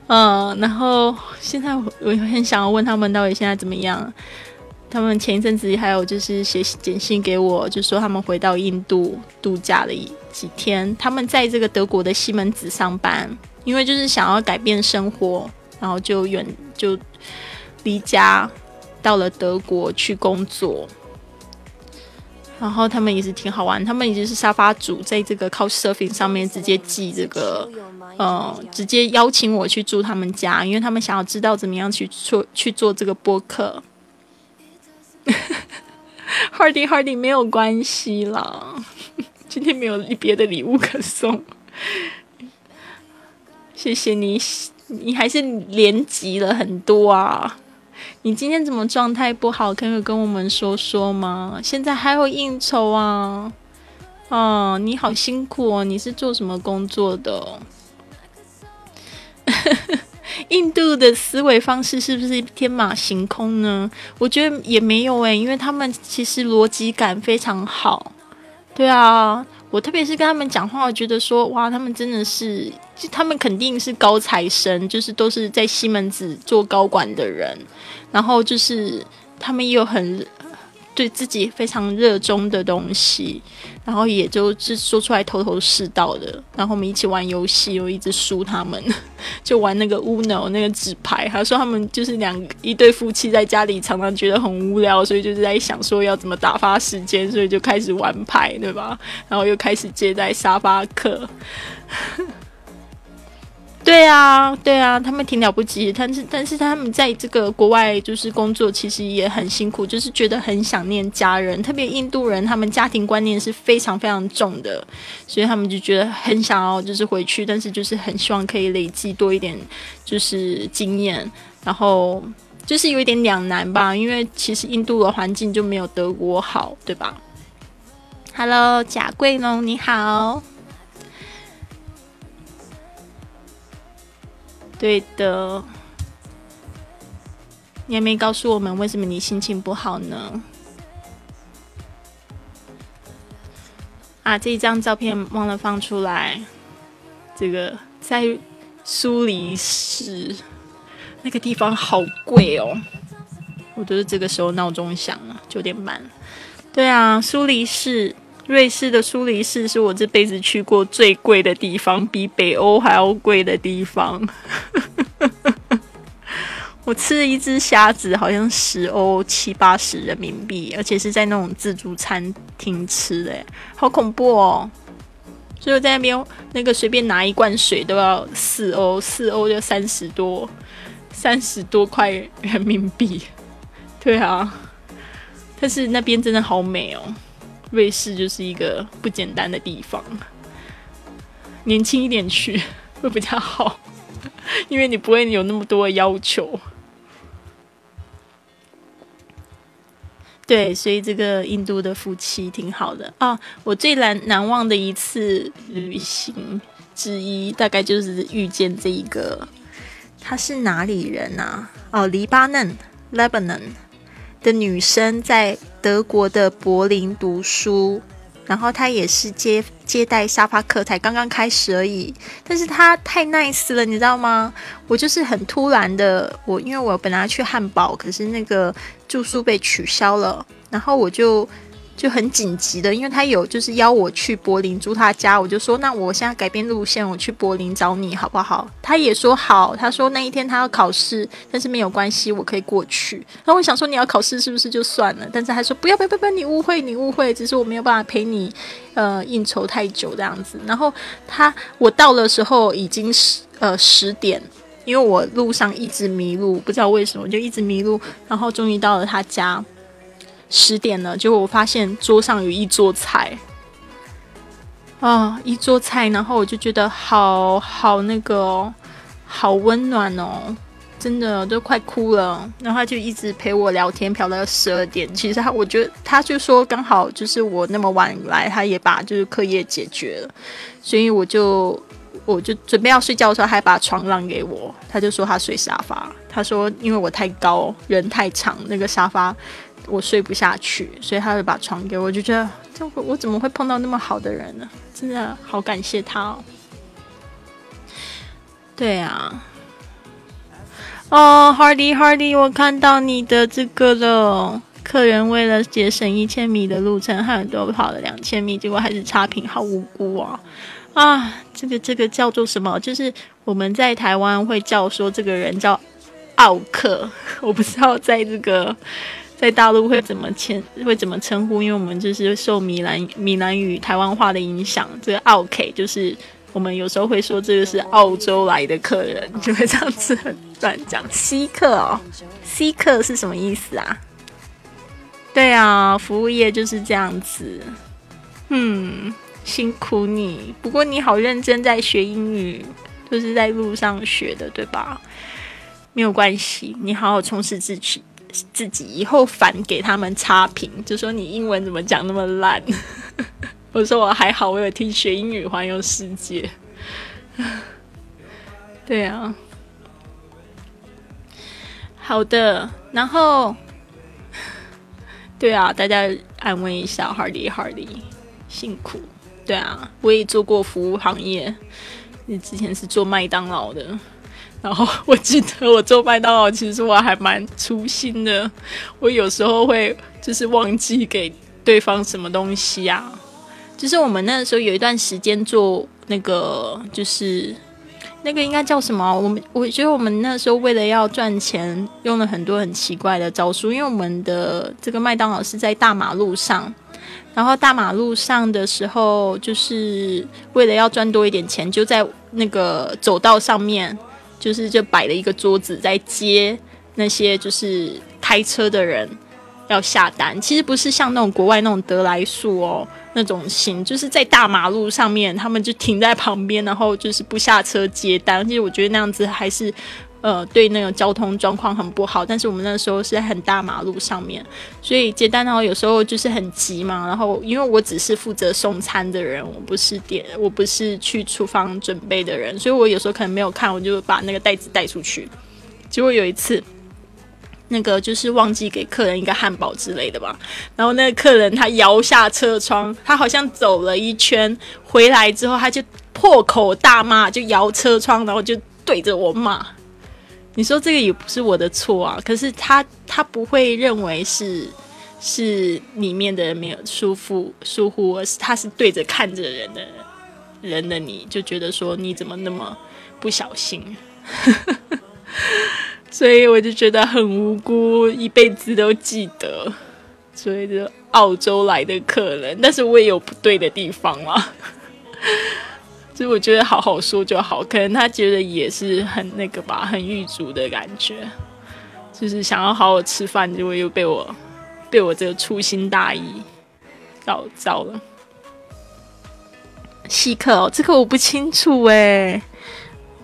嗯，然后现在我我很想要问他们到底现在怎么样。他们前一阵子还有就是写简信给我，就说他们回到印度度假了几天。他们在这个德国的西门子上班，因为就是想要改变生活，然后就远就离家到了德国去工作。然后他们也是挺好玩，他们已经是沙发主，在这个 Couchsurfing 上面直接寄这个，呃，直接邀请我去住他们家，因为他们想要知道怎么样去做去做这个播客。(laughs) Hardy Hardy 没有关系啦，(laughs) 今天没有别的礼物可送，谢谢你，你还是连集了很多啊。你今天怎么状态不好？可以跟我们说说吗？现在还有应酬啊？哦，你好辛苦哦！你是做什么工作的？(laughs) 印度的思维方式是不是天马行空呢？我觉得也没有诶、因为他们其实逻辑感非常好。对啊，我特别是跟他们讲话，我觉得说哇，他们真的是，就他们肯定是高材生，就是都是在西门子做高管的人，然后就是他们也有很对自己非常热衷的东西，然后也就是说出来头头是道的。然后我们一起玩游戏，我一直输他们，(laughs) 就玩那个 Uno 那个纸牌。他说他们就是两一对夫妻在家里常常觉得很无聊，所以就是在想说要怎么打发时间，所以就开始玩牌，对吧？然后又开始接待沙发客。对啊，对啊，他们挺了不起，但是但是他们在这个国外就是工作，其实也很辛苦，就是觉得很想念家人。特别印度人，他们家庭观念是非常非常重的，所以他们就觉得很想要就是回去，但是就是很希望可以累积多一点就是经验，然后就是有一点两难吧，因为其实印度的环境就没有德国好，对吧？Hello，贾桂龙，你好。对的，你还没告诉我们为什么你心情不好呢？啊，这一张照片忘了放出来。这个在苏黎世那个地方好贵哦，我都是这个时候闹钟响了，九点半。对啊，苏黎世，瑞士的苏黎世是我这辈子去过最贵的地方，比北欧还要贵的地方。(laughs) 我吃了一只虾子，好像十欧七八十人民币，而且是在那种自助餐厅吃的，好恐怖哦！所以我在那边那个随便拿一罐水都要四欧，四欧就三十多，三十多块人民币。对啊，但是那边真的好美哦，瑞士就是一个不简单的地方。年轻一点去 (laughs) 会比较好，因为你不会有那么多的要求。对，所以这个印度的夫妻挺好的啊。我最难难忘的一次旅行之一，大概就是遇见这一个，他是哪里人啊？哦，黎巴嫩 （Lebanon） 的女生，在德国的柏林读书。然后她也是接接待沙发客，才刚刚开始而已。但是她太 nice 了，你知道吗？我就是很突然的，我因为我本来要去汉堡，可是那个住宿被取消了，然后我就就很紧急的，因为他有就是邀我去柏林住他家，我就说那我现在改变路线，我去柏林找你好不好？他也说好，他说那一天他要考试，但是没有关系，我可以过去。然后我想说你要考试是不是就算了？但是他说不要不要不要，你误会你误会，只是我没有办法陪你呃应酬太久这样子。然后他我到的时候已经十呃十点。因为我路上一直迷路，不知道为什么就一直迷路，然后终于到了他家，十点了，结果我发现桌上有一桌菜，啊，一桌菜，然后我就觉得好好那个、哦，好温暖哦，真的都快哭了。然后他就一直陪我聊天，聊到十二点。其实他，我觉得他就说刚好就是我那么晚来，他也把就是课业解决了，所以我就。我就准备要睡觉的时候，还把床让给我。他就说他睡沙发，他说因为我太高，人太长，那个沙发我睡不下去，所以他就把床给我。我就觉得，这我我怎么会碰到那么好的人呢？真的好感谢他哦。对啊，哦，Hardy Hardy，我看到你的这个了。客人为了节省一千米的路程，很多跑了两千米，结果还是差评，好无辜啊！啊，这个这个叫做什么？就是我们在台湾会叫说这个人叫奥克，我不知道在这个在大陆会怎么称会怎么称呼，因为我们就是受闽南闽南语台湾话的影响，这个奥 K 就是我们有时候会说这个是澳洲来的客人，就会这样子很乱讲。稀客哦，稀客是什么意思啊？对啊，服务业就是这样子。嗯。辛苦你，不过你好认真在学英语，就是在路上学的，对吧？没有关系，你好好充实自己，自己以后反给他们差评，就说你英文怎么讲那么烂。(laughs) 我说我还好，我有听学英语环游世界。(laughs) 对啊，好的，然后对啊，大家安慰一下，Hardy Hardy，辛苦。对啊，我也做过服务行业，你之前是做麦当劳的，(laughs) 然后我记得我做麦当劳，其实我还蛮粗心的，我有时候会就是忘记给对方什么东西啊，就是我们那时候有一段时间做那个，就是那个应该叫什么？我们我觉得我们那时候为了要赚钱，用了很多很奇怪的招数，因为我们的这个麦当劳是在大马路上。然后大马路上的时候，就是为了要赚多一点钱，就在那个走道上面，就是就摆了一个桌子，在接那些就是开车的人要下单。其实不是像那种国外那种德来速哦那种型，就是在大马路上面，他们就停在旁边，然后就是不下车接单。其实我觉得那样子还是。呃，对那个交通状况很不好，但是我们那时候是在很大马路上面，所以接单的话有时候就是很急嘛。然后因为我只是负责送餐的人，我不是点，我不是去厨房准备的人，所以我有时候可能没有看，我就把那个袋子带出去。结果有一次，那个就是忘记给客人一个汉堡之类的吧。然后那个客人他摇下车窗，他好像走了一圈回来之后，他就破口大骂，就摇车窗，然后就对着我骂。你说这个也不是我的错啊，可是他他不会认为是是里面的人没有疏忽疏忽，而是他是对着看着人的人的你，就觉得说你怎么那么不小心。(laughs) 所以我就觉得很无辜，一辈子都记得。所以就澳洲来的客人，但是我也有不对的地方啦。所以我觉得好好说就好，可能他觉得也是很那个吧，很狱卒的感觉，就是想要好好吃饭，结果又被我被我这个粗心大意搞糟了。西客哦，这个我不清楚哎。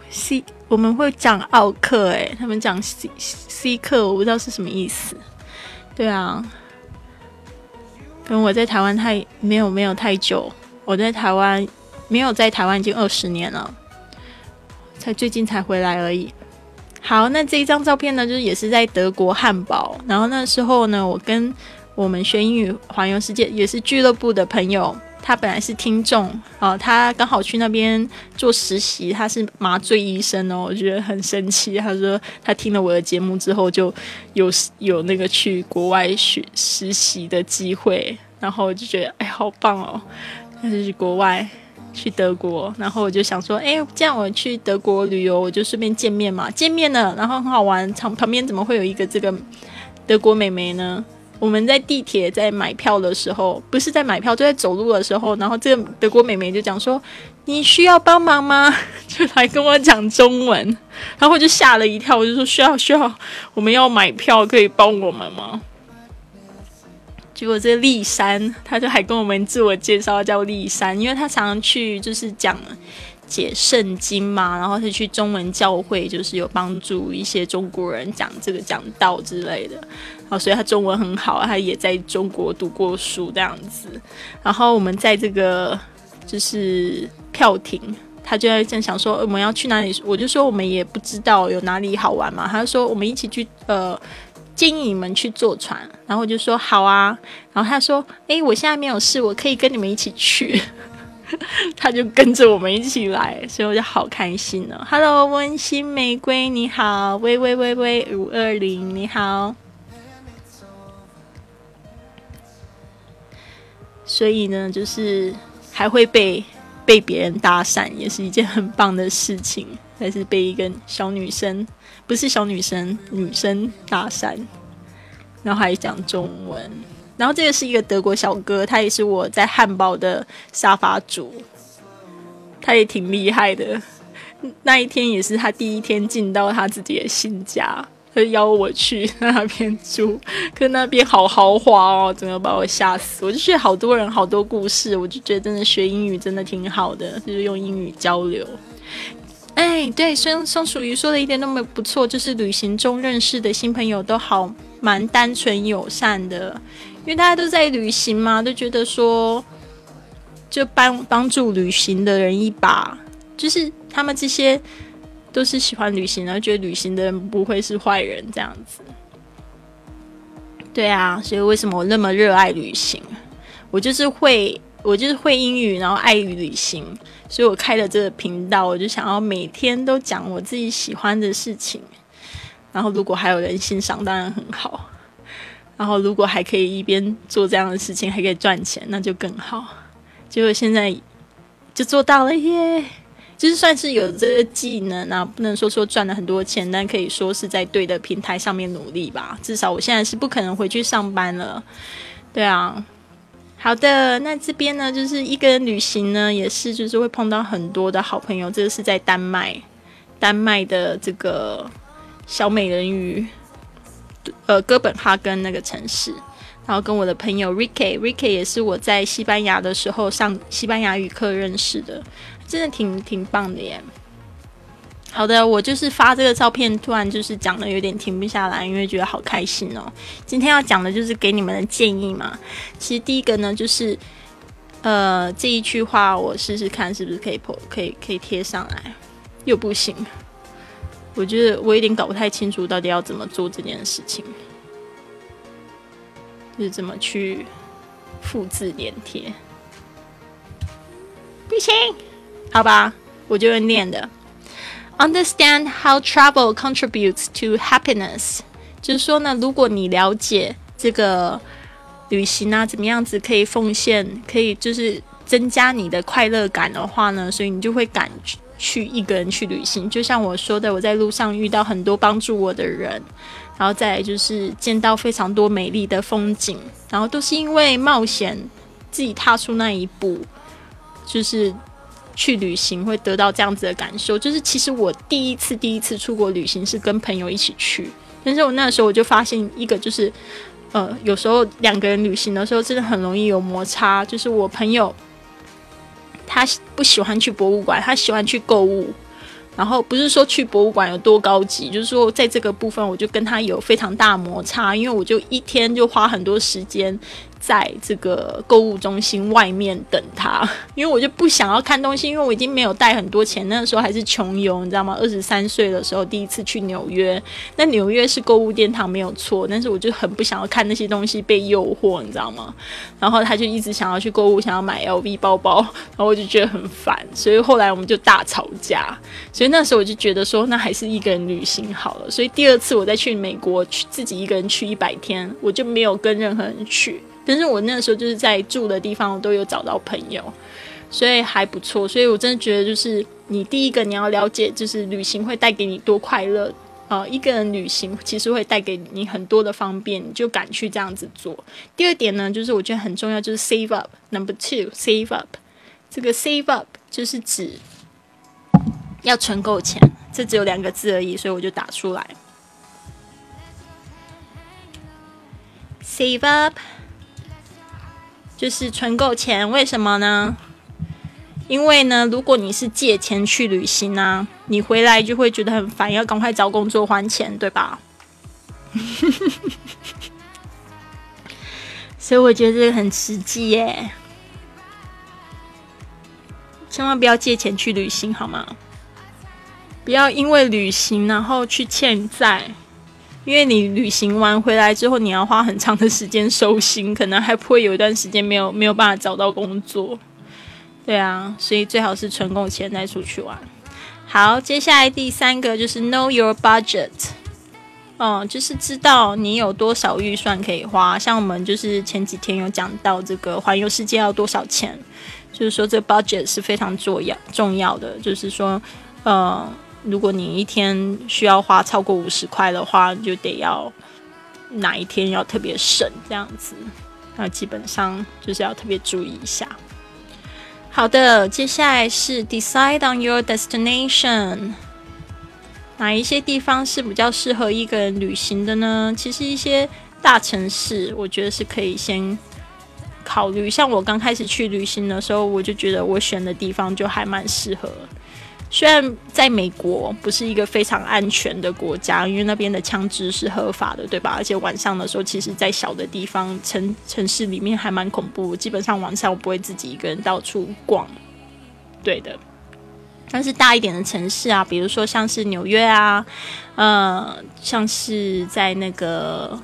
西我们会讲奥克哎，他们讲西西克，我不知道是什么意思。对啊，可能我在台湾太没有没有太久，我在台湾没有在台湾已经二十年了，才最近才回来而已。好，那这一张照片呢，就是也是在德国汉堡，然后那时候呢，我跟我们学英语环游世界也是俱乐部的朋友。他本来是听众啊，他刚好去那边做实习，他是麻醉医生哦，我觉得很神奇。他说他听了我的节目之后，就有有那个去国外学实习的机会，然后就觉得哎，好棒哦！那就是国外去德国，然后我就想说，哎，这样我去德国旅游，我就顺便见面嘛，见面了，然后很好玩。旁旁边怎么会有一个这个德国美眉呢？我们在地铁在买票的时候，不是在买票，就在走路的时候，然后这个德国美眉就讲说：“你需要帮忙吗？” (laughs) 就来跟我讲中文，然后我就吓了一跳，我就说：“需要需要，我们要买票，可以帮我们吗？”结果这个丽山，他就还跟我们自我介绍叫丽山，因为他常常去就是讲解圣经嘛，然后他去中文教会，就是有帮助一些中国人讲这个讲道之类的。哦，所以他中文很好，他也在中国读过书这样子。然后我们在这个就是票亭，他就在这样想说我们要去哪里，我就说我们也不知道有哪里好玩嘛。他就说我们一起去，呃，建议你们去坐船。然后我就说好啊。然后他说，诶，我现在没有事，我可以跟你们一起去。(laughs) 他就跟着我们一起来，所以我就好开心哦。Hello，温馨玫瑰你好，喂喂喂喂五二零你好。所以呢，就是还会被被别人搭讪，也是一件很棒的事情。还是被一个小女生，不是小女生，女生搭讪，然后还讲中文。然后这个是一个德国小哥，他也是我在汉堡的沙发主，他也挺厉害的。那一天也是他第一天进到他自己的新家。他邀我去那边住，可那边好豪华哦，整个把我吓死。我就觉得好多人好多故事，我就觉得真的学英语真的挺好的，就是用英语交流。哎，对，松松鼠鱼说的一点都没不错，就是旅行中认识的新朋友都好蛮单纯友善的，因为大家都在旅行嘛，都觉得说就帮帮助旅行的人一把，就是他们这些。都是喜欢旅行，然后觉得旅行的人不会是坏人这样子。对啊，所以为什么我那么热爱旅行？我就是会，我就是会英语，然后爱于旅行，所以我开了这个频道，我就想要每天都讲我自己喜欢的事情。然后如果还有人欣赏，当然很好。然后如果还可以一边做这样的事情，还可以赚钱，那就更好。结果现在就做到了耶！就是算是有这个技能啊，不能说说赚了很多钱，但可以说是在对的平台上面努力吧。至少我现在是不可能回去上班了，对啊。好的，那这边呢，就是一个人旅行呢，也是就是会碰到很多的好朋友。这个是在丹麦，丹麦的这个小美人鱼，呃，哥本哈根那个城市。然后跟我的朋友 Ricky，Ricky 也是我在西班牙的时候上西班牙语课认识的。真的挺挺棒的耶！好的，我就是发这个照片，突然就是讲的有点停不下来，因为觉得好开心哦。今天要讲的就是给你们的建议嘛。其实第一个呢，就是呃这一句话，我试试看是不是可以破，可以可以贴上来，又不行。我觉得我有点搞不太清楚到底要怎么做这件事情，就是怎么去复制粘贴。不行，好吧，我就会念的。Understand how travel contributes to happiness，就是说呢，如果你了解这个旅行啊，怎么样子可以奉献，可以就是增加你的快乐感的话呢，所以你就会敢去一个人去旅行。就像我说的，我在路上遇到很多帮助我的人，然后再来就是见到非常多美丽的风景，然后都是因为冒险自己踏出那一步，就是去旅行会得到这样子的感受。就是其实我第一次第一次出国旅行是跟朋友一起去，但是我那时候我就发现一个就是。呃，有时候两个人旅行的时候，真的很容易有摩擦。就是我朋友，他不喜欢去博物馆，他喜欢去购物。然后不是说去博物馆有多高级，就是说在这个部分，我就跟他有非常大摩擦，因为我就一天就花很多时间在这个购物中心外面等他，(laughs) 因为我就不想要看东西，因为我已经没有带很多钱，那个时候还是穷游，你知道吗？二十三岁的时候第一次去纽约，那纽约是购物殿堂没有错，但是我就很不想要看那些东西被诱惑，你知道吗？然后他就一直想要去购物，想要买 LV 包包，然后我就觉得很烦，所以后来我们就大吵架。所以那时候我就觉得说，那还是一个人旅行好了。所以第二次我再去美国，去自己一个人去一百天，我就没有跟任何人去。但是我那时候就是在住的地方，我都有找到朋友，所以还不错。所以我真的觉得，就是你第一个你要了解，就是旅行会带给你多快乐。呃，一个人旅行其实会带给你很多的方便，你就敢去这样子做。第二点呢，就是我觉得很重要，就是 save up。Number two，save up。这个 save up 就是指要存够钱，这只有两个字而已，所以我就打出来。Save up 就是存够钱，为什么呢？因为呢，如果你是借钱去旅行啊，你回来就会觉得很烦，要赶快找工作还钱，对吧？(laughs) 所以我觉得这个很实际耶，千万不要借钱去旅行，好吗？不要因为旅行然后去欠债，因为你旅行完回来之后，你要花很长的时间收心，可能还不会有一段时间没有没有办法找到工作。对啊，所以最好是存够钱再出去玩。好，接下来第三个就是 know your budget，哦、就是知道你有多少预算可以花。像我们就是前几天有讲到这个环游世界要多少钱，就是说这个 budget 是非常重要重要的，就是说，呃，如果你一天需要花超过五十块的话，你就得要哪一天要特别省这样子，那基本上就是要特别注意一下。好的，接下来是 decide on your destination。哪一些地方是比较适合一个人旅行的呢？其实一些大城市，我觉得是可以先考虑。像我刚开始去旅行的时候，我就觉得我选的地方就还蛮适合。虽然在美国不是一个非常安全的国家，因为那边的枪支是合法的，对吧？而且晚上的时候，其实在小的地方城城市里面还蛮恐怖。基本上晚上我不会自己一个人到处逛，对的。但是大一点的城市啊，比如说像是纽约啊，呃，像是在那个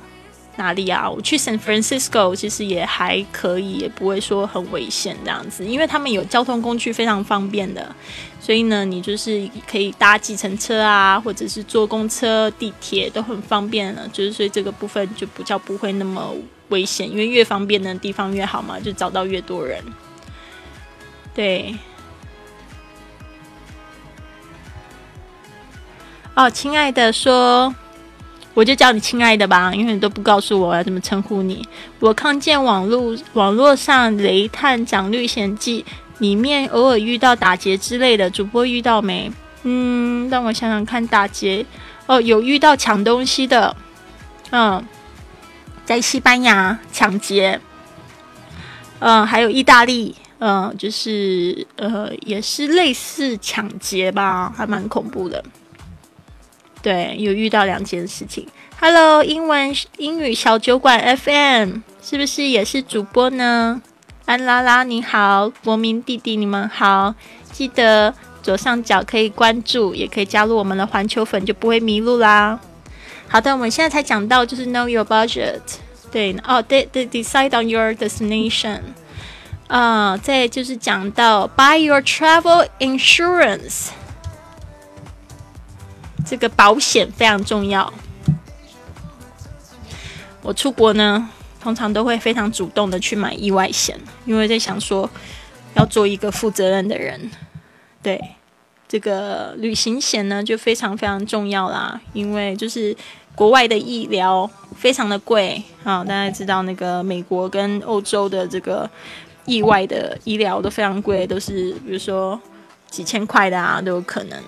哪里啊？我去 San Francisco 其实也还可以，也不会说很危险这样子，因为他们有交通工具非常方便的，所以呢，你就是可以搭计程车啊，或者是坐公车、地铁都很方便了，就是所以这个部分就比较不会那么危险，因为越方便的地方越好嘛，就找到越多人。对。哦，亲爱的说，我就叫你亲爱的吧，因为你都不告诉我我要怎么称呼你。我看见网络网络上《雷探长历险记》里面偶尔遇到打劫之类的，主播遇到没？嗯，让我想想看，打劫哦，有遇到抢东西的，嗯，在西班牙抢劫，嗯，还有意大利，嗯，就是呃，也是类似抢劫吧，还蛮恐怖的。对，有遇到两件事情。Hello，英文英语小酒馆 FM 是不是也是主播呢？安拉拉你好，国民弟弟你们好，记得左上角可以关注，也可以加入我们的环球粉，就不会迷路啦。好的，我们现在才讲到就是 know your budget，对，哦，对对，decide on your destination，啊、再就是讲到 buy your travel insurance，这个保险非常重要。我出国呢，通常都会非常主动的去买意外险，因为在想说要做一个负责任的人。对，这个旅行险呢就非常非常重要啦，因为就是国外的医疗非常的贵啊，大家知道那个美国跟欧洲的这个意外的医疗都非常贵，都是比如说几千块的啊都有可能，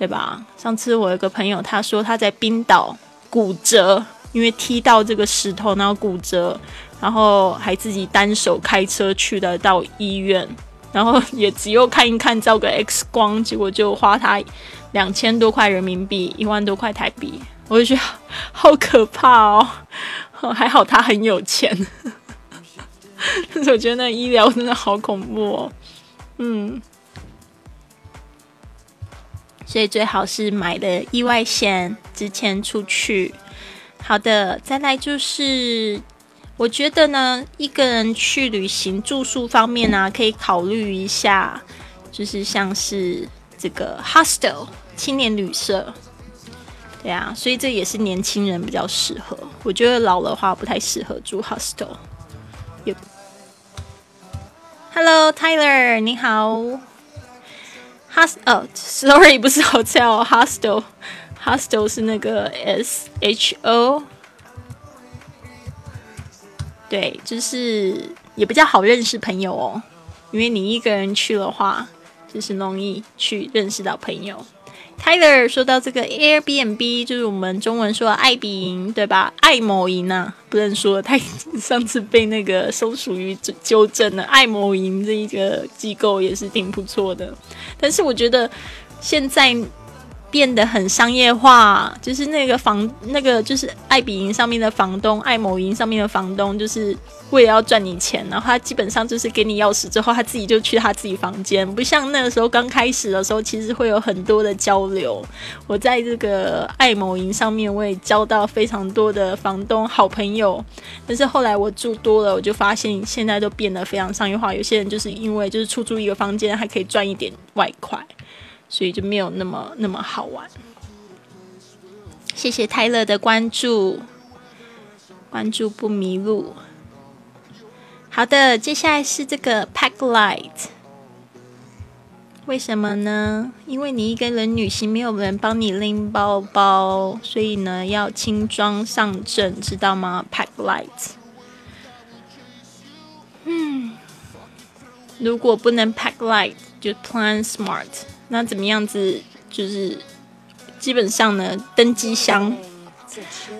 对吧？上次我有个朋友他说他在冰岛骨折，因为踢到这个石头然后骨折，然后还自己单手开车去的到医院。然后也只有看一看，照个 X 光，结果就花他两千多块人民币，一万多块台币，我就觉得好可怕哦。(laughs) 还好他很有钱，但 (laughs) 是我觉得那医疗真的好恐怖哦。嗯，所以最好是买的意外险之前出去。好的，再来就是。我觉得呢，一个人去旅行住宿方面呢、可以考虑一下，就是像是这个 hostel 青年旅社，对啊，所以这也是年轻人比较适合。我觉得老的话不太适合住 hostel。也 Hello Tyler，你好。Host 哦，sorry，不是 hotel，hostel，hostel 是那个 S H O。对，就是也比较好认识朋友哦，因为你一个人去的话，就是容易去认识到朋友。Tyler 说到这个 Airbnb，就是我们中文说爱彼迎，对吧？爱某营啊，不能说他上次被那个松鼠鱼纠正了。爱某营这一个机构也是挺不错的，但是我觉得现在。变得很商业化，就是那个房，那个就是爱彼迎上面的房东，爱某营上面的房东，就是为了要赚你钱，然后他基本上就是给你钥匙之后，他自己就去他自己房间，不像那个时候刚开始的时候，其实会有很多的交流。我在这个爱某营上面，我也交到非常多的房东好朋友，但是后来我住多了，我就发现现在都变得非常商业化，有些人就是因为就是出租一个房间，还可以赚一点外快。所以就没有那么那么好玩。谢谢泰勒的关注，关注不迷路。好的，接下来是这个 Pack Light。为什么呢？因为你一个人旅行，没有人帮你拎包包，所以呢要轻装上阵，知道吗？Pack Light。嗯，如果不能 Pack Light，就 Plan Smart。那怎么样子？就是基本上呢，登机箱，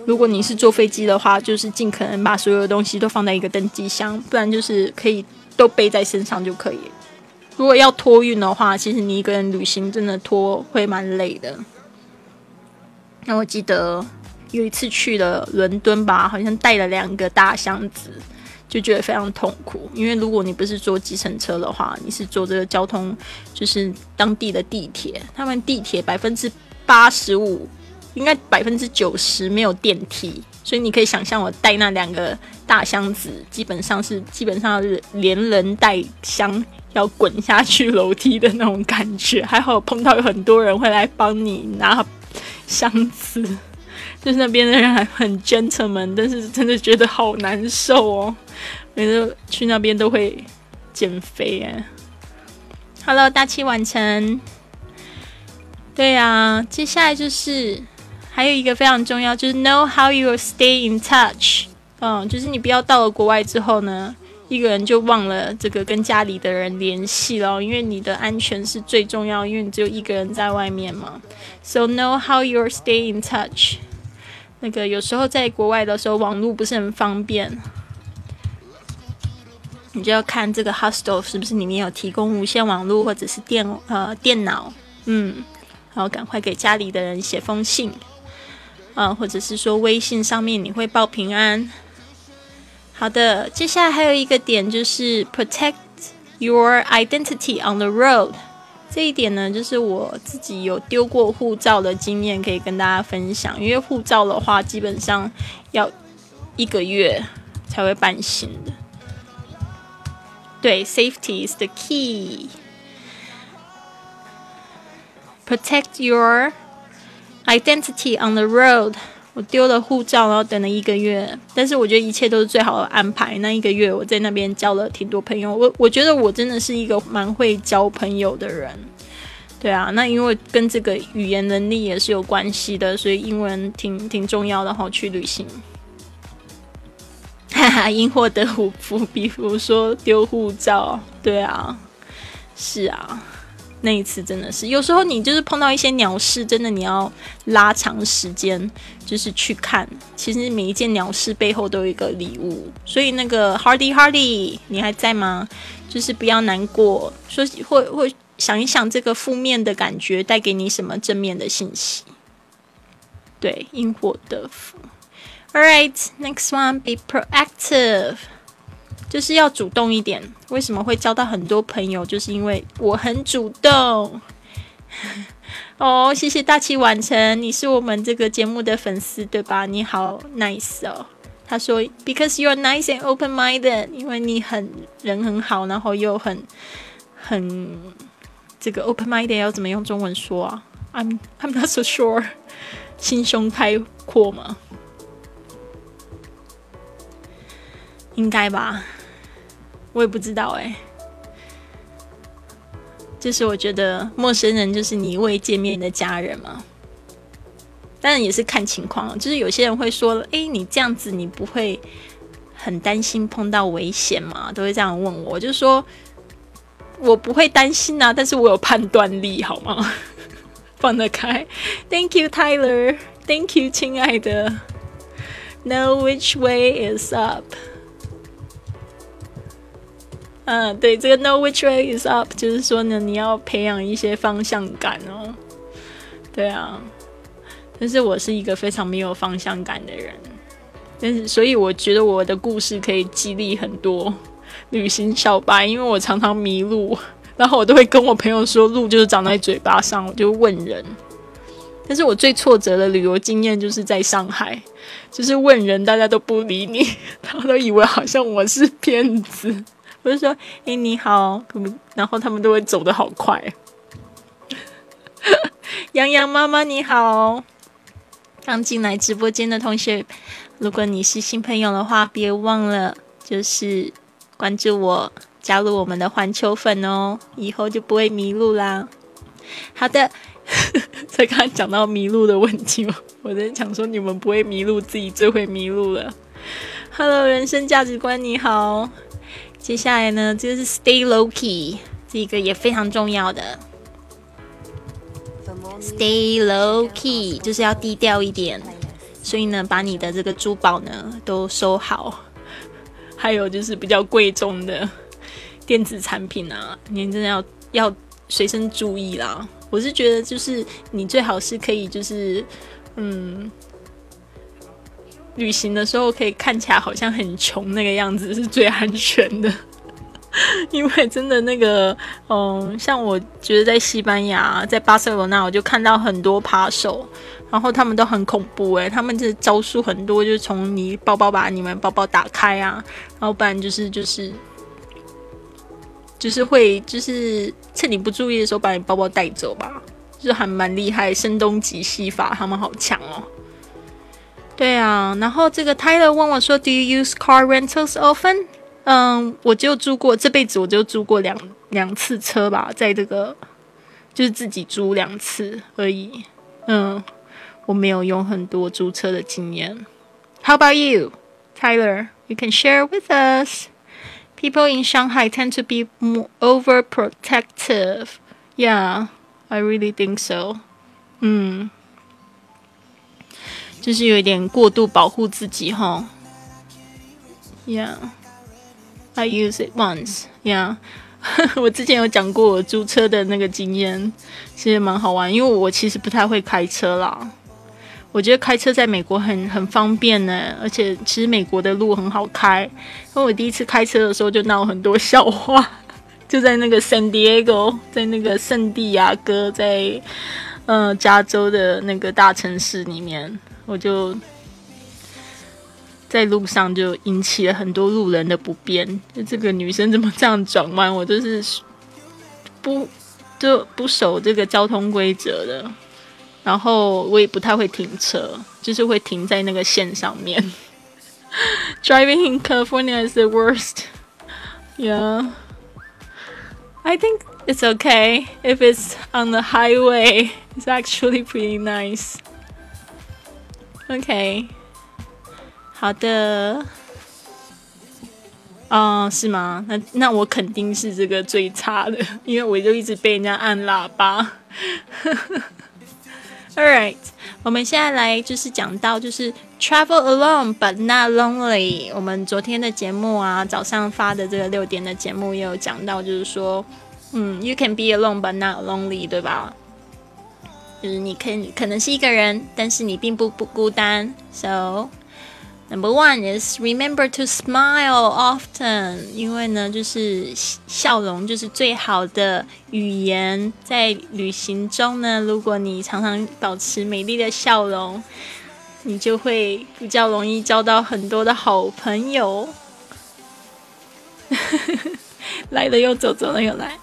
如果你是坐飞机的话，就是尽可能把所有的东西都放在一个登机箱，不然就是可以都背在身上就可以。如果要托运的话，其实你一个人旅行真的拖会蛮累的。那我记得有一次去了伦敦吧，好像带了两个大箱子。就觉得非常痛苦，因为如果你不是坐计程车的话，你是坐这个交通，就是当地的地铁。他们地铁百分之八十五，应该百分之九十没有电梯，所以你可以想象我带那两个大箱子，基本上是基本上是连人带箱要滚下去楼梯的那种感觉。还好碰到有很多人会来帮你拿箱子。就是那边的人还很 gentleman，但是真的觉得好难受哦。每次去那边都会减肥哎。Hello，大器晚成。对啊，接下来就是还有一个非常重要，就是 know how you stay in touch。嗯，就是你不要到了国外之后呢，一个人就忘了这个跟家里的人联系了，因为你的安全是最重要，因为你只有一个人在外面嘛。So know how you stay in touch。那个有时候在国外的时候，网络不是很方便，你就要看这个 hostel 是不是里面有提供无线网络或者是电呃电脑，嗯，然后赶快给家里的人写封信，啊，或者是说微信上面你会报平安。好的，接下来还有一个点就是 protect your identity on the road，这一点呢，就是我自己有丢过护照的经验，可以跟大家分享。因为护照的话，基本上要一个月才会办新的。对，safety is the key. Protect your identity on the road. 我丢了护照，然后等了一个月，但是我觉得一切都是最好的安排。那一个月我在那边交了挺多朋友，我我觉得我真的是一个蛮会交朋友的人。对啊，那因为跟这个语言能力也是有关系的，所以英文挺挺重要的哈。去旅行，哈哈，因祸得福，比如说丢护照，对啊，是啊。那一次真的是，有时候你就是碰到一些鸟事，真的你要拉长时间，就是去看。其实每一件鸟事背后都有一个礼物，所以那个 Hardy Hardy，你还在吗？就是不要难过，说或或想一想这个负面的感觉带给你什么正面的信息。对，因祸得福。All right, next one, be proactive. 就是要主动一点。为什么会交到很多朋友？就是因为我很主动。(laughs) 哦，谢谢大器晚成，你是我们这个节目的粉丝对吧？你好 nice 哦。他说，because you are nice and open-minded，因为你很人很好，然后又很很这个 open-minded 要怎么用中文说啊？I'm I'm not so sure，心胸开阔吗？应该吧。我也不知道哎，就是我觉得陌生人就是你未见面的家人嘛，当然也是看情况。就是有些人会说：“哎，你这样子你不会很担心碰到危险吗？”都会这样问我，就说：“我不会担心啊，但是我有判断力，好吗？(laughs) 放得开。”Thank you, Tyler. Thank you，亲爱的。Know which way is up. 嗯，对，这个 know which way is up，就是说呢，你要培养一些方向感哦。对啊，但是我是一个非常没有方向感的人，但是所以我觉得我的故事可以激励很多旅行小白，因为我常常迷路，然后我都会跟我朋友说路就是长在嘴巴上，我就问人。但是我最挫折的旅游经验就是在上海，就是问人，大家都不理你，(laughs) 他们都以为好像我是骗子。我就说：“哎，你好。”然后他们都会走得好快。洋洋妈妈你好，刚进来直播间的同学，如果你是新朋友的话，别忘了就是关注我，加入我们的环球粉哦，以后就不会迷路啦。好的，(laughs) 才刚刚讲到迷路的问题，我在想说你们不会迷路，自己最会迷路了。Hello，人生价值观你好。接下来呢，就是 stay low key，这个也非常重要的。stay low key 就是要低调一点，所以呢，把你的这个珠宝呢都收好，还有就是比较贵重的电子产品啊，你真的要要随身注意啦。我是觉得，就是你最好是可以，就是嗯。旅行的时候可以看起来好像很穷那个样子是最安全的，(laughs) 因为真的那个，嗯，像我觉得在西班牙，在巴塞罗那，我就看到很多扒手，然后他们都很恐怖诶，他们这招数很多，就是从你包包把你们包包打开啊，然后不然就是就是就是会就是趁你不注意的时候把你包包带走吧，就是还蛮厉害，声东击西法，他们好强哦。对啊，然后这个 Tyler 问我说：“Do you use car rentals often？” 嗯，我就租过，这辈子我就租过两两次车吧，在这个就是自己租两次而已。嗯，我没有用很多租车的经验。How about you, Tyler? You can share with us. People in Shanghai tend to be more overprotective. Yeah, I really think so. 嗯。 就是有一点过度保护自己哈，Yeah, I use it once. Yeah，(laughs) 我之前有讲过我租车的那个经验，其实蛮好玩，因为我其实不太会开车啦。我觉得开车在美国很很方便呢，而且其实美国的路很好开。因为我第一次开车的时候就闹很多笑话，(laughs) 就在那个 San Diego，在那个圣地亚哥，在呃加州的那个大城市里面，我就在路上就引起了很多路人的不便。就这个女生怎么这样转弯？我就是不就不守这个交通规则的。然后我也不太会停车，就是会停在那个线上面。Driving in California is the worst. Yeah. I think it's okay if it's on the highway. It's actually pretty nice. OK，好的。哦、是吗？那那我肯定是这个最差的，因为我就一直被人家按喇叭。(laughs) All right，我们现在来就是讲到就是 travel alone but not lonely。我们昨天的节目啊，早上发的这个六点的节目也有讲到，就是说，嗯，you can be alone but not lonely，对吧？就是你可以可能是一个人，但是你并不不孤单。So number one is remember to smile often，因为呢，就是笑容就是最好的语言。在旅行中呢，如果你常常保持美丽的笑容，你就会比较容易交到很多的好朋友。(laughs) 来了又走，走了又来。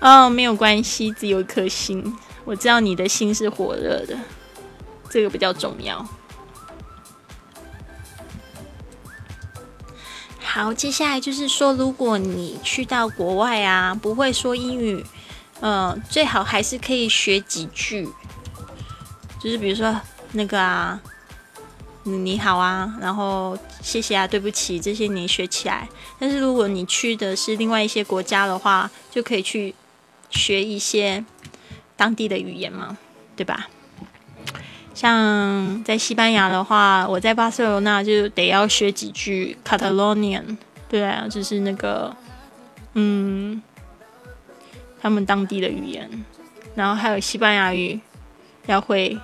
哦，没有关系，只有一颗心。我知道你的心是火热的，这个比较重要。好，接下来就是说，如果你去到国外啊，不会说英语，呃，最好还是可以学几句，就是比如说那个啊，你好啊，然后谢谢啊，对不起，这些你学起来。但是如果你去的是另外一些国家的话，就可以去学一些当地的语言嘛，对吧？像在西班牙的话，我在巴塞罗那就得要学几句 Catalonian，对啊，就是那个嗯，他们当地的语言，然后还有西班牙语要会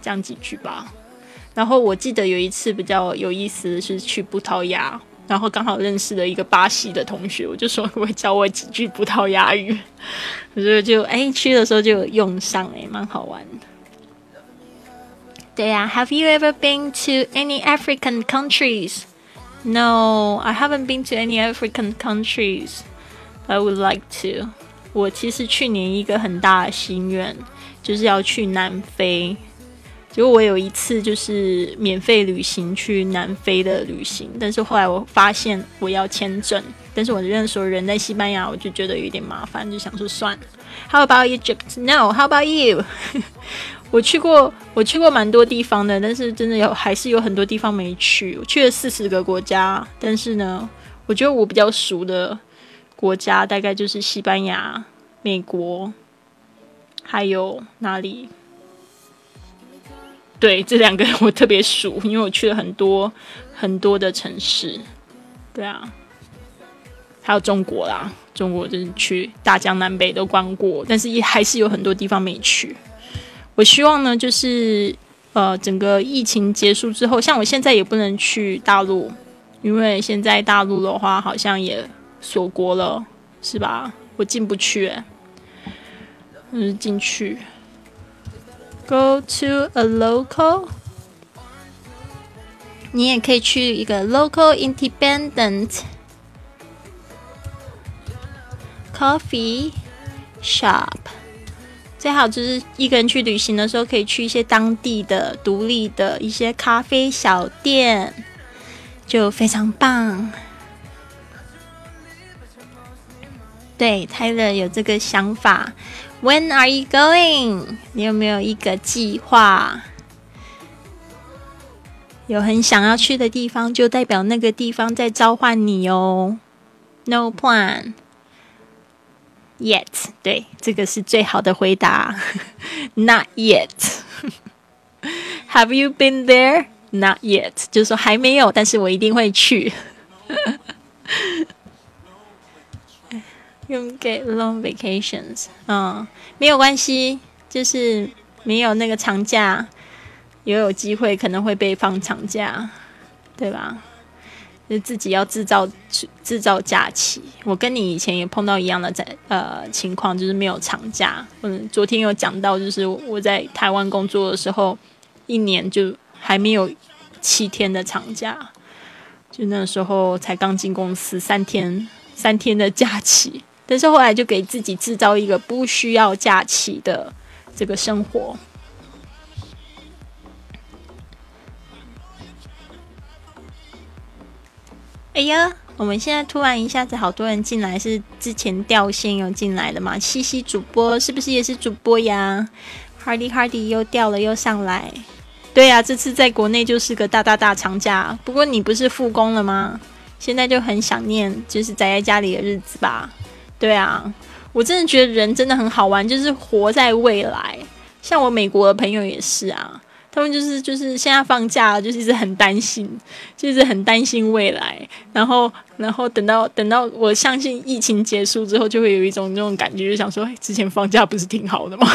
讲几句吧。然后我记得有一次比较有意思的是去葡萄牙，然后刚好认识了一个巴西的同学，我就说可不可以教我几句葡萄牙语？我觉得就哎去的时候就用上哎，蛮好玩的。对呀，Have you ever been to any African countries? No, I haven't been to any African countries. I would like to. 我其实去年一个很大的心愿就是要去南非。结果我有一次就是免费旅行去南非的旅行，但是后来我发现我要签证，但是我认识人在西班牙，我就觉得有点麻烦，就想说算了。How about Egypt? No. How about you? (laughs) 我去过，我去过蛮多地方的，但是真的有还是有很多地方没去。我去了四十个国家，但是呢，我觉得我比较熟的国家大概就是西班牙、美国，还有哪里？对，这两个我特别熟，因为我去了很多很多的城市。对啊，还有中国啦，中国就是去大江南北都逛过，但是也还是有很多地方没去。我希望呢，就是呃，整个疫情结束之后，像我现在也不能去大陆，因为现在大陆的话好像也锁国了，是吧？我进不去、欸，嗯，进去。Go to a local，你也可以去一个 local independent coffee shop。最好就是一个人去旅行的时候，可以去一些当地的独立的一些咖啡小店，就非常棒。对泰勒有这个想法。When are you going？你有没有一个计划？有很想要去的地方，就代表那个地方在召唤你哦。No plan yet。对，这个是最好的回答。Not yet。Have you been there? Not yet。就是说还没有，但是我一定会去。用 get long vacations，嗯，没有关系，就是没有那个长假，也有机会可能会被放长假，对吧？就自己要制造制造假期。我跟你以前也碰到一样的在呃情况，就是没有长假。嗯，昨天有讲到，就是我在台湾工作的时候，一年就还没有七天的长假，就那时候才刚进公司三天三天的假期，但是后来就给自己制造一个不需要假期的这个生活。哎呀，我们现在突然一下子好多人进来，是之前掉线又进来的嘛？西西主播是不是也是主播呀？Hardy Hardy 又掉了又上来，对呀、这次在国内就是个大大大长假。不过你不是复工了吗？现在就很想念就是宅在家里的日子吧？对啊，我真的觉得人真的很好玩，就是活在未来。像我美国的朋友也是啊，他们就是就是现在放假，就是一直很担心，就是很担心未来。然后然后等到等到我相信疫情结束之后，就会有一种那种感觉，就想说，哎，之前放假不是挺好的吗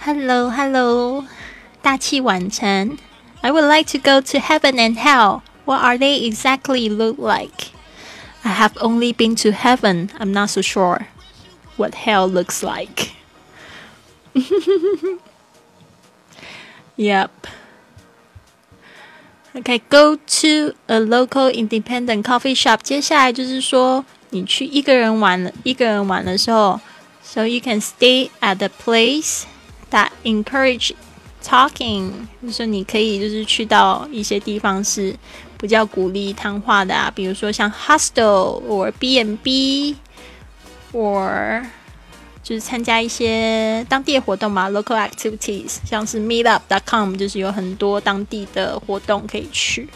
？Hello, hello，大器晚成。I would like to go to heaven and hell. What are they exactly look like? I have only been to heaven. I'm not so sure what hell looks like. (laughs) yep. Okay, go to a local independent coffee shop. 接下来就是说，你去一个人玩了，一个人玩的时候，so you can stay at a place that encourage talking，就是说你可以就是去到一些地方是比较鼓励谈话的啊，比如说像 hostel or B&B or 就是参加一些当地的活动嘛，local activities，像是 meetup.com，就是有很多当地的活动可以去。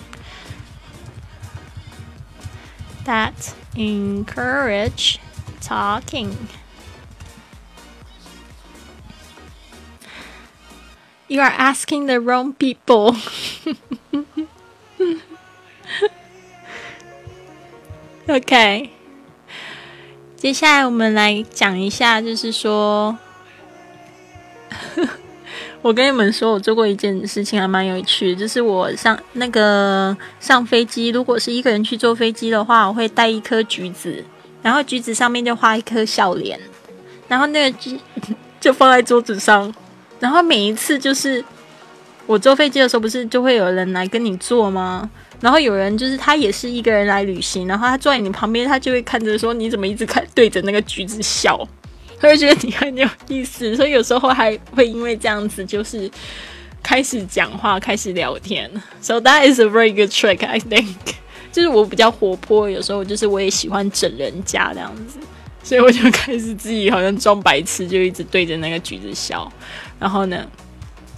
That encourage talking. You are asking the wrong people. (laughs) OK，接下来我们来讲一下，就是说，(laughs) 我跟你们说，我做过一件事情还蛮有趣，就是我上那个上飞机，如果是一个人去坐飞机的话，我会带一颗橘子，然后橘子上面就画一颗笑脸，然后那个橘就放在桌子上，然后每一次就是我坐飞机的时候，不是就会有人来跟你坐吗？然后有人就是他也是一个人来旅行，然后他坐在你旁边，他就会看着说你怎么一直看对着那个橘子笑，他会觉得你很有意思，所以有时候还会因为这样子就是开始讲话，开始聊天。So that is a very good trick, I think. 就是我比较活泼，有时候就是我也喜欢整人家这样子，所以我就开始自己好像装白痴，就一直对着那个橘子笑，然后呢，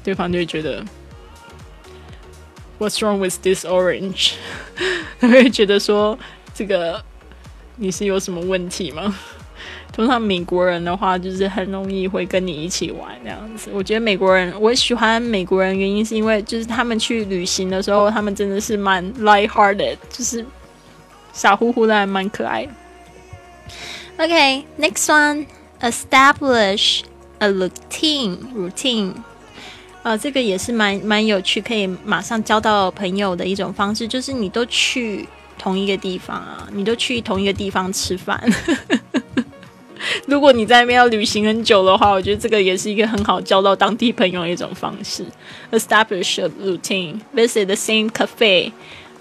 对方就会觉得 What's wrong with this orange？(laughs) 他会觉得说这个你是有什么问题吗？通常美国人的话，就是很容易会跟你一起玩这样子。我觉得美国人，我喜欢美国人，原因是因为就是他们去旅行的时候，他们真的是蛮 light-hearted，就是傻乎乎的，还蛮可爱的。OK，next、one，establish a routine routine。呃，这个也是蛮蛮有趣，可以马上交到朋友的一种方式，就是你都去同一个地方啊，你都去同一个地方吃饭。(laughs) 如果你在那边要旅行很久的话，我觉得这个也是一个很好交到当地朋友的一种方式。Establish a routine, visit the same cafe,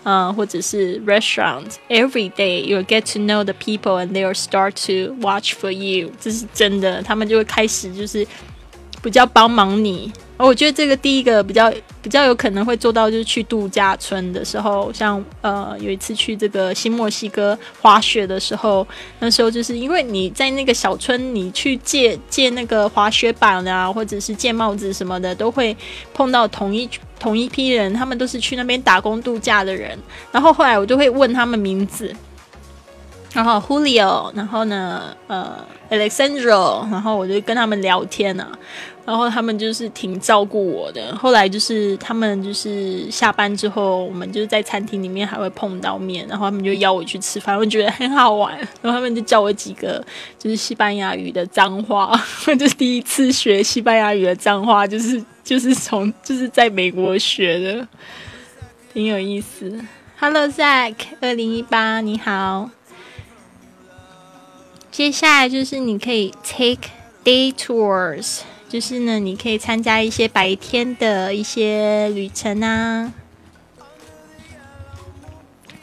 呃，或者是 restaurant every day. You'll get to know the people, and they'll start to watch for you. 这是真的，他们就会开始就是比较帮忙你。 我觉得这个第一个比较比较有可能会做到，就是去度假村的时候，像呃有一次去这个新墨西哥滑雪的时候，那时候就是因为你在那个小村，你去借借那个滑雪板啊，或者是借帽子什么的，都会碰到同一同一批人，他们都是去那边打工度假的人。然后后来我就会问他们名字，然后 Julio，然后呢，呃，Alexandro，然后我就跟他们聊天啊。然后他们就是挺照顾我的。后来就是他们就是下班之后，我们就是在餐厅里面还会碰到面，然后他们就邀我去吃饭，我觉得很好玩。然后他们就教我几个就是西班牙语的脏话，(laughs) 就是第一次学西班牙语的脏话，就是 (laughs) 就是从就是在美国学的，挺有意思。Hello Zack，二零一八，你好。接下来就是你可以 take day tours，就是呢，你可以参加一些白天的一些旅程啊。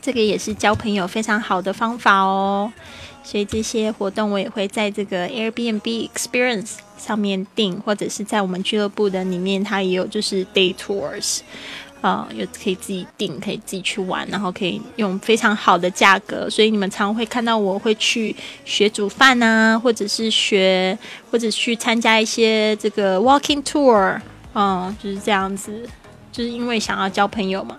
这个也是交朋友非常好的方法哦。所以这些活动我也会在这个 Airbnb Experience 上面订，或者是在我们俱乐部的里面，它也有就是 day tours。啊、有可以自己订，可以自己去玩，然后可以用非常好的价格，所以你们常会看到我会去学煮饭啊，或者是学，或者去参加一些这个 walking tour，嗯，就是这样子，就是因为想要交朋友嘛，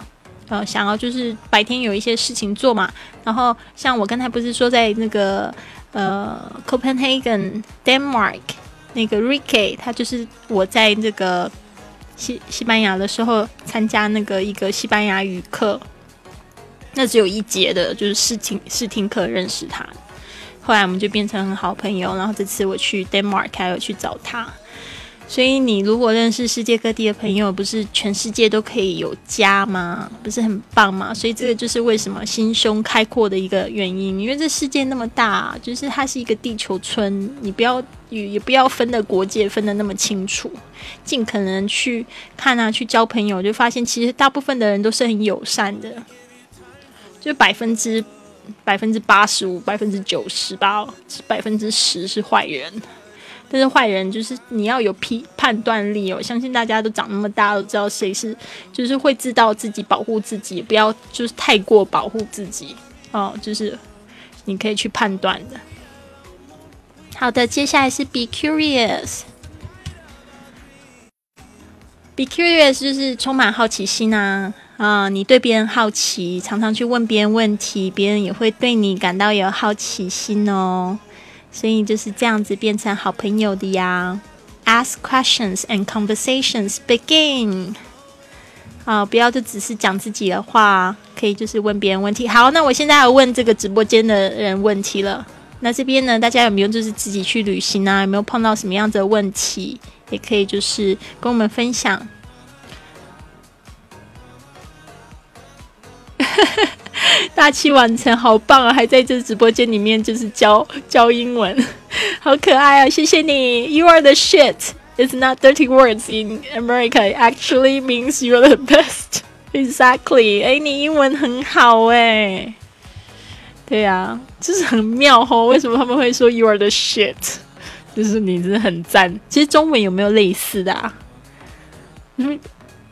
呃，想要就是白天有一些事情做嘛，然后像我刚才不是说在那个呃 Copenhagen Denmark 那个 Ricky，他就是我在这个。西西班牙的时候参加那个一个西班牙语课，那只有一节的，就是试听试听课认识他。后来我们就变成很好朋友，然后这次我去 Denmark 还有去找他。所以你如果认识世界各地的朋友，不是全世界都可以有家吗？不是很棒吗？所以这个就是为什么心胸开阔的一个原因。因为这世界那么大，就是它是一个地球村，你不要也也不要分的国界分的那么清楚，尽可能去看啊，去交朋友，就发现其实大部分的人都是很友善的，就百分之百分之八十五、百分之九十吧，百分之十是坏人。但是坏人就是你要有批判断力哦，相信大家都长那么大，都知道谁是，就是会知道自己保护自己，不要就是太过保护自己哦，就是你可以去判断的。好的，接下来是 be curious。be curious 就是充满好奇心啊啊、你对别人好奇，常常去问别人问题，别人也会对你感到有好奇心哦。所以就是这样子变成好朋友的呀。Ask questions and conversations begin。啊，不要就只是讲自己的话，可以就是问别人问题。好，那我现在要问这个直播间的人问题了。那这边呢，大家有没有就是自己去旅行啊？有没有碰到什么样子的问题？也可以就是跟我们分享。大器晚成，好棒啊！还在这直播间里面就是教教英文，好可爱啊！谢谢你，You are the shit. It's not dirty words in America. It actually means you're the best. Exactly. 哎，你英文很好哎。对呀、就是很妙哦。为什么他们会说 You are the shit？就是你真的很赞。其实中文有没有类似的啊？嗯，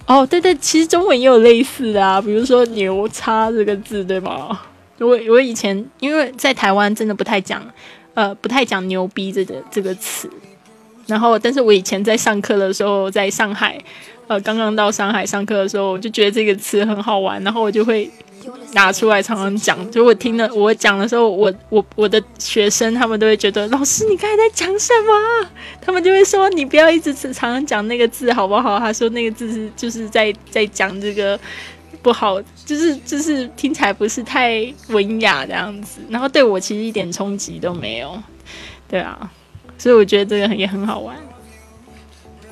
哦，对对，其实中文也有类似的啊，比如说“牛叉”这个字，对吗？我我以前因为在台湾真的不太讲，呃，不太讲“牛逼”这个这个词。然后，但是我以前在上课的时候，在上海，呃，刚刚到上海上课的时候，我就觉得这个词很好玩，然后我就会拿出来常常讲。就我听了我讲的时候，我我我的学生他们都会觉得，老师你刚才在讲什么？他们就会说你不要一直常常讲那个字好不好？他说那个字是就是在在讲这个不好，就是就是听起来不是太文雅这样子。然后对我其实一点冲击都没有，对啊，所以我觉得这个也很好玩。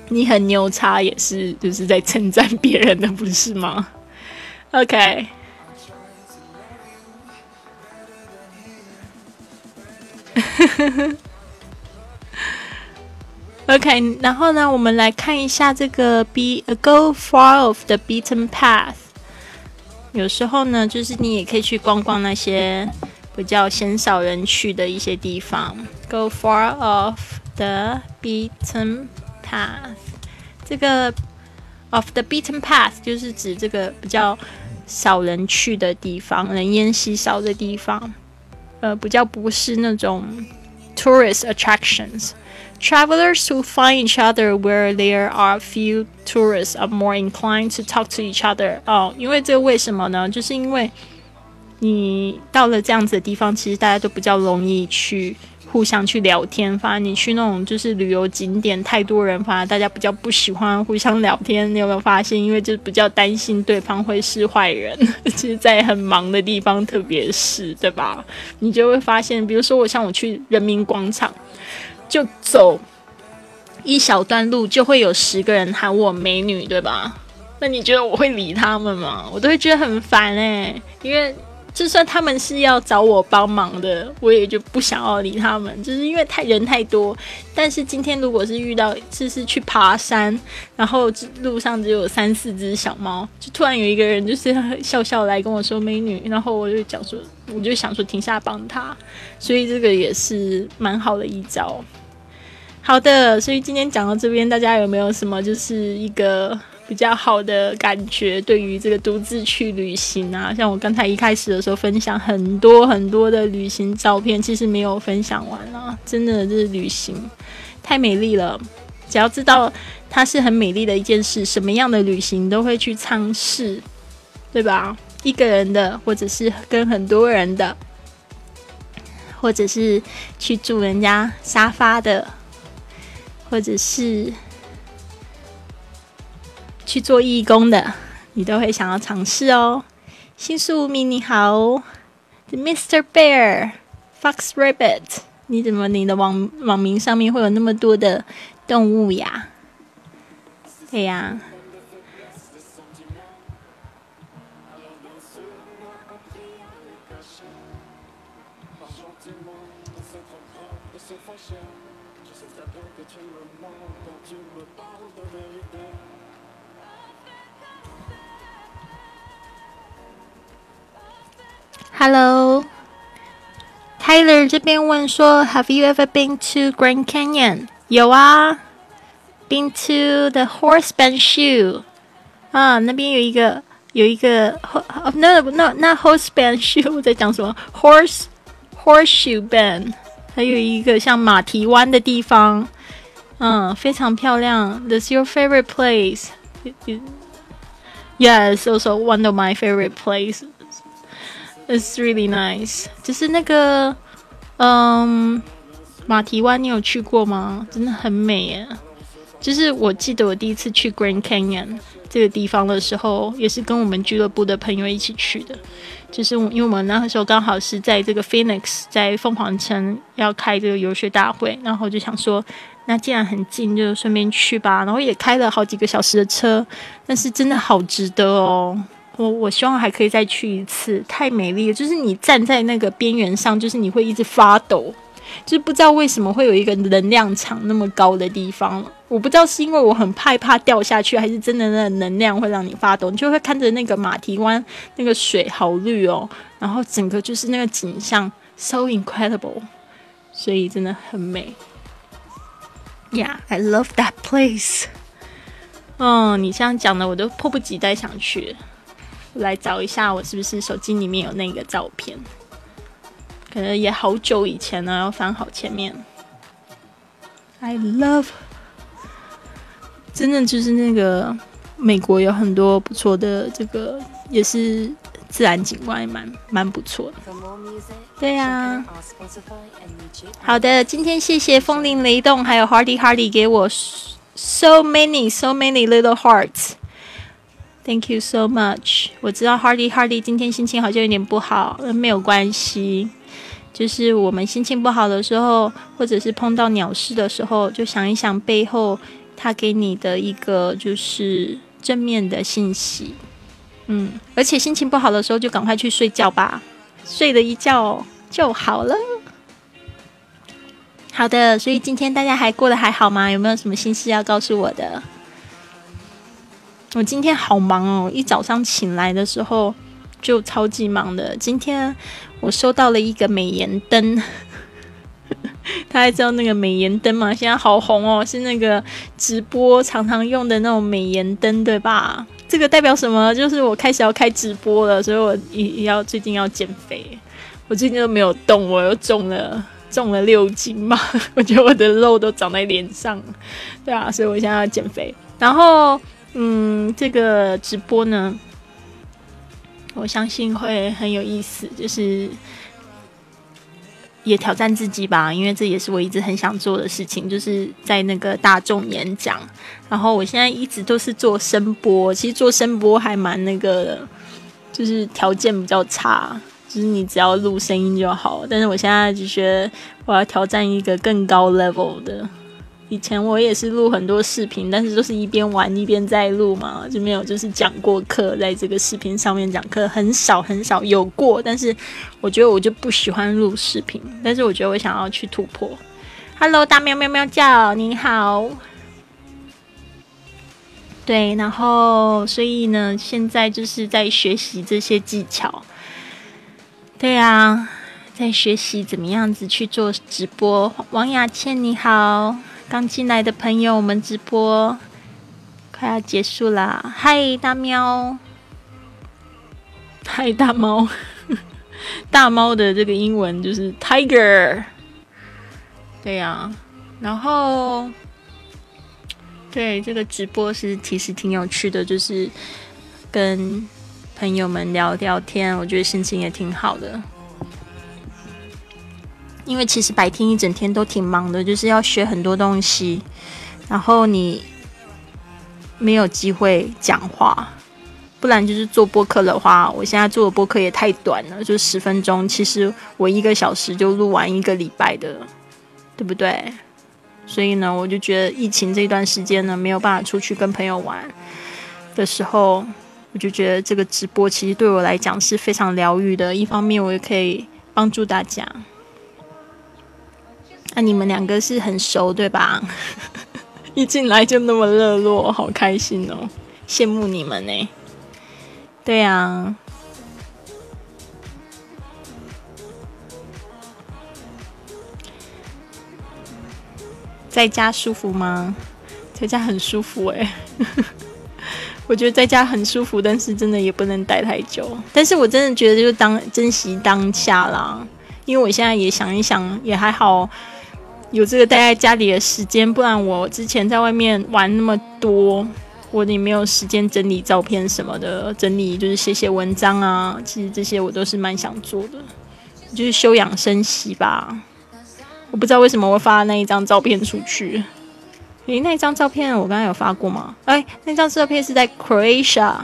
你很牛叉也是就是在称赞别人的，不是吗？OK。OK，然后呢，我们来看一下这个 be go far off the beaten path。有时候呢，就是你也可以去逛逛那些比较鲜少人去的一些地方。Go far off the beaten path。这个 “of the beaten path 就是指这个比较少人去的地方，人烟稀少的地方。呃，比较不是那种 tourist attractions。Travelers who find each other where there are few tourists are more inclined to talk to each other. 哦，因为这个为什么呢？就是因为你到了这样子的地方，其实大家都比较容易去 互相去聊天。反而你去那种就是旅游景点太多人，反而大家比较不喜欢互相聊天。你有没有发现？因为就是比较担心对方会是坏人，(laughs) 其实，在很忙的地方，特别是对吧？你就会发现，比如说我像我去人民广场，就走一小段路，就会有十个人喊我美女，对吧？那你觉得我会理他们吗？我都会觉得很烦哎、因为就算他们是要找我帮忙的，我也就不想要理他们，就是因为太人太多。但是今天如果是遇到就是去爬山，然后路上只有三四只小猫，就突然有一个人就是笑笑来跟我说美女，然后我就讲说，我就想说停下帮他，所以这个也是蛮好的一招。好的，所以今天讲到这边，大家有没有什么就是一个比较好的感觉？对于这个独自去旅行啊，像我刚才一开始的时候分享很多很多的旅行照片，其实没有分享完啊，真的是旅行太美丽了。只要知道它是很美丽的一件事，什么样的旅行都会去尝试，对吧？一个人的，或者是跟很多人的，或者是去住人家沙发的。或者是去做义工的，你都会想要尝试哦。新宿无名你好，Mr. Bear Fox Rabbit，你怎么你的网网名上面会有那么多的动物呀？对呀。Tyler 这边问说，Have you ever been to Grand Canyon？有啊，Been to the Horseman Shoe 啊，那边有一个有一个哦，那那那 Horseman Shoe 我在讲什么？Horse Horseshoe Bend，还有一个像马蹄湾的地方，嗯，非常漂亮。That's your favorite place? Yes, also one of my favorite places. It's really nice，就是那个，嗯，马蹄湾，你有去过吗？真的很美耶！就是我记得我第一次去 Grand Canyon 这个地方的时候，也是跟我们俱乐部的朋友一起去的。就是因为我们那个时候刚好是在这个 Phoenix，在凤凰城要开这个游学大会，然后就想说，那既然很近，就顺便去吧。然后也开了好几个小时的车，但是真的好值得哦。我我希望还可以再去一次，太美丽了。就是你站在那个边缘上，就是你会一直发抖，就是不知道为什么会有一个能量场那么高的地方。我不知道是因为我很害怕掉下去，还是真的那能量会让你发抖。你就会看着那个马蹄湾，那个水好绿哦，然后整个就是那个景象 so incredible，所以真的很美。Yeah, I love that place。嗯，你这样讲的，我都迫不及待想去。来找一下，我是不是手机里面有那个照片？可能也好久以前呢，要翻好前面。I love，真的就是那个美国有很多不错的这个，也是自然景观，也蛮蛮不错的。对呀、好的，今天谢谢风铃雷动还有 Hardy Hardy 给我 so many so many little hearts。Thank you so much。我知道 Hardy Hardy 今天心情好像有点不好，没有关系。就是我们心情不好的时候，或者是碰到鸟事的时候，就想一想背后他给你的一个就是正面的信息。嗯，而且心情不好的时候就赶快去睡觉吧，睡了一觉就好了。好的，所以今天大家还过得还好吗？有没有什么心事要告诉我的？我今天好忙哦，一早上醒来的时候就超级忙的。今天我收到了一个美颜灯，(laughs) 大家知道那个美颜灯吗？现在好红哦，是那个直播常常用的那种美颜灯，对吧？这个代表什么？就是我开始要开直播了，所以我也也要最近要减肥。我最近都没有动，我又重了重了六斤嘛，(laughs) 我觉得我的肉都长在脸上，对啊，所以我现在要减肥。然后。嗯，这个直播呢，我相信会很有意思，就是也挑战自己吧，因为这也是我一直很想做的事情，就是在那个大众演讲。然后我现在一直都是做声波，其实做声波还蛮那个的，就是条件比较差，就是你只要录声音就好。但是我现在就觉得我要挑战一个更高 level 的。以前我也是录很多视频，但是都是一边玩一边在录嘛，就没有就是讲过课，在这个视频上面讲课很少很少有过。但是我觉得我就不喜欢录视频，但是我觉得我想要去突破。Hello，大喵喵喵叫，你好。对，然后所以呢，现在就是在学习这些技巧。对啊，在学习怎么样子去做直播。王雅倩你好。刚进来的朋友，我们直播快要结束啦！嗨，大喵！嗨，大猫！(laughs) 大猫的这个英文就是 tiger。对呀、然后对这个直播是其实挺有趣的，就是跟朋友们聊聊天，我觉得心情也挺好的。因为其实白天一整天都挺忙的，就是要学很多东西，然后你没有机会讲话，不然就是做播客的话，我现在做的播客也太短了，就十分钟，其实我一个小时就录完一个礼拜的，对不对？所以呢，我就觉得疫情这段时间呢，没有办法出去跟朋友玩的时候，我就觉得这个直播其实对我来讲是非常疗愈的。一方面，我也可以帮助大家。那、你们两个是很熟对吧？(laughs) 一进来就那么热络，好开心哦，羡慕你们呢。对啊，在家舒服吗？在家很舒服哎。(laughs) 我觉得在家很舒服，但是真的也不能待太久。但是我真的觉得就当珍惜当下啦，因为我现在也想一想，也还好有这个待在家里的时间，不然我之前在外面玩那么多，我也没有时间整理照片什么的，整理就是写写文章啊，其实这些我都是蛮想做的，就是休养生息吧。我不知道为什么我发那一张照片出去。诶，那张照片我刚刚有发过吗？哎，那张照片是在 Croatia，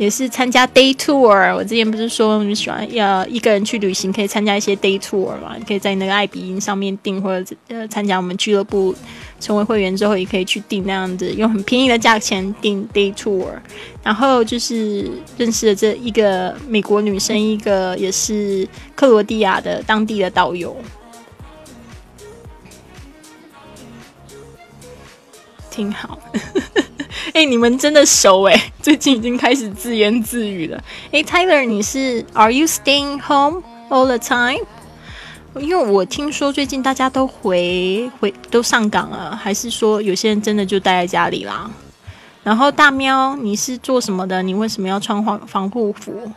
也是参加 day tour。我之前不是说你喜欢要一个人去旅行，可以参加一些 day tour 嘛？你可以在那个爱彼迎上面订，或者呃参加我们俱乐部成为会员之后，也可以去订那样子，用很便宜的价钱订 day tour。然后就是认识了这一个美国女生，一个也是克罗地亚的当地的导游。挺好，(laughs) 哎、你们真的熟哎，最近已经开始自言自语了。哎，Tyler，你是 Are you staying home all the time？因为我听说最近大家都回回都上岗了，还是说有些人真的就待在家里啦？然后大喵，你是做什么的？你为什么要穿防防护服？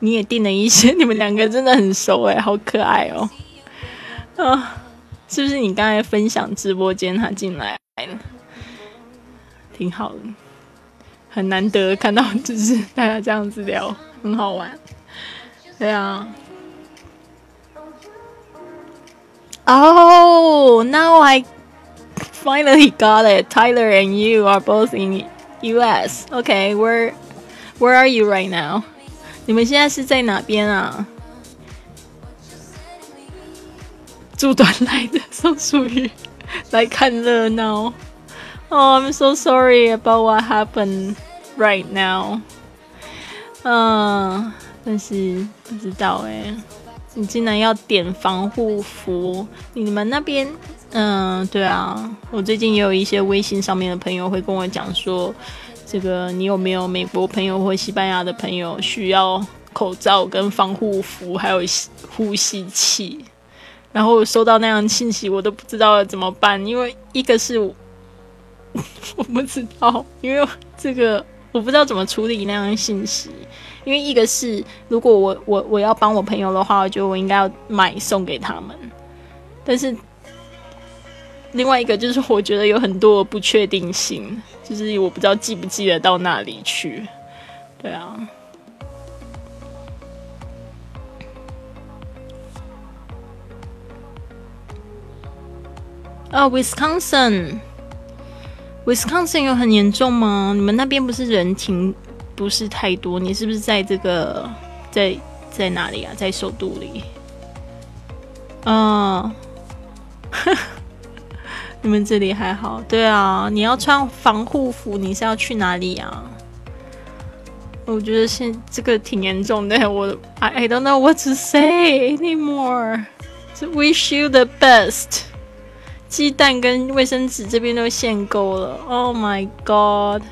你也订了一些，你们两个真的很熟哎，好可爱哦。啊，是不是你刚才分享直播间他进来？挺好的，很难得看到，就是大家这样子聊，很好玩。对啊。Oh, now I finally got it. Tyler and you are both in U.S. Okay, where where are you right now? 你们现在是在哪边啊？住短来的松鼠鱼来看热闹。Oh, I'm so sorry about what happened right now. 嗯，但是不知道哎，你竟然要点防护服？你们那边，嗯，对啊，我最近也有一些微信上面的朋友会跟我讲说，这个你有没有美国朋友或西班牙的朋友需要口罩跟防护服，还有呼吸器？然后我收到那样信息，我都不知道怎么办，因为一个是 (laughs) 我。不知道，因为这个我不知道怎么处理那样的信息。因为一个是，如果我我我要帮我朋友的话，我觉得我应该要买送给他们。但是另外一个就是，我觉得有很多不确定性，就是我不知道记不记得到那里去。对啊。啊，Wisconsin Wisconsin 有很严重吗？你们那边不是人情不是太多？你是不是在这个在在哪里啊？在首都里？嗯、(laughs) 你们这里还好？对啊，你要穿防护服，你是要去哪里啊？我觉得现这个挺严重的，我 I I don't know what to say anymore. So wish you the best. 鸡蛋跟卫生纸这边都限购了，Oh my god！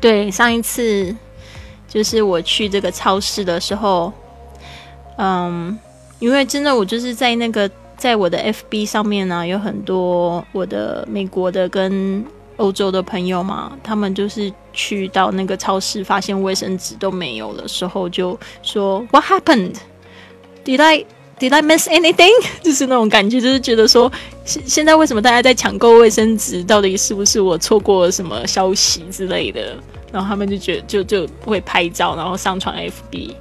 对，上一次就是我去这个超市的时候，嗯，因为真的我就是在那个在我的 FB 上面呢、有很多我的美国的跟欧洲的朋友嘛，他们就是去到那个超市，发现卫生纸都没有的时候，就说 What happened? Did I Did I miss anything？(laughs) 就是那种感觉，就是觉得说，现现在为什么大家在抢购卫生纸？到底是不是我错过了什么消息之类的？然后他们就觉就就会拍照，然后上传 FB，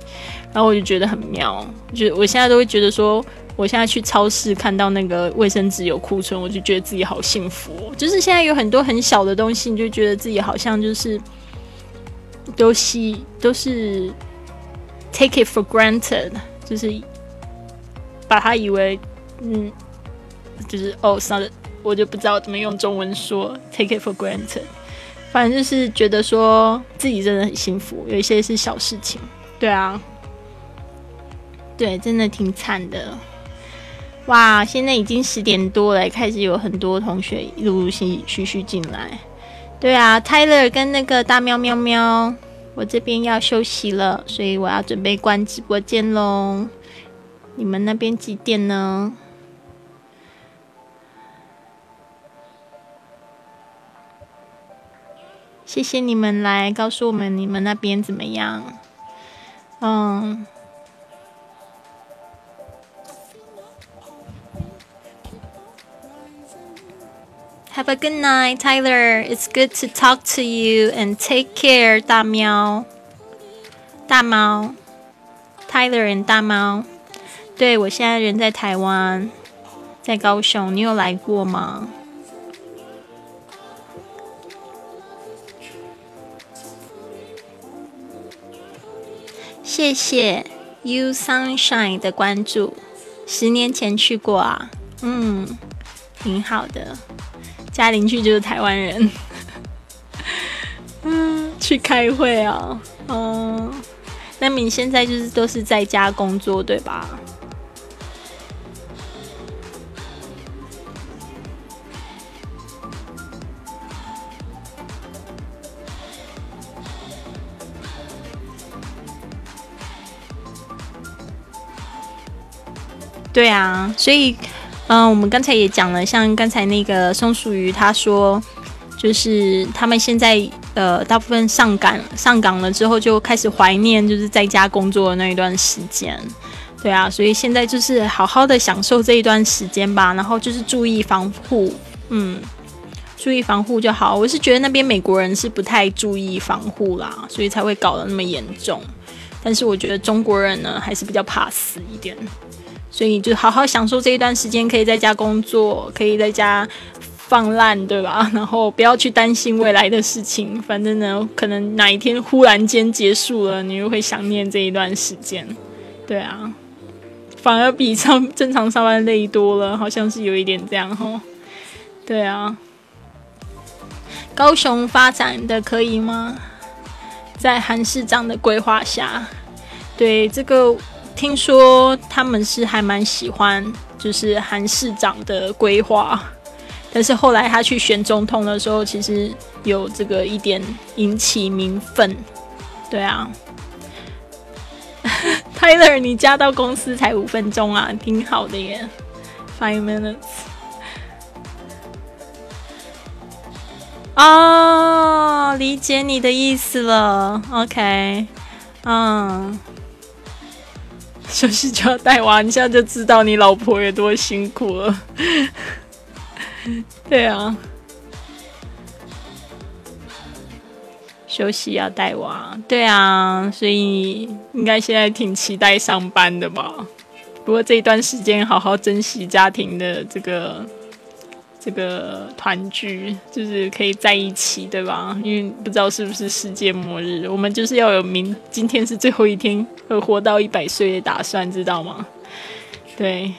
然后我就觉得很妙。就我现在都会觉得说，我现在去超市看到那个卫生纸有库存，我就觉得自己好幸福、就是现在有很多很小的东西，你就觉得自己好像就是都是都是 take it for granted，就是把它以为嗯，就是哦，算了，我就不知道怎么用中文说 take it for granted。反正就是觉得说自己真的很幸福，有一些是小事情，对啊，对，真的挺惨的。哇，现在已经十点多了，开始有很多同学陆陆续续续进来。对啊，Tyler 跟那个大喵喵喵，我这边要休息了，所以我要准备关直播间喽。你们那边几点呢？谢谢你们来告诉我们你们那边怎么样。嗯，Have a good night, Tyler. It's good to talk to you and take care, 大喵。大猫，Tyler and 大猫。对我现在人在台湾，在高雄。你有来过吗？谢谢 You Sunshine 的关注。十年前去过啊，嗯，挺好的。嘉玲去就是台湾人，嗯，去开会啊，嗯，那你现在就是都是在家工作对吧？对啊，所以，嗯、我们刚才也讲了，像刚才那个松鼠鱼他说，就是他们现在呃大部分上岗上岗了之后，就开始怀念就是在家工作的那一段时间。对啊，所以现在就是好好的享受这一段时间吧，然后就是注意防护，嗯，注意防护就好。我是觉得那边美国人是不太注意防护啦，所以才会搞得那么严重。但是我觉得中国人呢，还是比较怕死一点。所以就好好享受这一段时间，可以在家工作，可以在家放烂，对吧？然后不要去担心未来的事情，反正呢，可能哪一天忽然间结束了，你又会想念这一段时间，对啊，反而比上正常上班累多了，好像是有一点这样哦。对啊，高雄发展的可以吗？在韩市长的规划下，对这个。听说他们是还蛮喜欢，就是韩市长的规划，但是后来他去选总统的时候，其实有这个一点引起民愤。对啊，(laughs) Tyler，你加到公司才五分钟啊，挺好的耶，five minutes。哦，理解你的意思了，OK，嗯。休息就要带娃，你现在就知道你老婆有多辛苦了。(laughs) 对啊，休息要带娃，对啊，所以应该现在挺期待上班的吧？不过这一段时间好好珍惜家庭的这个这个团聚，就是可以在一起，对吧？因为不知道是不是世界末日，我们就是要有明今天是最后一天，会活到一百岁的打算，知道吗？对。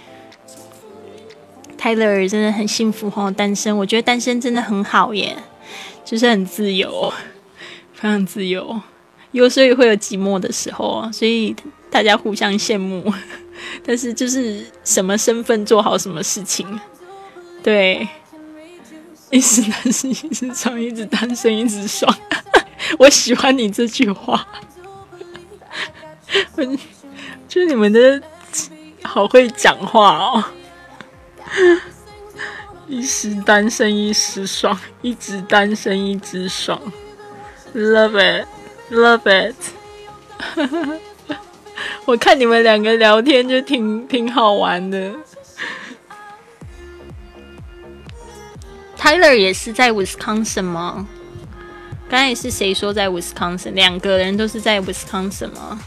泰勒真的很幸福哦，单身。我觉得单身真的很好耶，就是很自由，非常自由。有时候也会有寂寞的时候啊，所以大家互相羡慕。(laughs) 但是就是什么身份做好什么事情，对，一直单身一直爽，一直单身一直爽。我喜欢你这句话，我觉得你们的好会讲话哦。一时单身一时爽，一直单身一直爽，love it，love it。(laughs) 我看你们两个聊天就挺挺好玩的。Tyler 也是在 Wisconsin 吗？刚才是谁说在 Wisconsin？两个人都是在 Wisconsin 吗？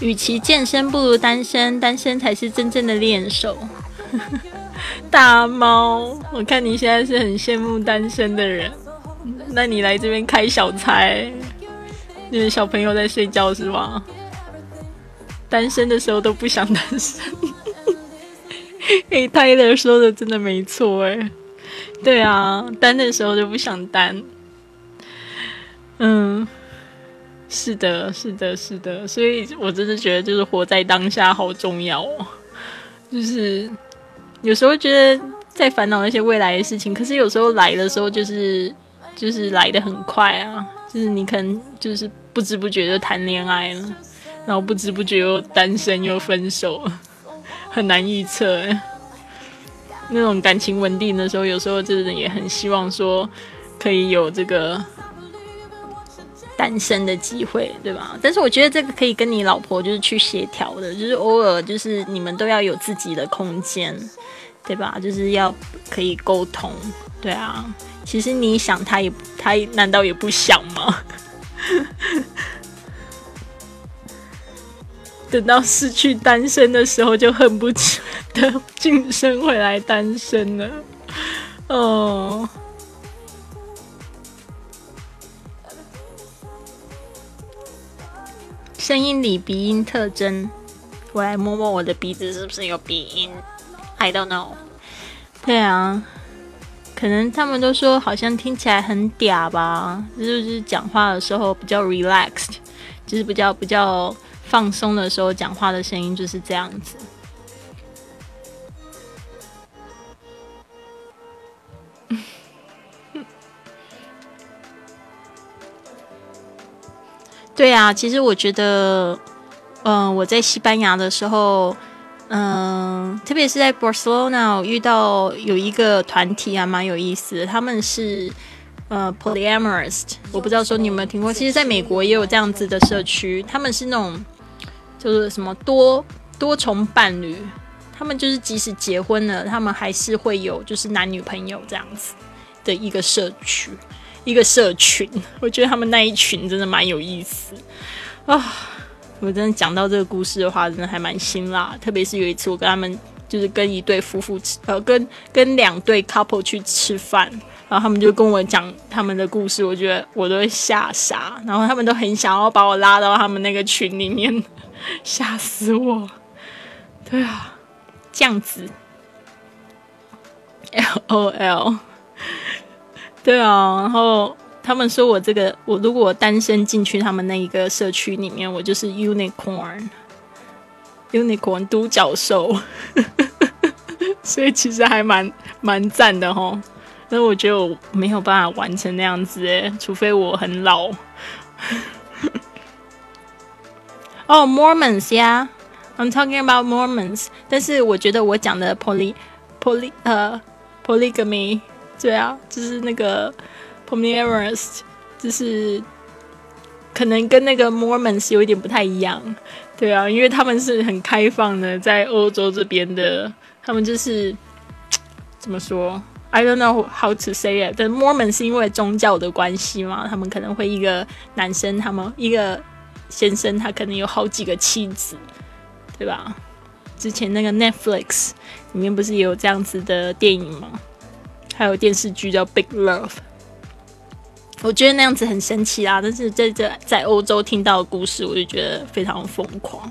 与其健身，不如单身，单身才是真正的练手。(laughs) (laughs) 大猫，我看你现在是很羡慕单身的人，那你来这边开小差，因为小朋友在睡觉是吧？单身的时候都不想单身。哎，泰勒说的真的没错哎。对啊，单的时候就不想单。嗯，是的，是的，是的，所以我真的觉得就是活在当下好重要哦。就是有时候觉得在烦恼那些未来的事情，可是有时候来的时候就是就是来的很快啊，就是你可能就是不知不觉就谈恋爱了，然后不知不觉又单身又分手，很难预测哎。那种感情稳定的时候，有时候真的也很希望说可以有这个单身的机会，对吧？但是我觉得这个可以跟你老婆就是去协调的，就是偶尔就是你们都要有自己的空间，对吧？就是要可以沟通，对啊。其实你想他也他难道也不想吗？(laughs) 等到失去单身的时候，就恨不得 (laughs) 晋升回来单身了。哦，声音里鼻音特征，我来摸摸我的鼻子是不是有鼻音？I don't know。对啊，可能他们都说好像听起来很嗲吧，就是讲话的时候比较 relaxed，就是比较比较。放松的时候讲话的声音就是这样子。对啊，其实我觉得，嗯，我在西班牙的时候，嗯，特别是在 Barcelona 遇到有一个团体还蛮有意思的，他们是呃 polyamorous，我不知道说你有没有听过，其实在美国也有这样子的社区，他们是那种。就是什么多多重伴侣，他们就是即使结婚了，他们还是会有就是男女朋友这样子的一个社区，一个社群。我觉得他们那一群真的蛮有意思啊！我真的讲到这个故事的话，真的还蛮辛辣。特别是有一次，我跟他们就是跟一对夫妇吃，呃，跟跟两对 couple 去吃饭，然后他们就跟我讲他们的故事，我觉得我都会吓傻，然后他们都很想要把我拉到他们那个群里面。吓死我！对啊，这样子，L O L，(laughs) 对啊，然后他们说我这个，我如果单身进去他们那一个社区里面，我就是 unicorn，unicorn 独角兽，(laughs) 所以其实还蛮蛮赞的哈。那我觉得我没有办法完成那样子诶，除非我很老。(laughs) 哦，Mormons 呀，I'm talking about Mormons。但是我觉得我讲的 poly poly 呃 polygamy，对啊，就是那个 polyamorous，就是可能跟那个 Mormons 有一点不太一样，对啊，因为他们是很开放的，在欧洲这边的，他们就是怎么说？I don't know how to say it。但 Mormon 是因为宗教的关系嘛，他们可能会一个男生，他们一个先生，他可能有好几个妻子，对吧？之前那个 Netflix 里面不是也有这样子的电影吗？还有电视剧叫《Big Love》。我觉得那样子很神奇啊，但是在这在欧洲听到的故事，我就觉得非常疯狂。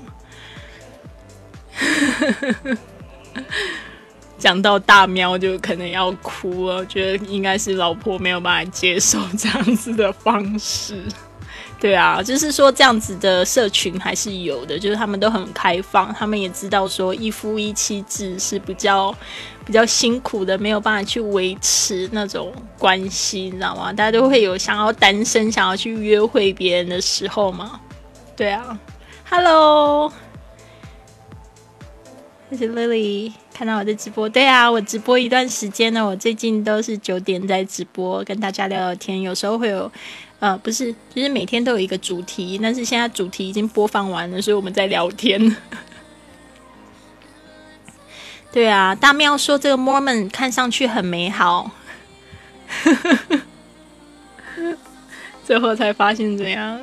(laughs) 讲到大喵就可能要哭了，我觉得应该是老婆没有办法接受这样子的方式。对啊，就是说这样子的社群还是有的，就是他们都很开放，他们也知道说一夫一妻制是比较比较辛苦的，没有办法去维持那种关系，你知道吗？大家都会有想要单身、想要去约会别人的时候嘛。对啊，Hello，这是 Lily，看到我的直播。对啊，我直播一段时间呢，我最近都是九点在直播，跟大家聊聊天，有时候会有。呃，不是，就是每天都有一个主题，但是现在主题已经播放完了，所以我们在聊天。对啊，大喵说这个 Mormon 看上去很美好，(laughs) 最后才发现怎样？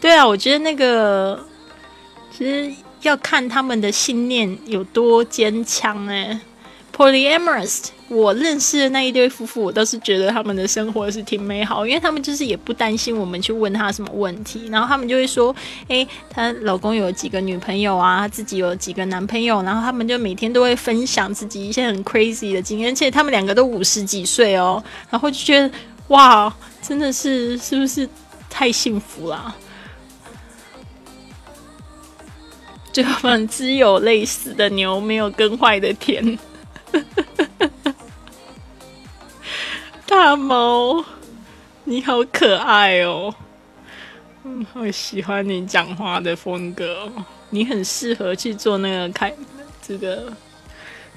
对啊，我觉得那个其实要看他们的信念有多坚强哎。Polyamorous，我认识的那一对夫妇，我倒是觉得他们的生活是挺美好，因为他们就是也不担心我们去问他什么问题，然后他们就会说，诶，她老公有几个女朋友啊，自己有几个男朋友，然后他们就每天都会分享自己一些很 crazy 的经验，而且他们两个都五十几岁哦，然后就觉得哇，真的是是不是太幸福了？(laughs) 就反正只有累死的牛，没有耕坏的田。(laughs) 大猫，你好可爱哦！嗯，好喜欢你讲话的风格哦，你很适合去做那个开这个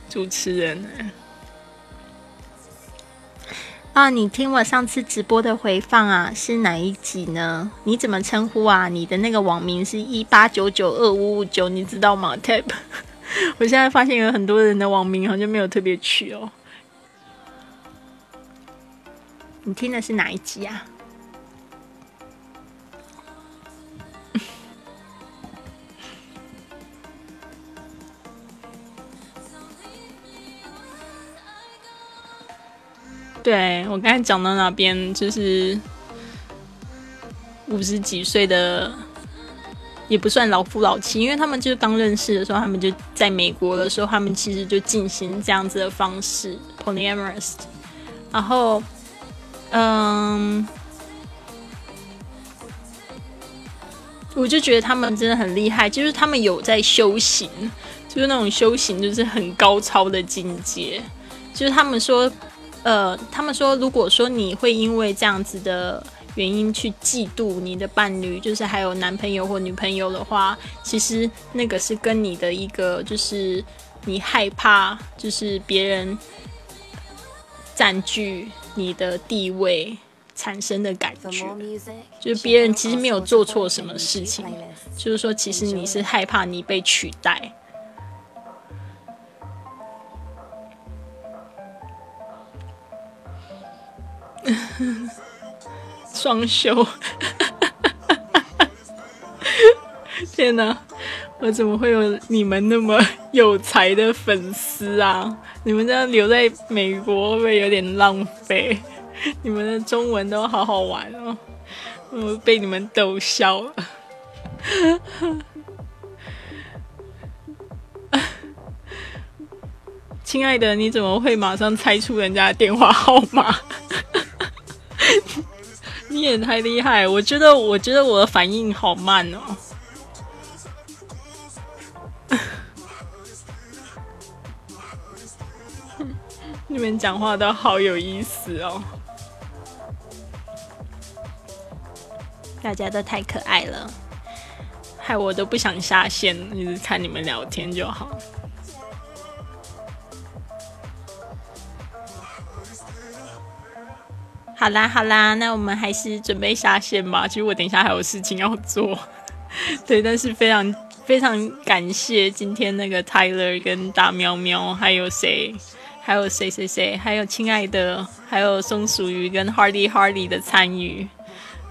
主持人呢。啊，你听我上次直播的回放啊，是哪一集呢？你怎么称呼啊？你的那个网名是一八九九二五五九，你知道吗？Tab。(laughs) 我现在发现有很多人的网名好像没有特别取哦。你听的是哪一集啊？(laughs) 对我刚才讲到那边，就是五十几岁的。也不算老夫老妻，因为他们就是刚认识的时候，他们就在美国的时候，他们其实就进行这样子的方式 polyamorous。然后，嗯，我就觉得他们真的很厉害，就是他们有在修行，就是那种修行就是很高超的境界。就是他们说，呃，他们说，如果说你会因为这样子的。原因去嫉妒你的伴侣，就是还有男朋友或女朋友的话，其实那个是跟你的一个，就是你害怕，就是别人占据你的地位产生的感觉，就是别人其实没有做错什么事情，就是说其实你是害怕你被取代。(laughs) 双休，(laughs) 天哪！我怎么会有你们那么有才的粉丝啊？你们这样留在美国会不会有点浪费？你们的中文都好好玩哦，我被你们逗笑了。(laughs) 亲爱的，你怎么会马上猜出人家的电话号码？(laughs) 你也太厉害！我觉得，我觉得我的反应好慢哦。(laughs) 你们讲话都好有意思哦，大家都太可爱了，害我都不想下线，一直看你们聊天就好。好啦好啦，那我们还是准备下线吧。其实我等一下还有事情要做，(laughs) 对，但是非常非常感谢今天那个 Tyler 跟大喵喵，还有谁，还有谁谁谁，还有亲爱的，还有松鼠鱼跟 Hardy Hardy 的参与，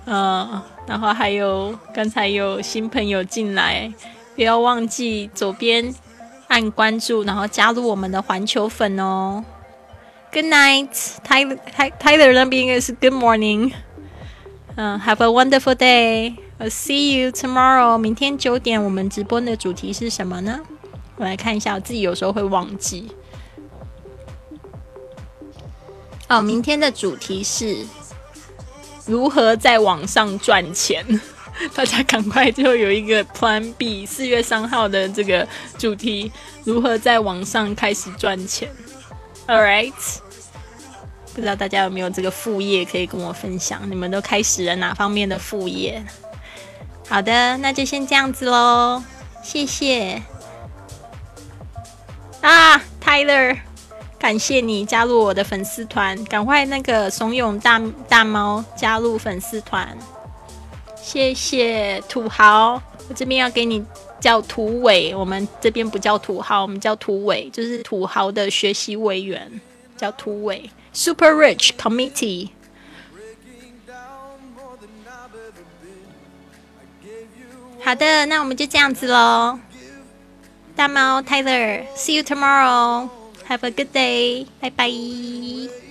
嗯，然后还有刚才有新朋友进来，不要忘记左边按关注，然后加入我们的环球粉哦。Good night, Tyler. Ty- Tyler 那边应该是 Good morning. 嗯、h a v e a wonderful day. I'll see you tomorrow. 明天九点我们直播的主题是什么呢？我来看一下，我自己有时候会忘记。哦，明天的主题是如何在网上赚钱。(laughs) 大家赶快就有一个 Plan B，四月三号的这个主题，如何在网上开始赚钱。All right，不知道大家有没有这个副业可以跟我分享？你们都开始了哪方面的副业？好的，那就先这样子喽，谢谢。啊，Tyler，感谢你加入我的粉丝团，赶快那个怂恿大大猫加入粉丝团，谢谢土豪，我这边要给你叫土委，我们这边不叫土豪，我们叫土委，就是土豪的学习委员，叫土委。Super Rich Committee。好的，那我们就这样子喽。大猫 Tyler，see you tomorrow. Have a good day. 拜拜。